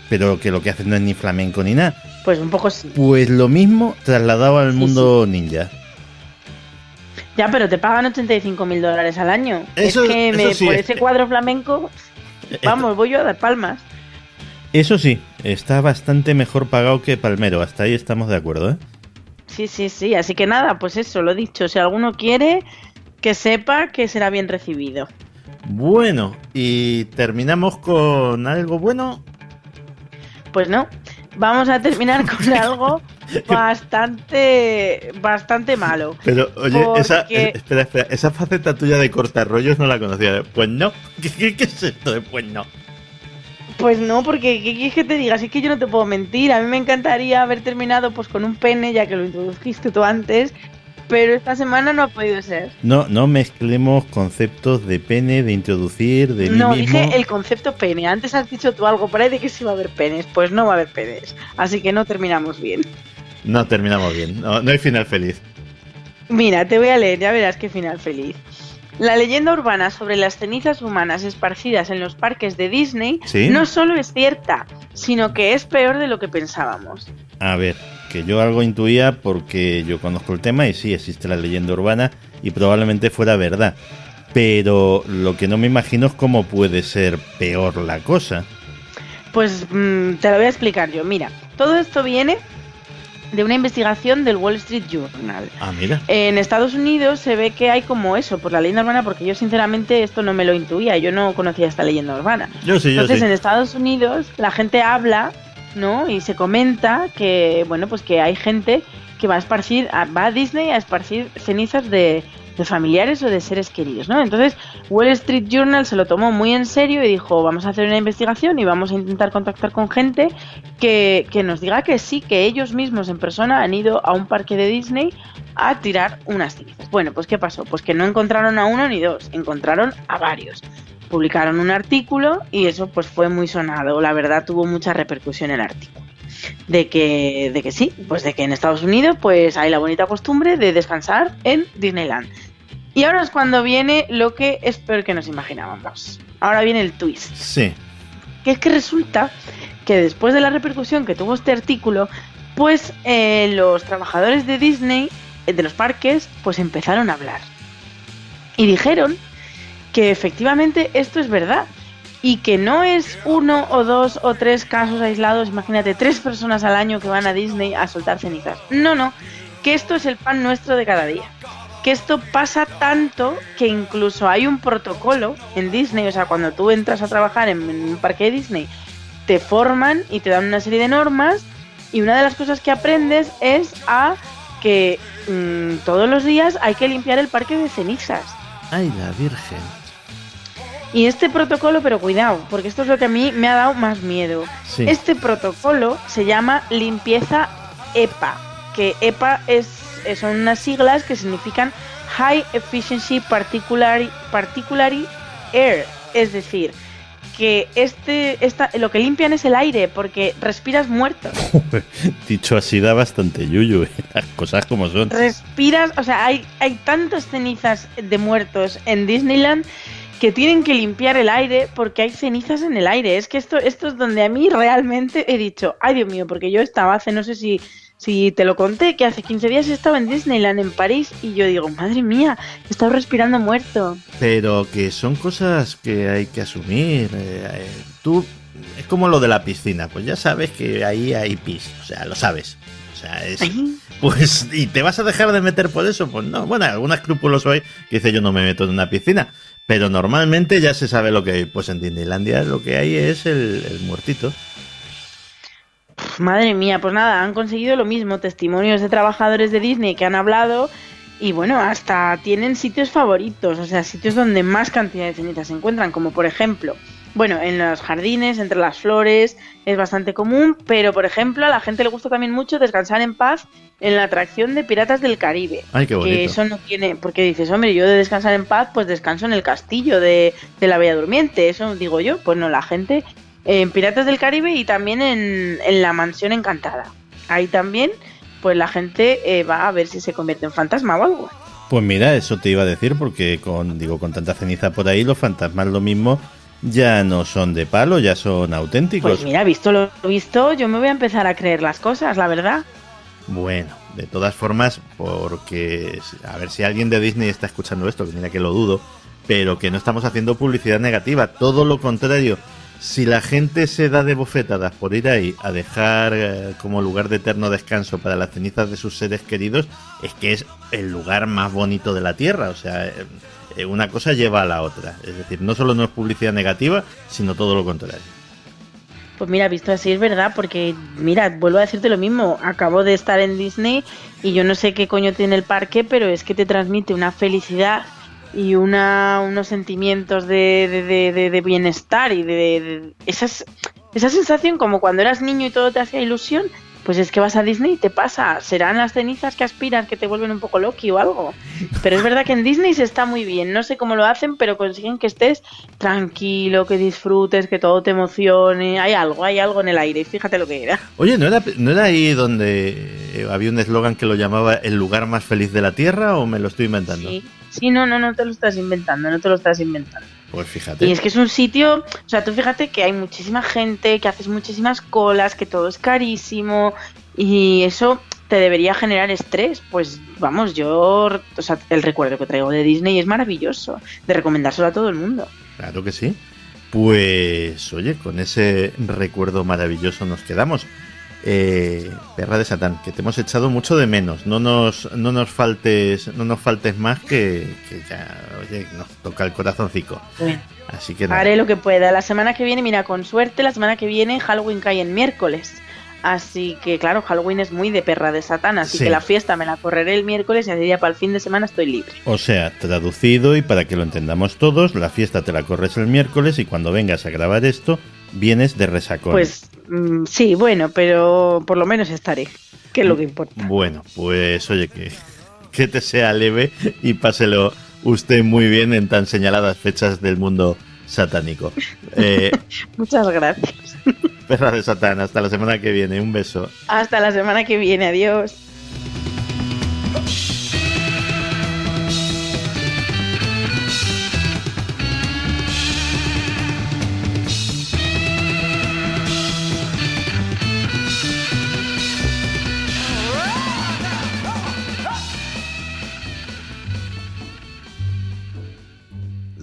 pero que lo que hacen no es ni flamenco ni nada. Pues un poco sí. Pues lo mismo trasladado al mundo ninja. Ya, pero te pagan 85 mil dólares al año. Eso- es que eso me- sí, por es ese cuadro flamenco, vamos, voy yo a dar palmas. Eso sí, está bastante mejor pagado que Palmero. Hasta ahí estamos de acuerdo, ¿eh? Sí, sí, sí. Así que nada, pues eso, lo dicho. Si alguno quiere, que sepa que será bien recibido. Bueno, y terminamos con algo bueno. Pues no. Vamos a terminar con algo bastante, bastante malo. Pero, oye, esa, Porque- eh, espera, espera, esa faceta tuya de cortar rollos no la conocía. Pues no, ¿qué, qué, qué es esto de pues no? Pues no, porque ¿qué quieres que te diga? Es que yo no te puedo mentir. A mí me encantaría haber terminado pues con un pene, ya que lo introdujiste tú antes. Pero esta semana no ha podido ser. No, no mezclemos conceptos de pene, de introducir, de mí No, mismo. dije el concepto pene. Antes has dicho tú algo por ahí de que sí va a haber penes. Pues no va a haber penes. Así que no terminamos bien. No terminamos bien, no, no hay final feliz. Mira, te voy a leer, ya verás qué final feliz. La leyenda urbana sobre las cenizas humanas esparcidas en los parques de Disney ¿Sí? no solo es cierta, sino que es peor de lo que pensábamos. A ver, que yo algo intuía porque yo conozco el tema y sí existe la leyenda urbana y probablemente fuera verdad. Pero lo que no me imagino es cómo puede ser peor la cosa. Pues mm, te lo voy a explicar yo. Mira, todo esto viene de una investigación del Wall Street Journal. Ah, mira. En Estados Unidos se ve que hay como eso, por la leyenda urbana, porque yo sinceramente esto no me lo intuía, yo no conocía esta leyenda urbana. Yo sí, yo Entonces sí. en Estados Unidos la gente habla, ¿no? Y se comenta que, bueno, pues que hay gente que va a esparcir, va a Disney a esparcir cenizas de, de familiares o de seres queridos, ¿no? Entonces Wall Street Journal se lo tomó muy en serio y dijo, vamos a hacer una investigación y vamos a intentar contactar con gente que, que nos diga que sí, que ellos mismos en persona han ido a un parque de Disney a tirar unas cenizas. Bueno, pues ¿qué pasó? Pues que no encontraron a uno ni dos, encontraron a varios. Publicaron un artículo y eso pues fue muy sonado, la verdad tuvo mucha repercusión el artículo. De que, de que sí, pues de que en Estados Unidos pues hay la bonita costumbre de descansar en Disneyland. Y ahora es cuando viene lo que es peor que nos imaginábamos. Ahora viene el twist Sí. que es que resulta que después de la repercusión que tuvo este artículo, pues eh, los trabajadores de Disney, eh, de los parques, pues empezaron a hablar. Y dijeron que efectivamente esto es verdad. Y que no es uno o dos o tres casos aislados, imagínate, tres personas al año que van a Disney a soltar cenizas. No, no, que esto es el pan nuestro de cada día que esto pasa tanto que incluso hay un protocolo en Disney, o sea, cuando tú entras a trabajar en, un parque de Disney, te forman y te dan una serie de normas y una de las cosas que aprendes es a que mm, todos los días hay que limpiar el parque de cenizas. Ay, la Virgen. Y este protocolo, pero cuidado, porque esto es lo que a mí me ha dado más miedo. Sí. Este protocolo se llama limpieza EPA, que EPA es, eh, son unas siglas que significan High Efficiency Particulary, Particulary Air, es decir, que este, esta, lo que limpian es el aire, porque respiras muerto. Dicho así da bastante yuyu, ¿eh? las cosas como son. respiras, o sea, hay, hay tantas cenizas de muertos en Disneyland que tienen que limpiar el aire porque hay cenizas en el aire. Es que esto, esto es donde a mí realmente he dicho, ay Dios mío, porque yo estaba hace, no sé si, si te lo conté, que hace 15 días estaba en Disneyland en París y yo digo, madre mía, he estado respirando muerto. Pero que son cosas que hay que asumir. eh, eh, tú, es como lo de la piscina, pues ya sabes que ahí hay pis, o sea, lo sabes. O sea, es. Pues, ¿y te vas a dejar de meter por eso? Pues no. Bueno, algunos escrupulosos hay que dice yo no me meto en una piscina. Pero normalmente ya se sabe lo que hay. Pues en Disneylandia lo que hay es el, muertito. Madre mía, pues nada, han conseguido lo mismo, testimonios de trabajadores de Disney que han hablado y bueno, hasta tienen sitios favoritos, o sea, sitios donde más cantidad de cenizas se encuentran, como por ejemplo, bueno, en los jardines, entre las flores, es bastante común, pero por ejemplo a la gente le gusta también mucho descansar en paz en la atracción de Piratas del Caribe. Ay, qué bonito. Que eso no tiene, porque dices, hombre, yo de descansar en paz, pues descanso en el castillo de, de la Bella Durmiente, eso digo yo, pues no, la gente en Piratas del Caribe y también en, en la Mansión Encantada. Ahí también, pues la gente eh, va a ver si se convierte en fantasma o algo. Pues mira, eso te iba a decir, porque con, digo, con tanta ceniza por ahí, los fantasmas lo mismo ya no son de palo, ya son auténticos. Pues mira, visto lo visto, yo me voy a empezar a creer las cosas, la verdad. Bueno, de todas formas, porque a ver si alguien de Disney está escuchando esto, que mira que lo dudo, pero que no estamos haciendo publicidad negativa, todo lo contrario. Si la gente se da de bofetadas por ir ahí a dejar eh, como lugar de eterno descanso para las cenizas de sus seres queridos, es que es el lugar más bonito de la Tierra. O sea, eh, una cosa lleva a la otra. Es decir, no solo no es publicidad negativa, sino todo lo contrario. Pues mira, visto así es verdad, porque mira, vuelvo a decirte lo mismo, acabo de estar en Disney y yo no sé qué coño tiene el parque, pero es que te transmite una felicidad y una, unos sentimientos de, de, de, de- bienestar y de- esas, esa sensación como cuando eras niño y todo te hacía ilusión, pues es que vas a Disney y te pasa, serán las cenizas que aspiras que te vuelven un poco loqui o algo. Pero es verdad que en Disney se está muy bien, no sé cómo lo hacen, pero consiguen que estés tranquilo, que disfrutes, que todo te emocione, hay algo, hay algo en el aire, fíjate lo que era. Oye, ¿no era, ¿no era ahí donde eh, había un eslogan que lo llamaba el lugar más feliz de la Tierra o me lo estoy inventando? Sí, sí, no, no, no te lo estás inventando, no te lo estás inventando. Pues fíjate. Y es que es un sitio, o sea, tú fíjate que hay muchísima gente, que haces muchísimas colas, que todo es carísimo, Y eso te debería generar estrés. Pues vamos, yo, o sea, el recuerdo que traigo de Disney es maravilloso, de recomendárselo a todo el mundo. Claro que sí. Pues oye, con ese recuerdo maravilloso nos quedamos. Eh, perra de Satán, que te hemos echado mucho de menos. No nos, no nos faltes, no nos faltes más que, que ya, oye, nos toca el corazoncico. Así que nada. Haré lo que pueda. La semana que viene, mira, con suerte, la semana que viene Halloween cae en miércoles. Así que, claro, Halloween es muy de perra de Satán, así Sí. que la fiesta me la correré el miércoles y así ya para el fin de semana estoy libre. O sea, traducido y para que lo entendamos todos, la fiesta te la corres el miércoles y cuando vengas a grabar esto, vienes de resacón. Pues mm, sí, bueno, pero por lo menos estaré, que es lo que importa. Bueno, pues oye, que, que te sea leve y páselo usted muy bien en tan señaladas fechas del mundo satánico. Eh, Muchas gracias. perra de Satán, hasta la semana que viene. Un beso. Hasta la semana que viene, adiós.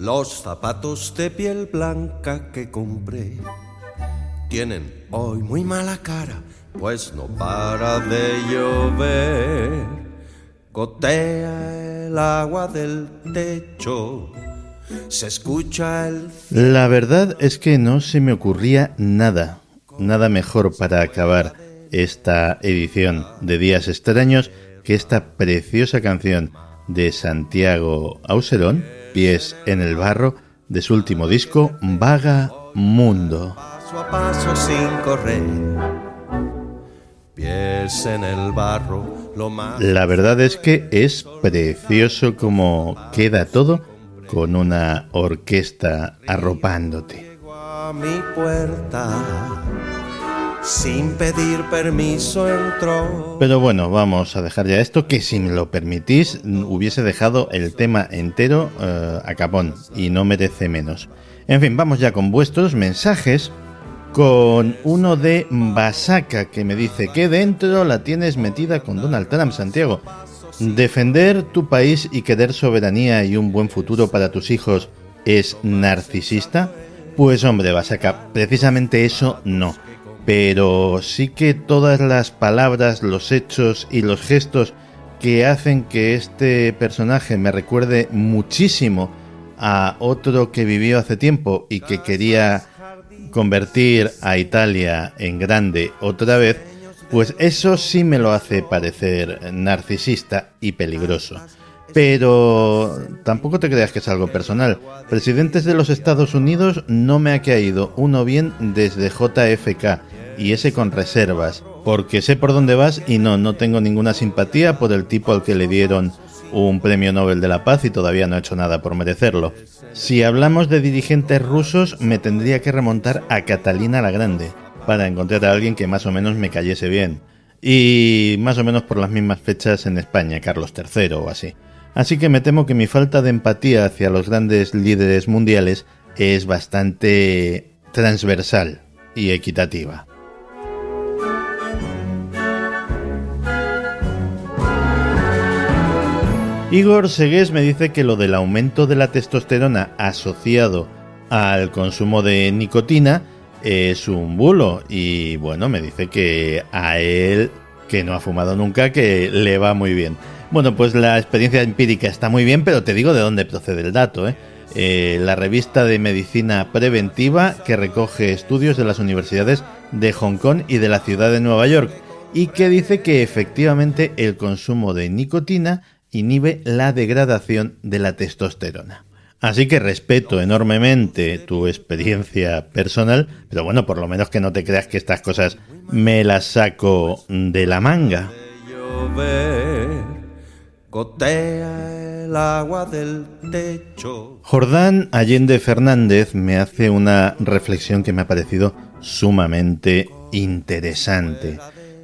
Los zapatos de piel blanca que compré tienen hoy muy mala cara, pues no para de llover. Gotea el agua del techo, se escucha el... La verdad es que no se me ocurría nada, nada mejor para acabar esta edición de Días Extraños que esta preciosa canción de Santiago Auserón, Pies en el Barro, de su último disco, Vaga Mundo. paso a paso sin correr. Pies en el barro, lo más... La verdad es que es precioso como queda todo con una orquesta arropándote. a mi puerta. Sin pedir permiso entró. Pero bueno, vamos a dejar ya esto, que si me lo permitís, hubiese dejado el tema entero eh, a capón y no merece menos. En fin, vamos ya con vuestros mensajes, con uno de Basaka que me dice que dentro la tienes metida con Donald Trump, Santiago. Defender tu país y querer soberanía y un buen futuro para tus hijos es narcisista? Pues hombre, Basaka, precisamente eso no pero sí que todas las palabras, los hechos y los gestos que hacen que este personaje me recuerde muchísimo a otro que vivió hace tiempo y que quería convertir a Italia en grande otra vez, pues eso sí me lo hace parecer narcisista y peligroso. Pero tampoco te creas que es algo personal. Presidentes de los Estados Unidos no me ha caído uno bien desde JFK y ese con reservas, porque sé por dónde vas y no, no tengo ninguna simpatía por el tipo al que le dieron un premio Nobel de la Paz y todavía no ha hecho nada por merecerlo. Si hablamos de dirigentes rusos, me tendría que remontar a Catalina la Grande para encontrar a alguien que más o menos me cayese bien. Y más o menos por las mismas fechas en España, Carlos III o así. Así que me temo que mi falta de empatía hacia los grandes líderes mundiales es bastante transversal y equitativa. Igor Segués me dice que lo del aumento de la testosterona asociado al consumo de nicotina es un bulo y bueno, me dice que a él, que no ha fumado nunca, que le va muy bien. Bueno, pues la experiencia empírica está muy bien, pero te digo de dónde procede el dato. ¿eh? Eh, la revista de medicina preventiva que recoge estudios de las universidades de Hong Kong y de la ciudad de Nueva York y que dice que efectivamente el consumo de nicotina inhibe la degradación de la testosterona. Así que respeto enormemente tu experiencia personal, pero bueno, por lo menos que no te creas que estas cosas me las saco de la manga. El agua del techo. Jordán Allende Fernández me hace una reflexión que me ha parecido sumamente interesante.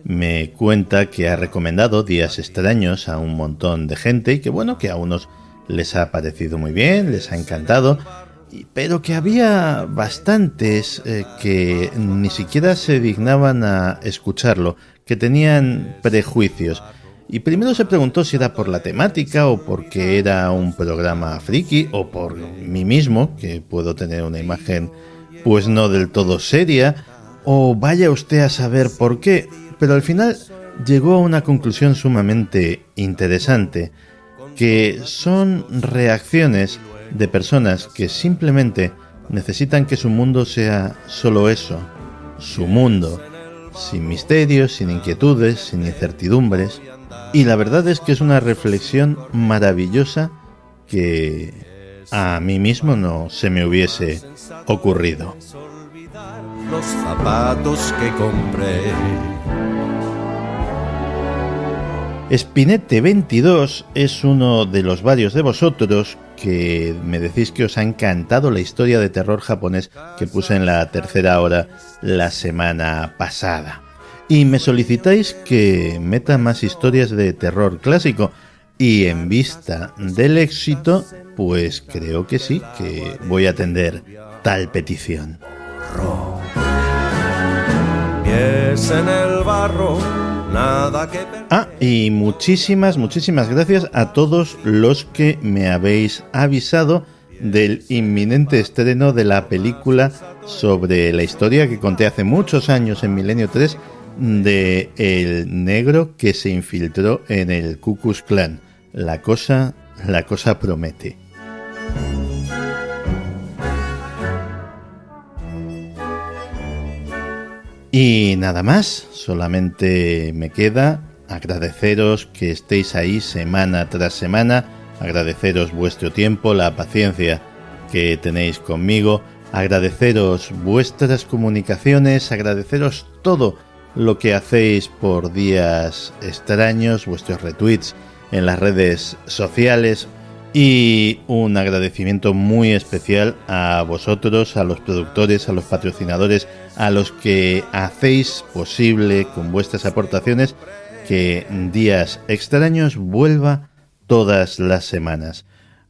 Me cuenta que ha recomendado Días extraños a un montón de gente y que bueno, que a unos les ha parecido muy bien, les ha encantado, pero que había bastantes eh, que ni siquiera se dignaban a escucharlo, que tenían prejuicios. Y primero se preguntó si era por la temática o porque era un programa friki o por mí mismo, que puedo tener una imagen pues no del todo seria, o vaya usted a saber por qué, pero al final llegó a una conclusión sumamente interesante, que son reacciones de personas que simplemente necesitan que su mundo sea solo eso, su mundo, sin misterios, sin inquietudes, sin incertidumbres. Y la verdad es que es una reflexión maravillosa que a mí mismo no se me hubiese ocurrido. Los zapatos que compré. Spinette 22 es uno de los varios de vosotros que me decís que os ha encantado la historia de terror japonés que puse en la tercera hora la semana pasada. Y me solicitáis que meta más historias de terror clásico. Y en vista del éxito, pues creo que sí, que voy a atender tal petición. Pies en el barro, nada que Ah, y muchísimas, muchísimas gracias a todos los que me habéis avisado del inminente estreno de la película sobre la historia que conté hace muchos años en Milenio 3 de el negro que se infiltró en el Ku Klux Klan. La cosa, la cosa promete. Y nada más, solamente me queda agradeceros que estéis ahí semana tras semana, agradeceros vuestro tiempo, la paciencia que tenéis conmigo, agradeceros vuestras comunicaciones, agradeceros todo lo que hacéis por días extraños, vuestros retweets en las redes sociales y un agradecimiento muy especial a vosotros, a los productores, a los patrocinadores, a los que hacéis posible con vuestras aportaciones que Días Extraños vuelva todas las semanas.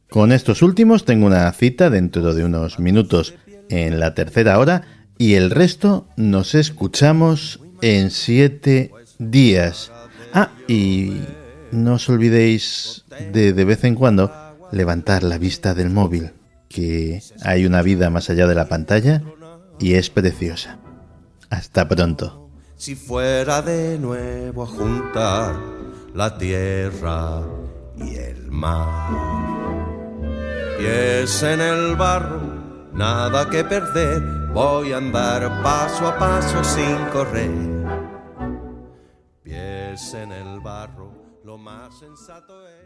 Con estos últimos tengo una cita dentro de unos minutos en la tercera hora y el resto nos escuchamos en siete días. Ah, y no os olvidéis de de vez en cuando levantar la vista del móvil, que hay una vida más allá de la pantalla y es preciosa. Hasta pronto. Si fuera de nuevo a juntar la tierra y el mar. Pies en el barro, nada que perder, voy a andar paso a paso sin correr. Pies en el barro, lo más sensato es...